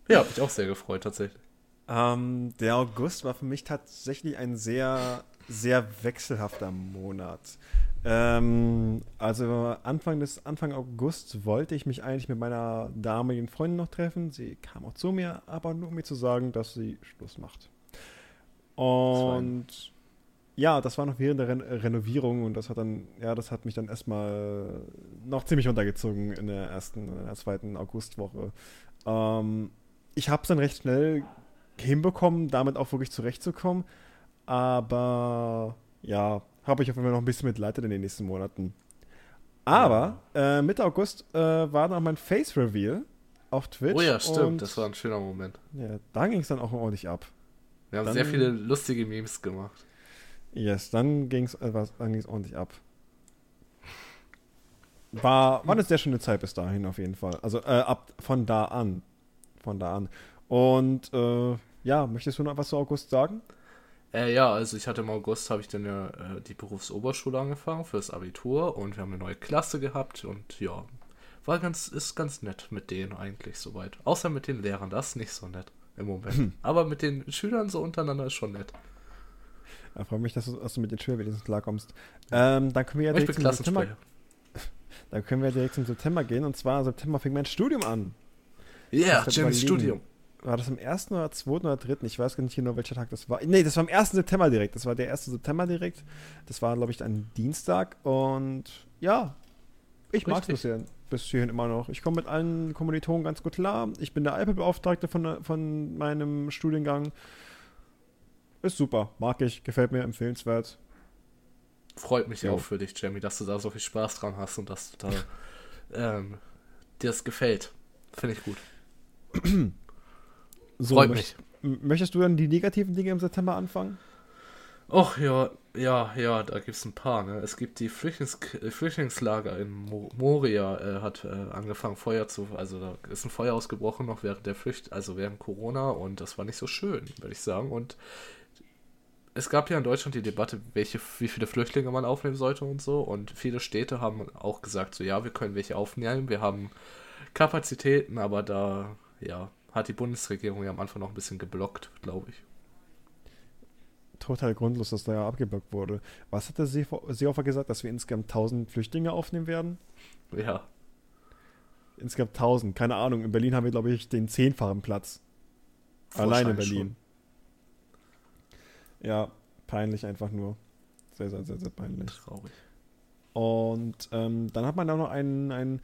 Ja, hab mich auch sehr gefreut, tatsächlich. Ähm, der August war für mich tatsächlich ein sehr, sehr wechselhafter Monat. Ähm, also Anfang des Anfang August wollte ich mich eigentlich mit meiner damaligen Freundin noch treffen. Sie kam auch zu mir, aber nur um mir zu sagen, dass sie Schluss macht. Und ja, das war noch während der Ren Renovierung und das hat dann, ja, das hat mich dann erstmal noch ziemlich untergezogen in der ersten, in der zweiten Augustwoche. Ähm, ich habe es dann recht schnell hinbekommen, damit auch wirklich zurechtzukommen. Aber ja, habe ich auf jeden Fall noch ein bisschen mitleidet in den nächsten Monaten. Aber äh, Mitte August äh, war dann auch mein Face Reveal auf Twitch. Oh ja, stimmt, das war ein schöner Moment. Ja, da ging es dann auch ordentlich ab. Wir haben dann, sehr viele lustige Memes gemacht. Yes, dann ging es äh, ordentlich ab. War, war eine sehr schöne Zeit bis dahin auf jeden Fall. Also äh, ab von da an. Von da an. Und äh, ja, möchtest du noch was zu August sagen? Äh, ja, also ich hatte im August, habe ich dann ja äh, die Berufsoberschule angefangen fürs Abitur und wir haben eine neue Klasse gehabt und ja, war ganz, ist ganz nett mit denen eigentlich soweit. Außer mit den Lehrern, das ist nicht so nett im Moment. Hm. [LAUGHS] Aber mit den Schülern so untereinander ist schon nett. Ich freue mich, dass du, dass du mit den Schülern wenigstens klarkommst. Ähm, dann können wir ja direkt zum September, [LAUGHS] dann können wir direkt zum September gehen. Und zwar September fängt mein Studium an. Ja, yeah, Jimmys Studium. War das am 1. oder 2. oder 3.? Ich weiß gar nicht genau, welcher Tag das war. Nee, das war am 1. September direkt. Das war der 1. September direkt. Das war, glaube ich, ein Dienstag. Und ja, ich mag es bisher bis hierhin immer noch. Ich komme mit allen Kommilitonen ganz gut klar. Ich bin der Alpe-Beauftragte von, von meinem Studiengang. Ist super, mag ich, gefällt mir, empfehlenswert. Freut mich ja. auch für dich, Jamie, dass du da so viel Spaß dran hast und dass du da ähm, dir das gefällt. Finde ich gut. so, Freut mich. möchtest du dann die negativen Dinge im September anfangen? Och ja, ja, ja, da gibt es ein paar. Ne? Es gibt die Flüchtlings Flüchtlingslager in Mo Moria, äh, hat äh, angefangen Feuer zu, also da ist ein Feuer ausgebrochen noch während der Flücht, also während Corona und das war nicht so schön, würde ich sagen. Und es gab ja in Deutschland die Debatte, welche, wie viele Flüchtlinge man aufnehmen sollte und so. Und viele Städte haben auch gesagt, so ja, wir können welche aufnehmen, wir haben Kapazitäten, aber da, ja, hat die Bundesregierung ja am Anfang noch ein bisschen geblockt, glaube ich total grundlos, dass da ja abgeblockt wurde. Was hat der Seehofer gesagt, dass wir insgesamt 1000 Flüchtlinge aufnehmen werden? Ja. Insgesamt 1000, keine Ahnung. In Berlin haben wir, glaube ich, den zehnfachen Platz. Allein in Berlin. Schon. Ja, peinlich einfach nur. Sehr, sehr, sehr, sehr peinlich. Traurig. Und ähm, dann hat man da noch ein, ein,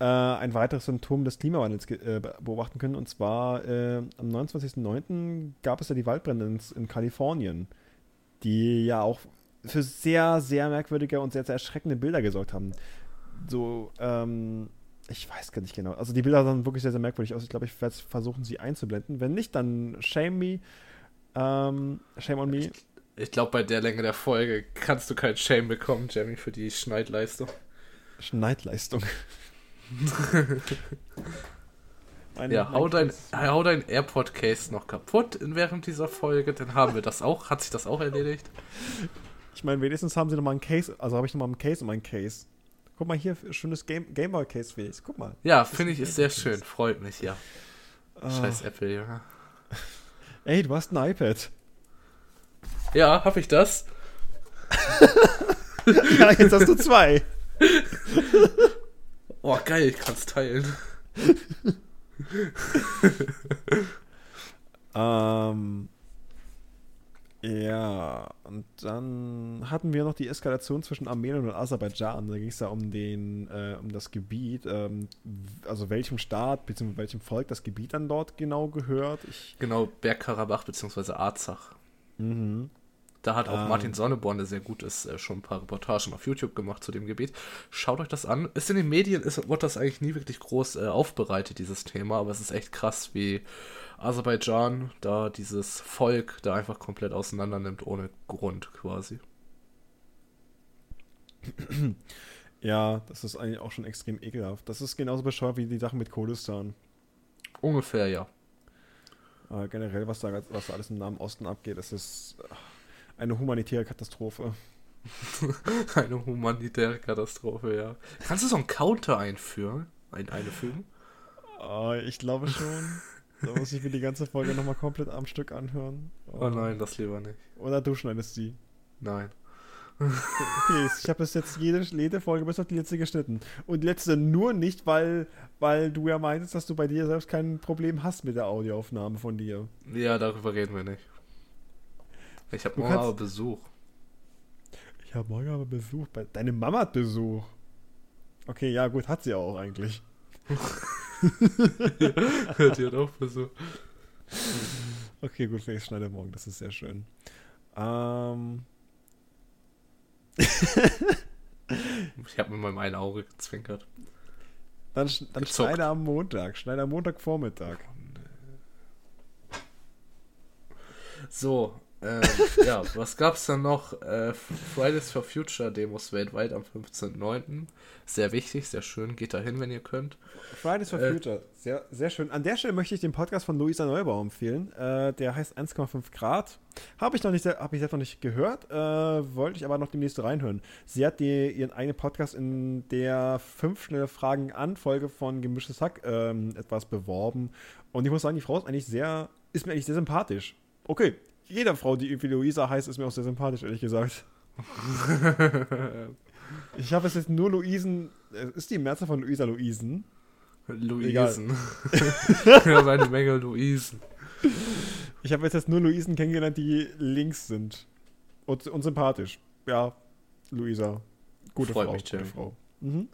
äh, ein weiteres Symptom des Klimawandels äh, beobachten können. Und zwar äh, am 29.09. gab es ja die Waldbrände in, in Kalifornien die ja auch für sehr, sehr merkwürdige und sehr, sehr erschreckende Bilder gesorgt haben. So, ähm, ich weiß gar nicht genau. Also die Bilder sahen wirklich sehr, sehr merkwürdig aus. Ich glaube, ich werde versuchen, sie einzublenden. Wenn nicht, dann shame me. Ähm, shame on me. Ich, ich glaube, bei der Länge der Folge kannst du kein Shame bekommen, Jamie, für die Schneidleistung. Schneidleistung. [LAUGHS] Eine ja, hau dein, hau dein AirPod-Case noch kaputt während dieser Folge, dann haben wir das auch. Hat sich das auch erledigt? Ich meine, wenigstens haben sie nochmal ein Case, also habe ich nochmal ein Case um ein Case. Guck mal hier, schönes Game, Gameboy-Case, Felix. Guck mal. Ja, finde ich, ist sehr schön. Freut mich, ja. Oh. Scheiß Apple, ja. Ey, du hast ein iPad. Ja, hab ich das? [LAUGHS] ja, jetzt hast du zwei. [LAUGHS] oh, geil, ich kann's teilen. [LAUGHS] ähm, ja, und dann hatten wir noch die Eskalation zwischen Armenien und Aserbaidschan. Da ging es ja um den, äh, um das Gebiet, ähm, also welchem Staat bzw. welchem Volk das Gebiet dann dort genau gehört. Ich genau, Bergkarabach bzw. Arzach. Mhm. Da hat auch ähm, Martin Sonneborn, der sehr gut ist, äh, schon ein paar Reportagen auf YouTube gemacht zu dem Gebiet. Schaut euch das an. Ist in den Medien, ist, wird das eigentlich nie wirklich groß äh, aufbereitet, dieses Thema, aber es ist echt krass, wie Aserbaidschan da dieses Volk da einfach komplett auseinander nimmt, ohne Grund quasi. Ja, das ist eigentlich auch schon extrem ekelhaft. Das ist genauso bescheuert wie die Sache mit Kurdistan. Ungefähr, ja. Äh, generell, was da, was da alles im Nahen Osten abgeht, das ist. Ach eine humanitäre Katastrophe. [LAUGHS] eine humanitäre Katastrophe, ja. Kannst du so einen Counter einführen? Ein, einfügen? Oh, ich glaube schon. [LAUGHS] da muss ich mir die ganze Folge nochmal komplett am Stück anhören. Oh. oh nein, das lieber nicht. Oder du schneidest sie. Nein. Okay, ich habe bis jetzt jede, jede Folge bis auf die letzte geschnitten. Und die letzte nur nicht, weil, weil du ja meintest, dass du bei dir selbst kein Problem hast mit der Audioaufnahme von dir. Ja, darüber reden wir nicht. Ich habe morgen aber Besuch. Ich habe morgen aber Besuch. Deine Mama hat Besuch. Okay, ja gut, hat sie auch eigentlich. [LAUGHS] ja, die hat auch Besuch. Okay, gut, ich schneide morgen, das ist sehr schön. Ähm. ich habe mit meinem einen Auge gezwinkert. Dann, dann schneide am Montag, schneide am Montagvormittag. So, ähm, ja, was gab's dann noch? Äh, Fridays for Future Demos weltweit am 15.09. Sehr wichtig, sehr schön. Geht da hin, wenn ihr könnt. Fridays for äh, Future, sehr, sehr schön. An der Stelle möchte ich den Podcast von Luisa Neubauer empfehlen. Äh, der heißt 1,5 Grad. Habe ich noch nicht, habe ich selbst noch nicht gehört, äh, wollte ich aber noch demnächst reinhören. Sie hat die, ihren eigenen Podcast in der fünf schnelle Fragen an Folge von Gemischtes Hack ähm, etwas beworben. Und ich muss sagen, die Frau ist eigentlich sehr, ist mir eigentlich sehr sympathisch. Okay, jeder Frau, die irgendwie Luisa heißt, ist mir auch sehr sympathisch, ehrlich gesagt. [LAUGHS] ich habe es jetzt nur Luisen. Ist die Mehrzahl von Luisa Luisen? Luisen. ich habe eine Menge Luisen. Ich habe jetzt nur Luisen kennengelernt, die links sind. Und, und sympathisch. Ja, Luisa. Gute Freut Frau. Mich, gute Frau. Mhm.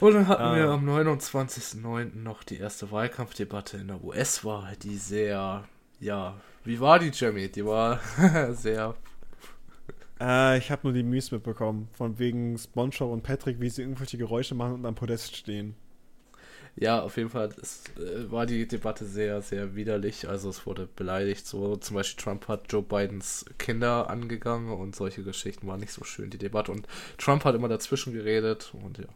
Und dann hatten ah. wir am 29.09. noch die erste Wahlkampfdebatte in der US-Wahl, die sehr, ja, wie war die, Jamie? Die war [LAUGHS] sehr. Äh, ich habe nur die Memes mitbekommen. Von wegen SpongeBob und Patrick, wie sie irgendwelche Geräusche machen und am Podest stehen. Ja, auf jeden Fall ist, äh, war die Debatte sehr, sehr widerlich. Also es wurde beleidigt. So zum Beispiel Trump hat Joe Bidens Kinder angegangen und solche Geschichten waren nicht so schön, die Debatte. Und Trump hat immer dazwischen geredet und ja.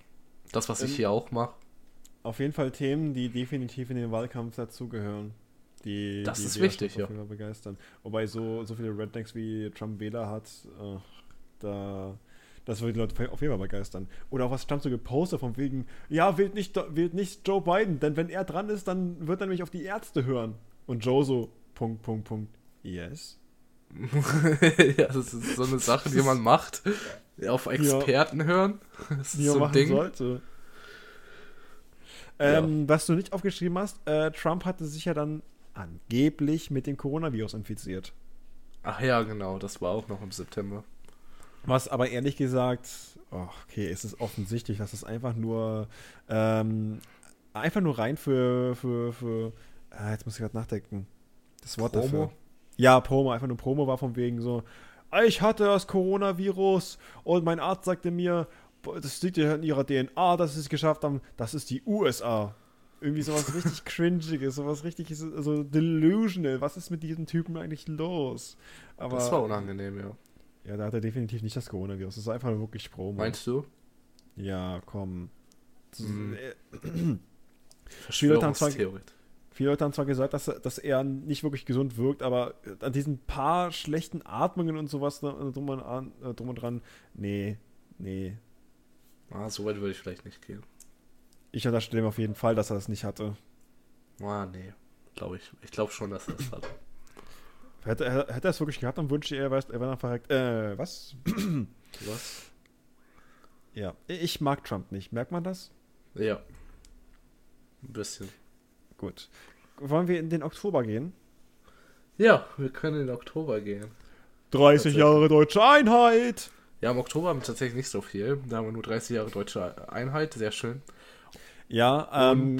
Das, was ich Ähm, hier auch mache. Auf jeden Fall Themen, die definitiv in den Wahlkampf dazugehören. Die, Das die ist wichtig, ja. begeistern. Wobei so, so viele Rednecks wie Trump Wähler hat, äh, da, das würde die Leute auf jeden Fall begeistern. Oder auch was Trump so gepostet von wegen, ja, wählt nicht, wählt nicht Joe Biden, denn wenn er dran ist, dann wird er nämlich auf die Ärzte hören. Und Joe so, Punkt, Punkt, Punkt, yes. [LAUGHS] ja, das ist so eine Sache, die man macht. Auf Experten hören. Das ist die so ein machen Ding. sollte. Ähm, Was du nicht aufgeschrieben hast, äh, Trump hatte sich ja dann angeblich mit dem Coronavirus infiziert. Ach ja, genau, das war auch noch im September. Was aber ehrlich gesagt, oh, okay, es ist offensichtlich, dass es einfach nur ähm, einfach nur rein für, für, für ah, jetzt muss ich gerade nachdenken. Das Wort Promo? dafür. Ja, Promo, einfach nur Promo war von wegen so, ich hatte das Coronavirus und mein Arzt sagte mir, das liegt ja in ihrer DNA, dass sie es geschafft haben, das ist die USA. Irgendwie sowas richtig cringiges, sowas richtig so delusional. Was ist mit diesem Typen eigentlich los? Aber das war unangenehm, ja. ja, da hat er definitiv nicht das Coronavirus. Das ist einfach nur wirklich Promo. Meinst du? Ja, komm. Hm. äh, Viele Leute haben zwar-. Viele Leute haben zwar gesagt, dass, er- dass er nicht wirklich gesund wirkt, aber an diesen paar schlechten Atmungen und sowas da- drum und, an, äh, drum und dran, nee, nee. Ah, so weit würde ich vielleicht nicht gehen. Ich unterstelle ihm auf jeden Fall, dass er das nicht hatte. Ah, nee. Glaube ich. Ich glaube schon, dass er das hat. Hätte, er- hätte er es wirklich gehabt, dann wünschte er, er wäre dann verreckt. Äh, was? [CLEARS THROAT] Was? Ja, ich mag Trump nicht. Merkt man das? Ja. Ein bisschen. Gut. Wollen wir in den Oktober gehen? Ja, wir können in den Oktober gehen. 30 Tatsächlich. Jahre deutsche Einheit! Ja, im Oktober haben wir tatsächlich nicht so viel. Da haben wir nur 30 Jahre deutsche Einheit. Sehr schön. Ja, ähm,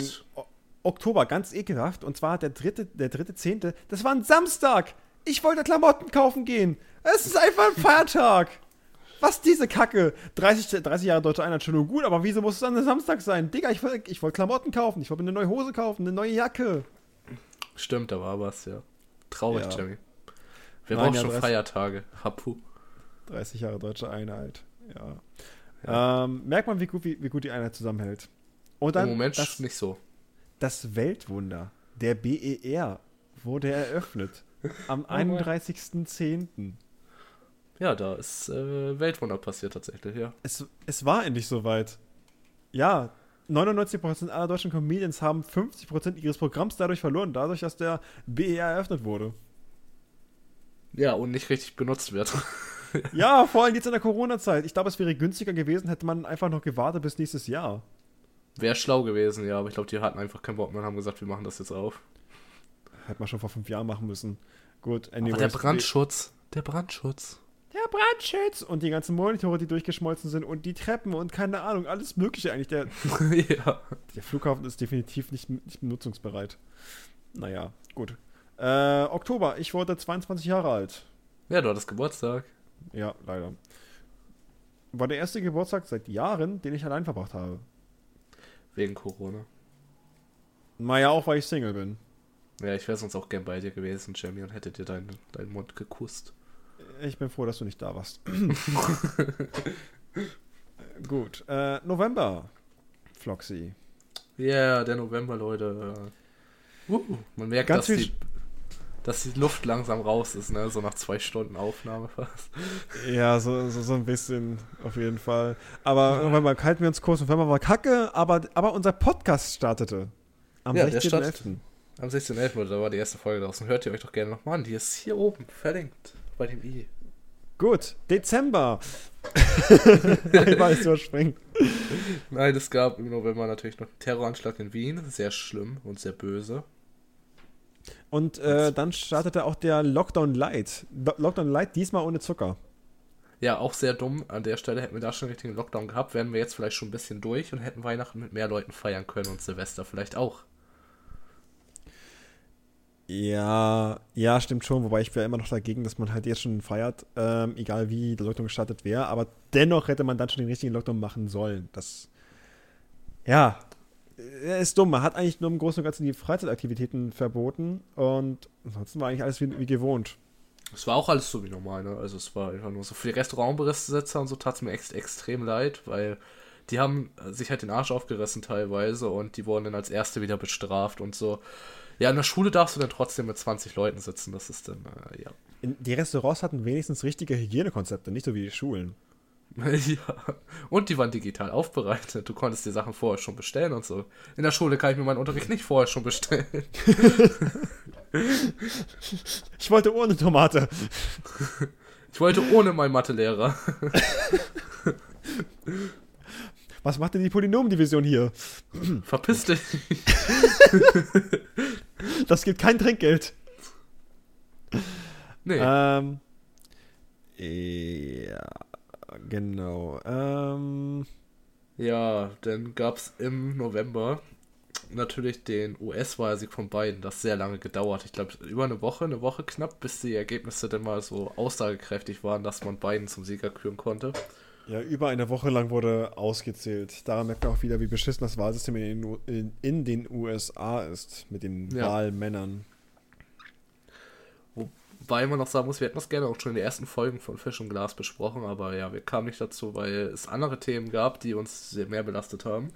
Oktober, ganz ekelhaft. Und zwar der dritte, der dritte Zehnte. Das war ein Samstag. Ich wollte Klamotten kaufen gehen. Es ist einfach ein Feiertag. Was diese Kacke? 30, 30 Jahre deutsche Einheit schon nur gut, aber wieso muss es dann ein Samstag sein? Digga, ich wollte ich wollt Klamotten kaufen. Ich wollte mir eine neue Hose kaufen, eine neue Jacke. Stimmt, da war was, ja. Traurig, Ja. Jamie. Wir brauchen ja, schon 30 Feiertage. Hapu. 30 Jahre deutsche Einheit. Ja. Ähm, merkt man, wie gut, wie, wie gut die Einheit zusammenhält. Und dann Im Moment das, nicht so. das Weltwunder, der BER, wurde eröffnet. [LAUGHS] Am 31.10. Ja, da ist äh, Weltwunder passiert tatsächlich, ja. Es, es war endlich soweit. Ja, 99% aller deutschen Comedians haben 50% ihres Programms dadurch verloren, dadurch, dass der BER eröffnet wurde. Ja, und nicht richtig benutzt wird. Ja, [LAUGHS] vor allem jetzt in der Corona-Zeit. Ich glaube, es wäre günstiger gewesen, hätte man einfach noch gewartet bis nächstes Jahr. Wäre schlau gewesen, ja, aber ich glaube, die hatten einfach keinen Bock mehr und haben gesagt, wir machen das jetzt auf. Hätte man schon vor fünf Jahren machen müssen. Gut, Aber anyways. der Brandschutz, der Brandschutz. Der Brandschutz und die ganzen Monitore, die durchgeschmolzen sind und die Treppen und keine Ahnung, alles Mögliche eigentlich. Der, [LAUGHS] ja. der Flughafen ist definitiv nicht, nicht benutzungsbereit. Naja, gut. Äh, Oktober, ich wurde 22 Jahre alt. Ja, du hattest Geburtstag. Ja, leider. War der erste Geburtstag seit Jahren, den ich allein verbracht habe. Wegen Corona. Naja, auch weil ich Single bin. Ja, ich wäre sonst auch gern bei dir gewesen, Jamie, und hätte dir deinen, deinen Mund gekusst. Ich bin froh, dass du nicht da warst. [LAUGHS] [LAUGHS] Gut. Äh, November. Floxy. Ja, der November, Leute. Uh, man merkt, Ganz dass viel die, dass die Luft langsam raus ist, ne? So nach zwei Stunden Aufnahme fast. Ja, so, so, so ein bisschen, auf jeden Fall. Aber November halten wir uns kurz. November war kacke, aber, aber unser Podcast startete. Am Ja, der 16.11. Am 16.11. wurde- da war die erste Folge draußen. Hört ihr euch doch gerne nochmal an. Die ist hier oben verlinkt bei dem i. Gut, Dezember. [LAUGHS] ich weiß, du überspringt. Nein, es gab im November natürlich noch einen Terroranschlag in Wien. Sehr schlimm und sehr böse. Und äh, dann startete auch der Lockdown Light. Lo- Lockdown Light, diesmal ohne Zucker. Ja, auch sehr dumm. An der Stelle hätten wir da schon einen richtigen Lockdown gehabt, wären wir jetzt vielleicht schon ein bisschen durch und hätten Weihnachten mit mehr Leuten feiern können und Silvester vielleicht auch. Ja, ja, stimmt schon. Wobei ich wäre immer noch dagegen, dass man halt jetzt schon feiert, ähm, egal wie der Lockdown gestartet wäre. Aber dennoch hätte man dann schon den richtigen Lockdown machen sollen. Das, ja, er ist dumm. Man hat eigentlich nur im Großen und Ganzen die Freizeitaktivitäten verboten und ansonsten war eigentlich alles wie, wie gewohnt. Es war auch alles so wie normal, ne? Also es war einfach nur so für die Restaurantbesitzer und so tat es mir ex extrem leid, weil die haben sich halt den Arsch aufgerissen teilweise und die wurden dann als Erste wieder bestraft und so. Ja, in der Schule darfst du dann trotzdem mit 20 Leuten sitzen, das ist dann, äh, ja. Die Restaurants hatten wenigstens richtige Hygienekonzepte, nicht so wie die Schulen. [LAUGHS] ja, und die waren digital aufbereitet. Du konntest die Sachen vorher schon bestellen und so. In der Schule kann ich mir meinen Unterricht nicht vorher schon bestellen. [LAUGHS] ich wollte ohne Tomate. [LAUGHS] Ich wollte ohne meinen Mathelehrer. Was macht denn die Polynomdivision hier? Verpiss dich. das gibt kein Trinkgeld. Nee. Ähm, ja, genau. Ähm, ja, dann gab es im November natürlich den US-Wahlsieg von beiden, das sehr lange gedauert. Ich glaube, über eine Woche, eine Woche knapp, bis die Ergebnisse dann mal so aussagekräftig waren, dass man beiden zum Sieger küren konnte. Ja, über eine Woche lang wurde ausgezählt. Daran merkt man auch wieder, wie beschissen das Wahlsystem in den, in, in den USA ist, mit den ja. Wahlmännern. Wobei man noch sagen muss, wir hätten das gerne auch schon in den ersten Folgen von Fisch und Glas besprochen, aber ja, wir kamen nicht dazu, weil es andere Themen gab, die uns sehr mehr belastet haben.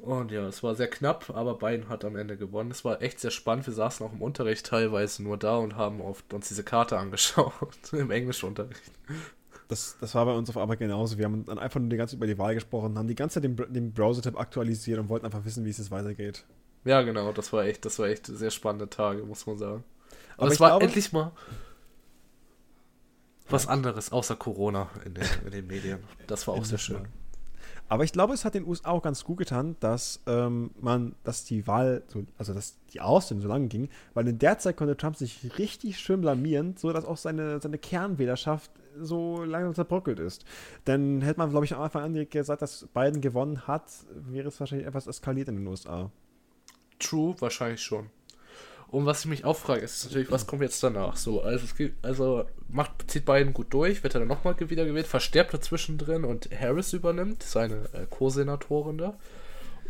Und ja, es war sehr knapp, aber Bayern hat am Ende gewonnen. Es war echt sehr spannend. Wir saßen auch im Unterricht teilweise nur da und haben uns diese Karte [LAUGHS] angeschaut, im Englischunterricht. Das, das war bei uns auf Arbeit genauso. Wir haben dann einfach nur die ganze Zeit über die Wahl gesprochen, haben die ganze Zeit den, den Browser-Tab aktualisiert und wollten einfach wissen, wie es jetzt weitergeht. Ja, genau, das war echt, das war echt sehr spannende Tage, muss man sagen. Aber, es war glaube, endlich mal was anderes außer Corona in den, in den Medien. Das war auch sehr schön. Aber ich glaube, es hat den USA auch ganz gut getan, dass ähm, man, dass die Wahl, so, also dass die Aussehen so lange ging, weil in der Zeit konnte Trump sich richtig schön blamieren, so dass auch seine, seine Kernwählerschaft so langsam zerbröckelt ist. Denn hätte man, glaube ich, am Anfang an gesagt, dass Biden gewonnen hat, wäre es wahrscheinlich etwas eskaliert in den USA. True, wahrscheinlich schon. Und was ich mich auch frage, ist natürlich, was kommt jetzt danach? So, also es geht, also macht, zieht Biden gut durch, wird er dann nochmal wieder gewählt, versterbt er zwischendrin und Harris übernimmt, seine äh, Co-Senatorin da.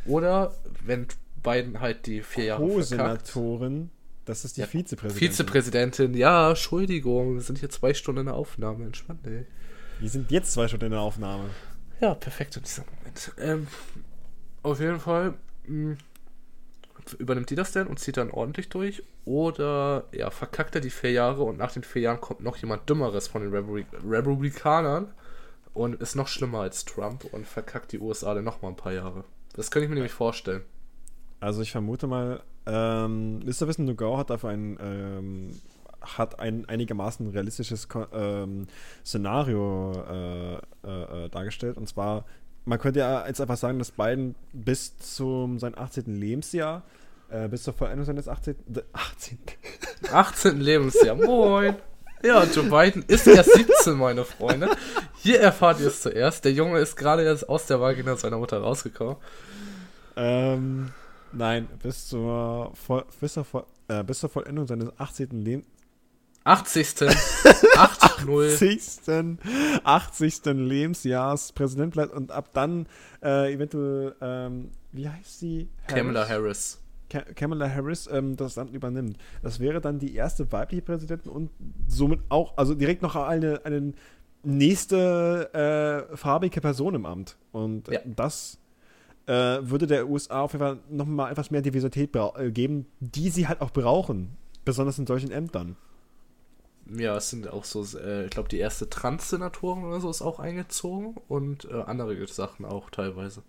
Oder wenn Biden halt die vier Jahre Co-Senatorin, das ist die ja, Vizepräsidentin. Vizepräsidentin, ja, Entschuldigung, wir sind hier zwei Stunden in der Aufnahme, entspannt, ey. Wir sind jetzt zwei Stunden in der Aufnahme. Ja, perfekt in diesem Moment. Ähm, auf jeden Fall, mh, hm, übernimmt die das denn und zieht dann ordentlich durch? Oder ja, verkackt er die vier Jahre und nach den vier Jahren kommt noch jemand Dümmeres von den Republik Republikanern und ist noch schlimmer als Trump und verkackt die USA dann nochmal ein paar Jahre? Das könnte ich mir nämlich vorstellen. Also ich vermute mal, ähm, Mr. Wissen Nugau hat dafür ein, ähm, hat ein einigermaßen realistisches ähm, Szenario äh, äh, äh dargestellt. Und zwar man könnte ja jetzt einfach sagen, dass Biden bis zum sein 18. Lebensjahr, äh, bis zur Vollendung seines 18. 18. 18. Lebensjahr, moin. Ja, Joe Biden ist erst 17, meine Freunde. Hier erfahrt ihr es zuerst. Der Junge ist gerade erst aus der Vagina seiner Mutter rausgekommen. Ähm, nein, bis zur, bis, zur, äh, bis zur Vollendung seines 18. Lebens 80. 80. 80. Lebensjahrs Präsident bleibt und ab dann äh, eventuell, ähm, wie heißt sie? Harris? Kamala Harris. Kamala Harris ähm, das Land übernimmt. Das wäre dann die erste weibliche Präsidentin und somit auch, also direkt noch eine, eine nächste äh, farbige Person im Amt. Und ja. das äh, würde der USA auf jeden Fall nochmal etwas mehr Diversität äh, geben, die sie halt auch brauchen. Besonders in solchen Ämtern ja, es sind auch so, äh, ich glaube, die erste Trans-Senatorin oder so ist auch eingezogen und äh, andere Sachen auch teilweise.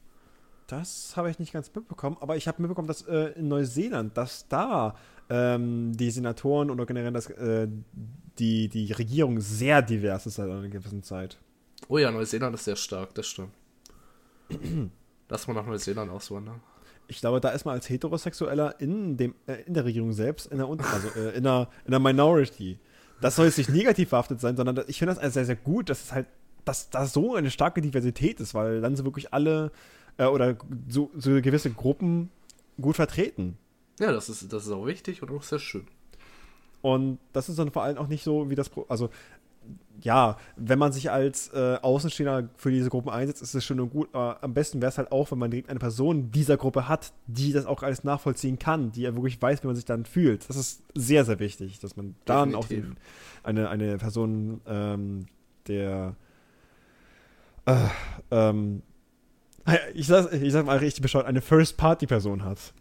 Das habe ich nicht ganz mitbekommen, aber ich habe mitbekommen, dass äh, in Neuseeland, dass da ähm, die Senatoren oder generell das, äh, die, die Regierung sehr divers ist seit einer gewissen Zeit. Oh ja, Neuseeland ist sehr stark, das stimmt. [CLEARS THROAT] Lass mal nach Neuseeland auswandern. Ich glaube, da ist man als Heterosexueller in, dem, äh, in der Regierung selbst, in der, also, äh, in der, in der Minority das soll jetzt nicht negativ verhaftet sein, sondern ich finde das sehr, sehr gut, dass es halt, dass da so eine starke Diversität ist, weil dann sind wirklich alle äh, oder so, so gewisse Gruppen gut vertreten. Ja, das ist, das ist auch wichtig und auch sehr schön. Und das ist dann vor allem auch nicht so wie das, also ja, wenn man sich als äh, Außenstehender für diese Gruppen einsetzt, ist es schön und gut. Aber am besten wäre es halt auch, wenn man direkt eine Person dieser Gruppe hat, die das auch alles nachvollziehen kann, die ja wirklich weiß, wie man sich dann fühlt. Das ist sehr, sehr wichtig, dass man dann auch den, eine, eine Person ähm, der äh, ähm, ich sag, ich sag mal richtig beschaut, eine First-Party-Person hat.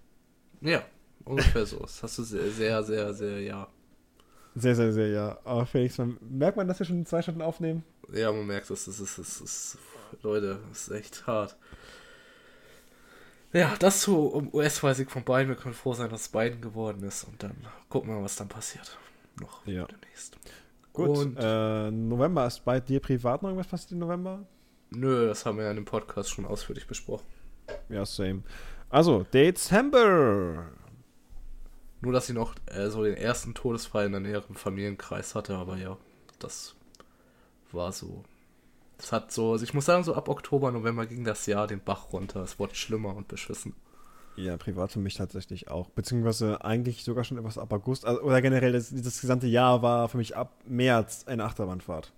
Ja, ungefähr so. Das hast du sehr, sehr, sehr, sehr, ja. Sehr, sehr, sehr, ja. Aber Felix, man, merkt man, dass wir schon zwei Stunden aufnehmen? Ja, man merkt es. Das ist, das ist, Leute, das ist echt hart. Ja, das zu US-Weisig von beiden. Wir können froh sein, dass es beiden geworden ist. Und dann gucken wir mal, was dann passiert. Noch ja. demnächst. Gut, und äh, November ist bei dir privat noch irgendwas passiert im November? Nö, das haben wir ja in dem Podcast schon ausführlich besprochen. Ja, same. Also, Dezember. Nur, dass sie noch äh, so den ersten Todesfall in der näheren Familienkreis hatte, aber ja, das war so. Das hat so, also ich muss sagen, so ab Oktober, November ging das Jahr den Bach runter. Es wurde schlimmer und beschissen. Ja, privat für mich tatsächlich auch. Beziehungsweise eigentlich sogar schon etwas ab August. Also, oder generell, das, das, gesamte Jahr war für mich ab März eine Achterbahnfahrt.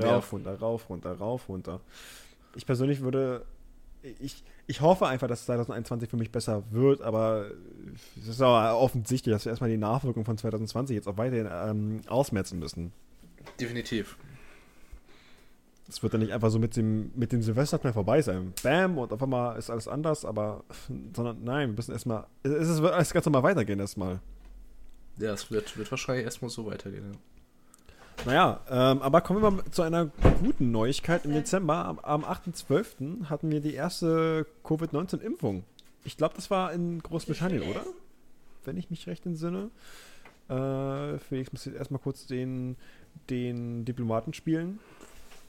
Rauf, ja. runter, rauf, runter, rauf, runter. Ich persönlich würde. Ich, ich hoffe einfach, dass 2021 für mich besser wird, aber es ist auch offensichtlich, dass wir erstmal die Nachwirkung von 2020 jetzt auch weiterhin ähm, ausmerzen müssen. Definitiv. Es wird dann nicht einfach so mit dem, mit dem Silvesterknall vorbei sein. Bam, und auf einmal ist alles anders, aber, sondern nein, wir müssen erstmal, es, es wird alles ganz normal weitergehen erstmal. Ja, es wird, wird wahrscheinlich erstmal so weitergehen. Ja. Naja, ähm, aber kommen wir mal zu einer guten Neuigkeit. Im Dezember, am, am 8.12., hatten wir die erste Covid-19-Impfung. Ich glaube, das war in Großbritannien, oder? Wenn ich mich recht entsinne. Äh, Felix muss jetzt erstmal kurz den, den Diplomaten spielen.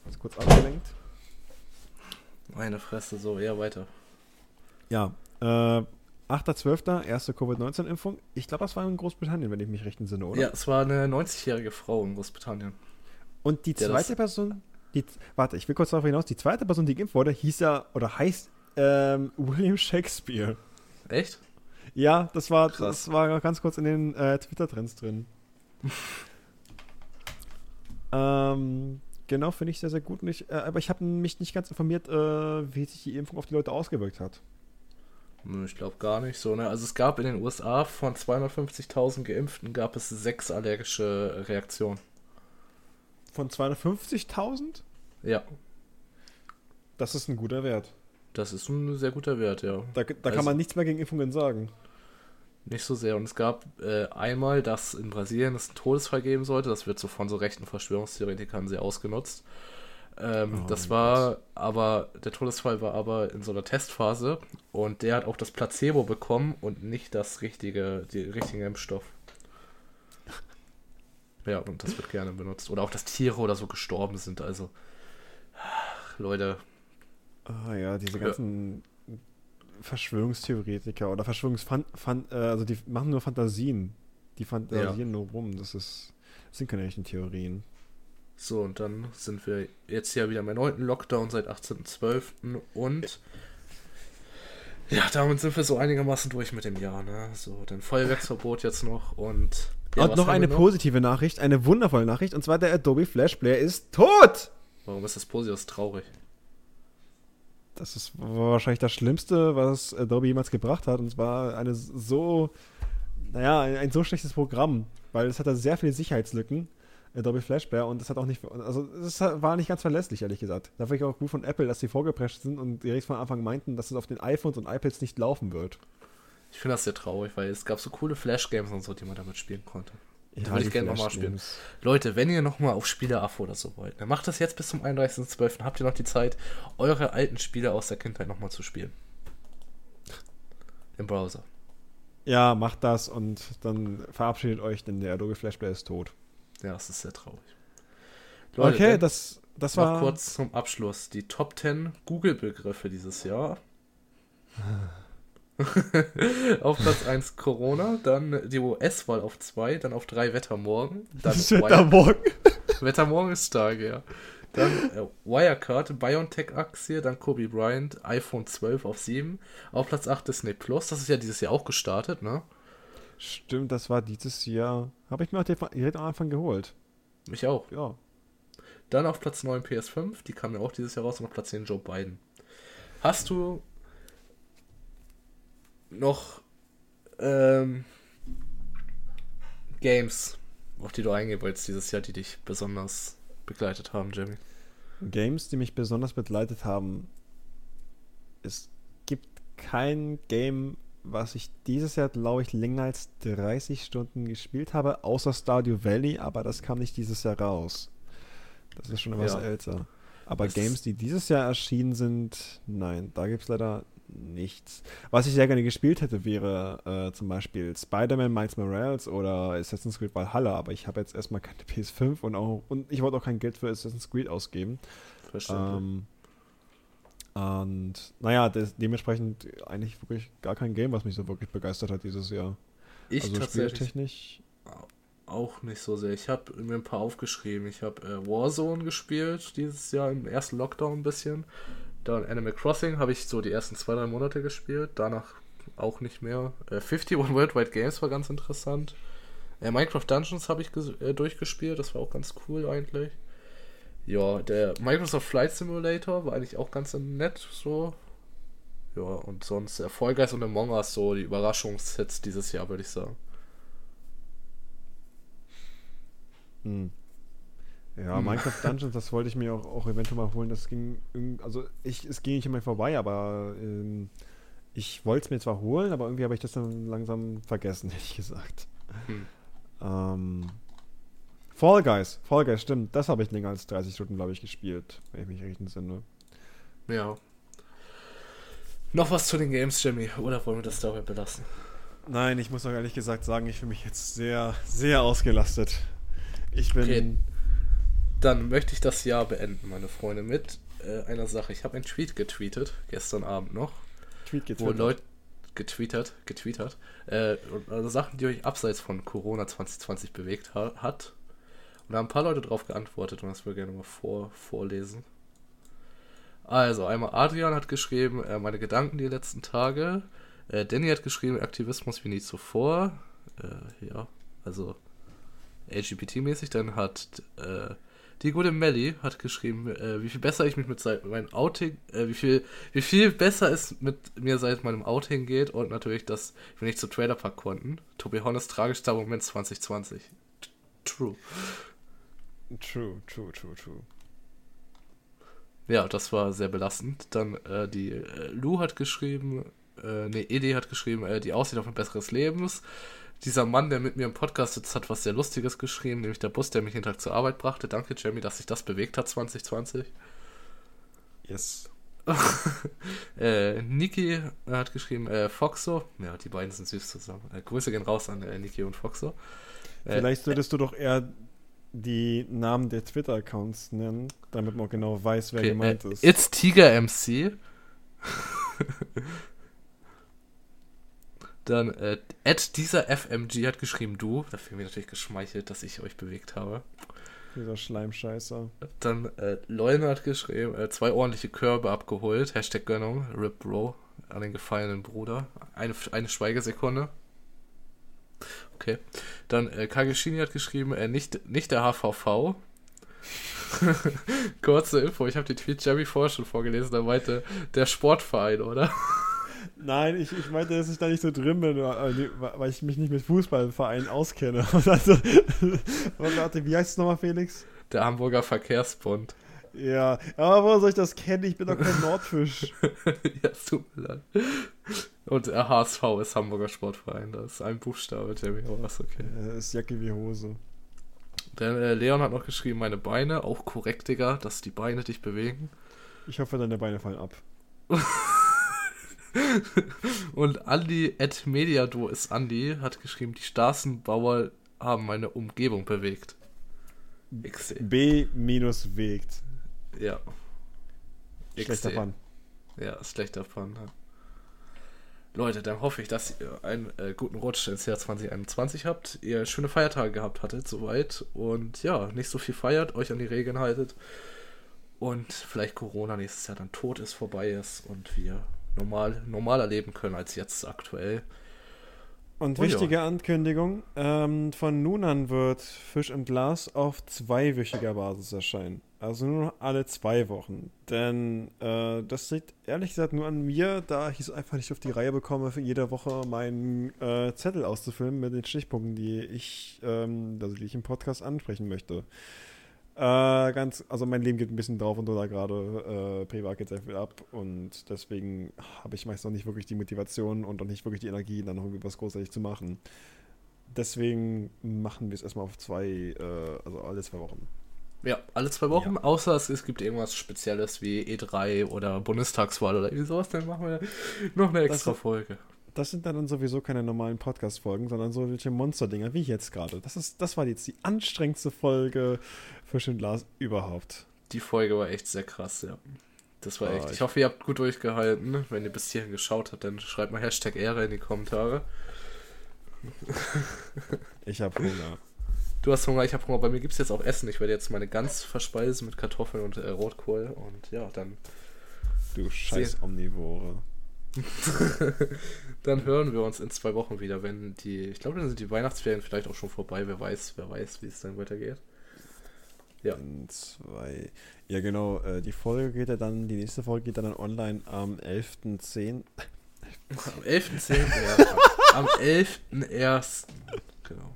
Ist kurz abgelenkt. Meine Fresse, so, eher weiter. Ja, äh, 8.12. erste Covid-19-Impfung. Ich glaube, das war in Großbritannien, wenn ich mich recht entsinne, oder? Ja, es war eine 90-jährige Frau in Großbritannien. Und die zweite Person, die, warte, ich will kurz darauf hinaus, die zweite Person, die geimpft wurde, hieß ja, oder heißt ähm, [LAUGHS] William Shakespeare. Echt? Ja, das war, das war ganz kurz in den äh, Twitter-Trends drin. [LAUGHS] ähm, genau, finde ich sehr, sehr gut. Nicht, äh, aber ich habe mich nicht ganz informiert, äh, wie sich die Impfung auf die Leute ausgewirkt hat. Ich glaube gar nicht so. Ne? Also es gab in den USA von 250.000 Geimpften gab es sechs allergische Reaktionen. Von 250.000? Ja. Das ist ein guter Wert. Das ist ein sehr guter Wert, ja. Da, da also, kann man nichts mehr gegen Impfungen sagen. Nicht so sehr. Und es gab äh, einmal, dass in Brasilien es einen Todesfall geben sollte. Das wird so von so rechten Verschwörungstheoretikern sehr ausgenutzt. Ähm, oh, das war Gott. aber, der Todesfall war aber in so einer Testphase und der hat auch das Placebo bekommen und nicht das richtige, die richtige Impfstoff. [LAUGHS] Ja, und das wird gerne benutzt. Oder auch, dass Tiere oder so gestorben sind. Also, Leute. Ah ja, diese ganzen ja. Verschwörungstheoretiker oder Verschwörungsfan, äh, also die machen nur Fantasien. Die fantasieren ja. nur rum. Das ist, das sind keine echten Theorien. So, und dann sind wir jetzt ja wieder im erneuten Lockdown seit 18.12. und ja, damit sind wir so einigermaßen durch mit dem Jahr, ne? So, dann Feuerwerksverbot jetzt noch und. Ja, und noch eine noch? positive Nachricht, eine wundervolle Nachricht, und zwar der Adobe Flash Player ist tot! Warum ist das positiv? Das ist traurig. Das ist wahrscheinlich das Schlimmste, was Adobe jemals gebracht hat, und zwar eine so, naja, ein, ein so schlechtes Programm, weil es hatte sehr viele Sicherheitslücken Adobe Flash Player und das hat auch nicht, also es war nicht ganz verlässlich, ehrlich gesagt. Da war ich auch gut von Apple, dass sie vorgeprescht sind und direkt von Anfang meinten, dass es auf den iPhones und iPads nicht laufen wird. Ich finde das sehr traurig, weil es gab so coole Flash-Games und so, die man damit spielen konnte. Ja, würde ich gerne nochmal spielen. Leute, wenn ihr nochmal auf Spiele-Affe oder so wollt, dann macht das jetzt bis zum 31.12. Habt ihr noch die Zeit, eure alten Spiele aus der Kindheit nochmal zu spielen. Im Browser. Ja, macht das und dann verabschiedet euch, denn der Adobe Flash Player ist tot. Ja, es ist sehr traurig. Leute, okay, das, das war. kurz zum Abschluss. Die Top 10 Google-Begriffe dieses Jahr. [LAUGHS] auf Platz 1 Corona, dann die US-Wahl auf 2, dann auf 3 Wettermorgen. Dann [LAUGHS] Wettermorgen? [LAUGHS] Wettermorgen ist stark, ja. Dann äh, Wirecard, BioNTech-Aktie, dann Kobe Bryant, iPhone 12 auf 7. Auf Platz 8 Disney Plus, das ist ja dieses Jahr auch gestartet, ne? Stimmt, das war dieses Jahr. Habe ich mir auch direkt am Anfang geholt. Mich auch. Ja. Dann auf Platz 9 PS5, die kam ja auch dieses Jahr raus und auf Platz 10 Joe Biden. Hast du noch ähm, Games, auf die du eingehen wolltest dieses Jahr, die dich besonders begleitet haben, Jamie? Games, die mich besonders begleitet haben. Es gibt kein Game, was ich dieses Jahr, glaube ich, länger als 30 Stunden gespielt habe, außer Stardew Valley, aber das kam nicht dieses Jahr raus. Das ist schon etwas ja. älter. Aber das Games, die dieses Jahr erschienen sind, nein, da gibt es leider nichts. Was ich sehr gerne gespielt hätte, wäre äh, zum Beispiel Spider-Man Miles Morales oder Assassin's Creed Valhalla, aber ich habe jetzt erstmal keine PS5 und auch und ich wollte auch kein Geld für Assassin's Creed ausgeben. Ähm, und naja, des, dementsprechend eigentlich wirklich gar kein Game, was mich so wirklich begeistert hat dieses Jahr. Ich also tatsächlich auch nicht so sehr. Ich habe mir ein paar aufgeschrieben. Ich habe äh, Warzone gespielt dieses Jahr im ersten Lockdown ein bisschen. Dann Animal Crossing habe ich so die ersten zwei, drei Monate gespielt. Danach auch nicht mehr. Äh, 51 Worldwide Games war ganz interessant. Äh, Minecraft Dungeons habe ich äh, durchgespielt. Das war auch ganz cool eigentlich. Ja, der Microsoft Flight Simulator war eigentlich auch ganz nett so. Ja, und sonst Erfolgreich und Among Us so die Überraschungshits dieses Jahr, würde ich sagen. Hm. Ja, hm. Minecraft Dungeons, das wollte ich mir auch, auch eventuell mal holen. Das ging, also ich, es ging nicht immer vorbei, aber ähm, ich wollte es mir zwar holen, aber irgendwie habe ich das dann langsam vergessen, [LAUGHS] ehrlich gesagt. Hm. Ähm, Fall Guys, Fall Guys, stimmt. Das habe ich länger als 30 Stunden, glaube ich, gespielt, wenn ich mich recht entsinne. Ja. Noch was zu den Games, Jimmy, oder wollen wir das dabei belassen? Nein, ich muss auch ehrlich gesagt sagen, ich fühle mich jetzt sehr, sehr ausgelastet. Ich bin. Okay. Dann möchte ich das Jahr beenden, meine Freunde, mit äh, einer Sache. Ich habe einen Tweet getweetet, gestern Abend noch. Tweet getweetet. Wo Leute getweetet, getweetet, äh, also Sachen, die euch abseits von Corona 2020 bewegt ha hat. Und da haben ein paar Leute drauf geantwortet und das würde ich gerne mal vor, vorlesen. Also, einmal Adrian hat geschrieben, äh, meine Gedanken die letzten Tage. Äh, Danny hat geschrieben, Aktivismus wie nie zuvor. Äh, ja, also LGBT-mäßig. Dann hat äh, die gute Melly hat geschrieben, äh, wie viel besser ich mich mit meinem Outing, äh, wie viel, wie viel besser es mit mir seit meinem Outing geht und natürlich, dass wir nicht zu Trailer Park konnten. Tobi Honnes tragischster Moment 2020. True. True, true, true, true. Ja, das war sehr belastend. Dann äh, die äh, Lou hat geschrieben, äh, nee, Edi hat geschrieben, äh, die Aussicht auf ein besseres Lebens dieser Mann, der mit mir im Podcast sitzt, hat was sehr Lustiges geschrieben, nämlich der Bus, der mich jeden Tag zur Arbeit brachte. Danke, Jamie, dass sich das bewegt hat 2020. Yes. [LAUGHS] äh, Niki hat geschrieben, äh, Foxo. Ja, die beiden sind süß zusammen. Äh, Grüße gehen raus an äh, Niki und Foxo. Äh, Vielleicht solltest du doch eher die Namen der Twitter-Accounts nennen, damit man genau weiß, wer okay, gemeint ist. It's Tiger MC. [LAUGHS] Dann, äh, dieser FMG hat geschrieben, du. Da fühle ich mich natürlich geschmeichelt, dass ich euch bewegt habe. Dieser Schleimscheißer. Dann, äh, Leune hat geschrieben, äh, zwei ordentliche Körbe abgeholt. Hashtag Gönnung, Rip Bro, an den gefallenen Bruder. Eine, eine Schweigesekunde. Okay. Dann, äh, Kageshini hat geschrieben, äh, nicht, nicht der HVV. [LAUGHS] Kurze Info, ich habe die Tweet Jerry vorher schon vorgelesen, er meinte, der Sportverein, oder? Nein, ich, ich meinte, dass ich da nicht so drin bin, weil ich mich nicht mit Fußballvereinen auskenne. Und [LAUGHS] also, [LAUGHS] warte, wie heißt es nochmal, Felix? Der Hamburger Verkehrsbund. Ja, aber wo soll ich das kennen? Ich bin doch kein Nordfisch. [LAUGHS] ja, es tut mir leid. Und HSV ist Hamburger Sportverein. Das ist ein Buchstabe, Jamie, aber ist okay. Ja, ist Jacke wie Hose. Der äh, Leon hat noch geschrieben, meine Beine, auch korrekt, Digga, dass die Beine dich bewegen. Ich hoffe, deine Beine fallen ab. [LAUGHS] Und Andy at Mediado ist Andy, hat geschrieben, die Straßenbauer haben meine Umgebung bewegt. XD. B minus wegt. Ja. Schlechter Fun. Ja, schlechter Fun. Ja. Leute, dann hoffe ich, dass ihr einen äh, guten Rutsch ins Jahr 2021 habt, ihr schöne Feiertage gehabt hattet, soweit. Und ja, nicht so viel feiert, euch an die Regeln haltet. Und vielleicht Corona nächstes Jahr dann tot ist, vorbei ist und wir normal, normaler leben können als jetzt aktuell. Und oh, wichtige ja. Ankündigung: ähm, Von nun an wird Fisch im Glas auf zweiwöchiger Basis erscheinen. Also nur alle zwei Wochen. Denn äh, das liegt ehrlich gesagt nur an mir, da ich es einfach nicht auf die Reihe bekomme, für jede Woche meinen äh, Zettel auszufüllen mit den Stichpunkten, die ich, ähm, also die ich im Podcast ansprechen möchte. Äh, ganz, also mein Leben geht ein bisschen drauf und da gerade. Äh, privat geht sehr viel ab und deswegen habe ich meist noch nicht wirklich die Motivation und auch nicht wirklich die Energie, dann noch irgendwie was großartig zu machen. Deswegen machen wir es erstmal auf zwei, äh, also alle zwei Wochen. Ja, alle zwei Wochen, ja. außer es, gibt irgendwas Spezielles wie E3 oder Bundestagswahl oder irgendwie sowas, dann machen wir noch eine extra das, Folge. Das sind dann sowieso keine normalen Podcast-Folgen, sondern so welche Monster-Dinger wie jetzt gerade. Das, das war jetzt die anstrengendste Folge für Schindlers überhaupt. Die Folge war echt sehr krass, ja. Das war oh, echt. Ich, ich hoffe, ihr habt gut durchgehalten. Wenn ihr bis hierhin geschaut habt, dann schreibt mal Hashtag Ehre in die Kommentare. ich hab Hunger. Du hast Hunger, ich habe Hunger. Bei mir gibt es jetzt auch Essen. Ich werde jetzt meine Gans verspeisen mit Kartoffeln und äh, Rotkohl. Und ja, dann. Du scheiß Omnivore. [LAUGHS] dann hören wir uns in zwei Wochen wieder, wenn die. Ich glaube, dann sind die Weihnachtsferien vielleicht auch schon vorbei. Wer weiß, wer weiß, wie es dann weitergeht. Ja. In zwei. Ja, genau. Äh, die Folge geht ja dann, die nächste Folge geht dann online am 11.10. Am 11.10. [LAUGHS] ja. Am 11.1. Genau.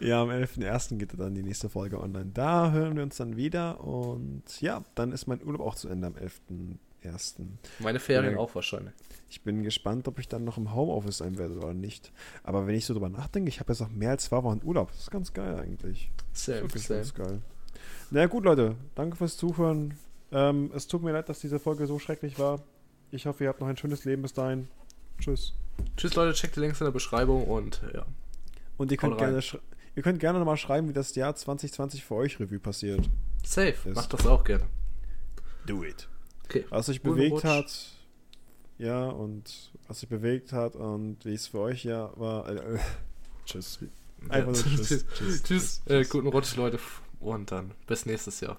Ja, am 11.01. geht dann die nächste Folge online. Da hören wir uns dann wieder und ja, dann ist mein Urlaub auch zu Ende am 11.01. Meine Ferien auch wahrscheinlich. Ich bin gespannt, ob ich dann noch im Homeoffice sein werde oder nicht. Aber wenn ich so drüber nachdenke, ich habe jetzt noch mehr als zwei Wochen Urlaub. Das ist ganz geil eigentlich. Sehr Wirklich same. ganz geil. Na gut, Leute, danke fürs Zuhören. Ähm, es tut mir leid, dass diese Folge so schrecklich war. Ich hoffe, ihr habt noch ein schönes Leben bis dahin. Tschüss. Tschüss, Leute. Checkt die Links in der Beschreibung und ja. Und ihr könnt gerne, ihr könnt gerne nochmal schreiben, wie das Jahr 2020 für euch Revue passiert. Safe, ist. macht das auch gerne. Do it. Okay. Was sich bewegt hat, ja, und was sich bewegt hat und wie es für euch ja war. Äh, [LAUGHS] tschüss. Einfach ja. nur [LAUGHS] tschüss. tschüss. tschüss. tschüss. Äh, guten Rutsch, Leute. Und dann bis nächstes Jahr.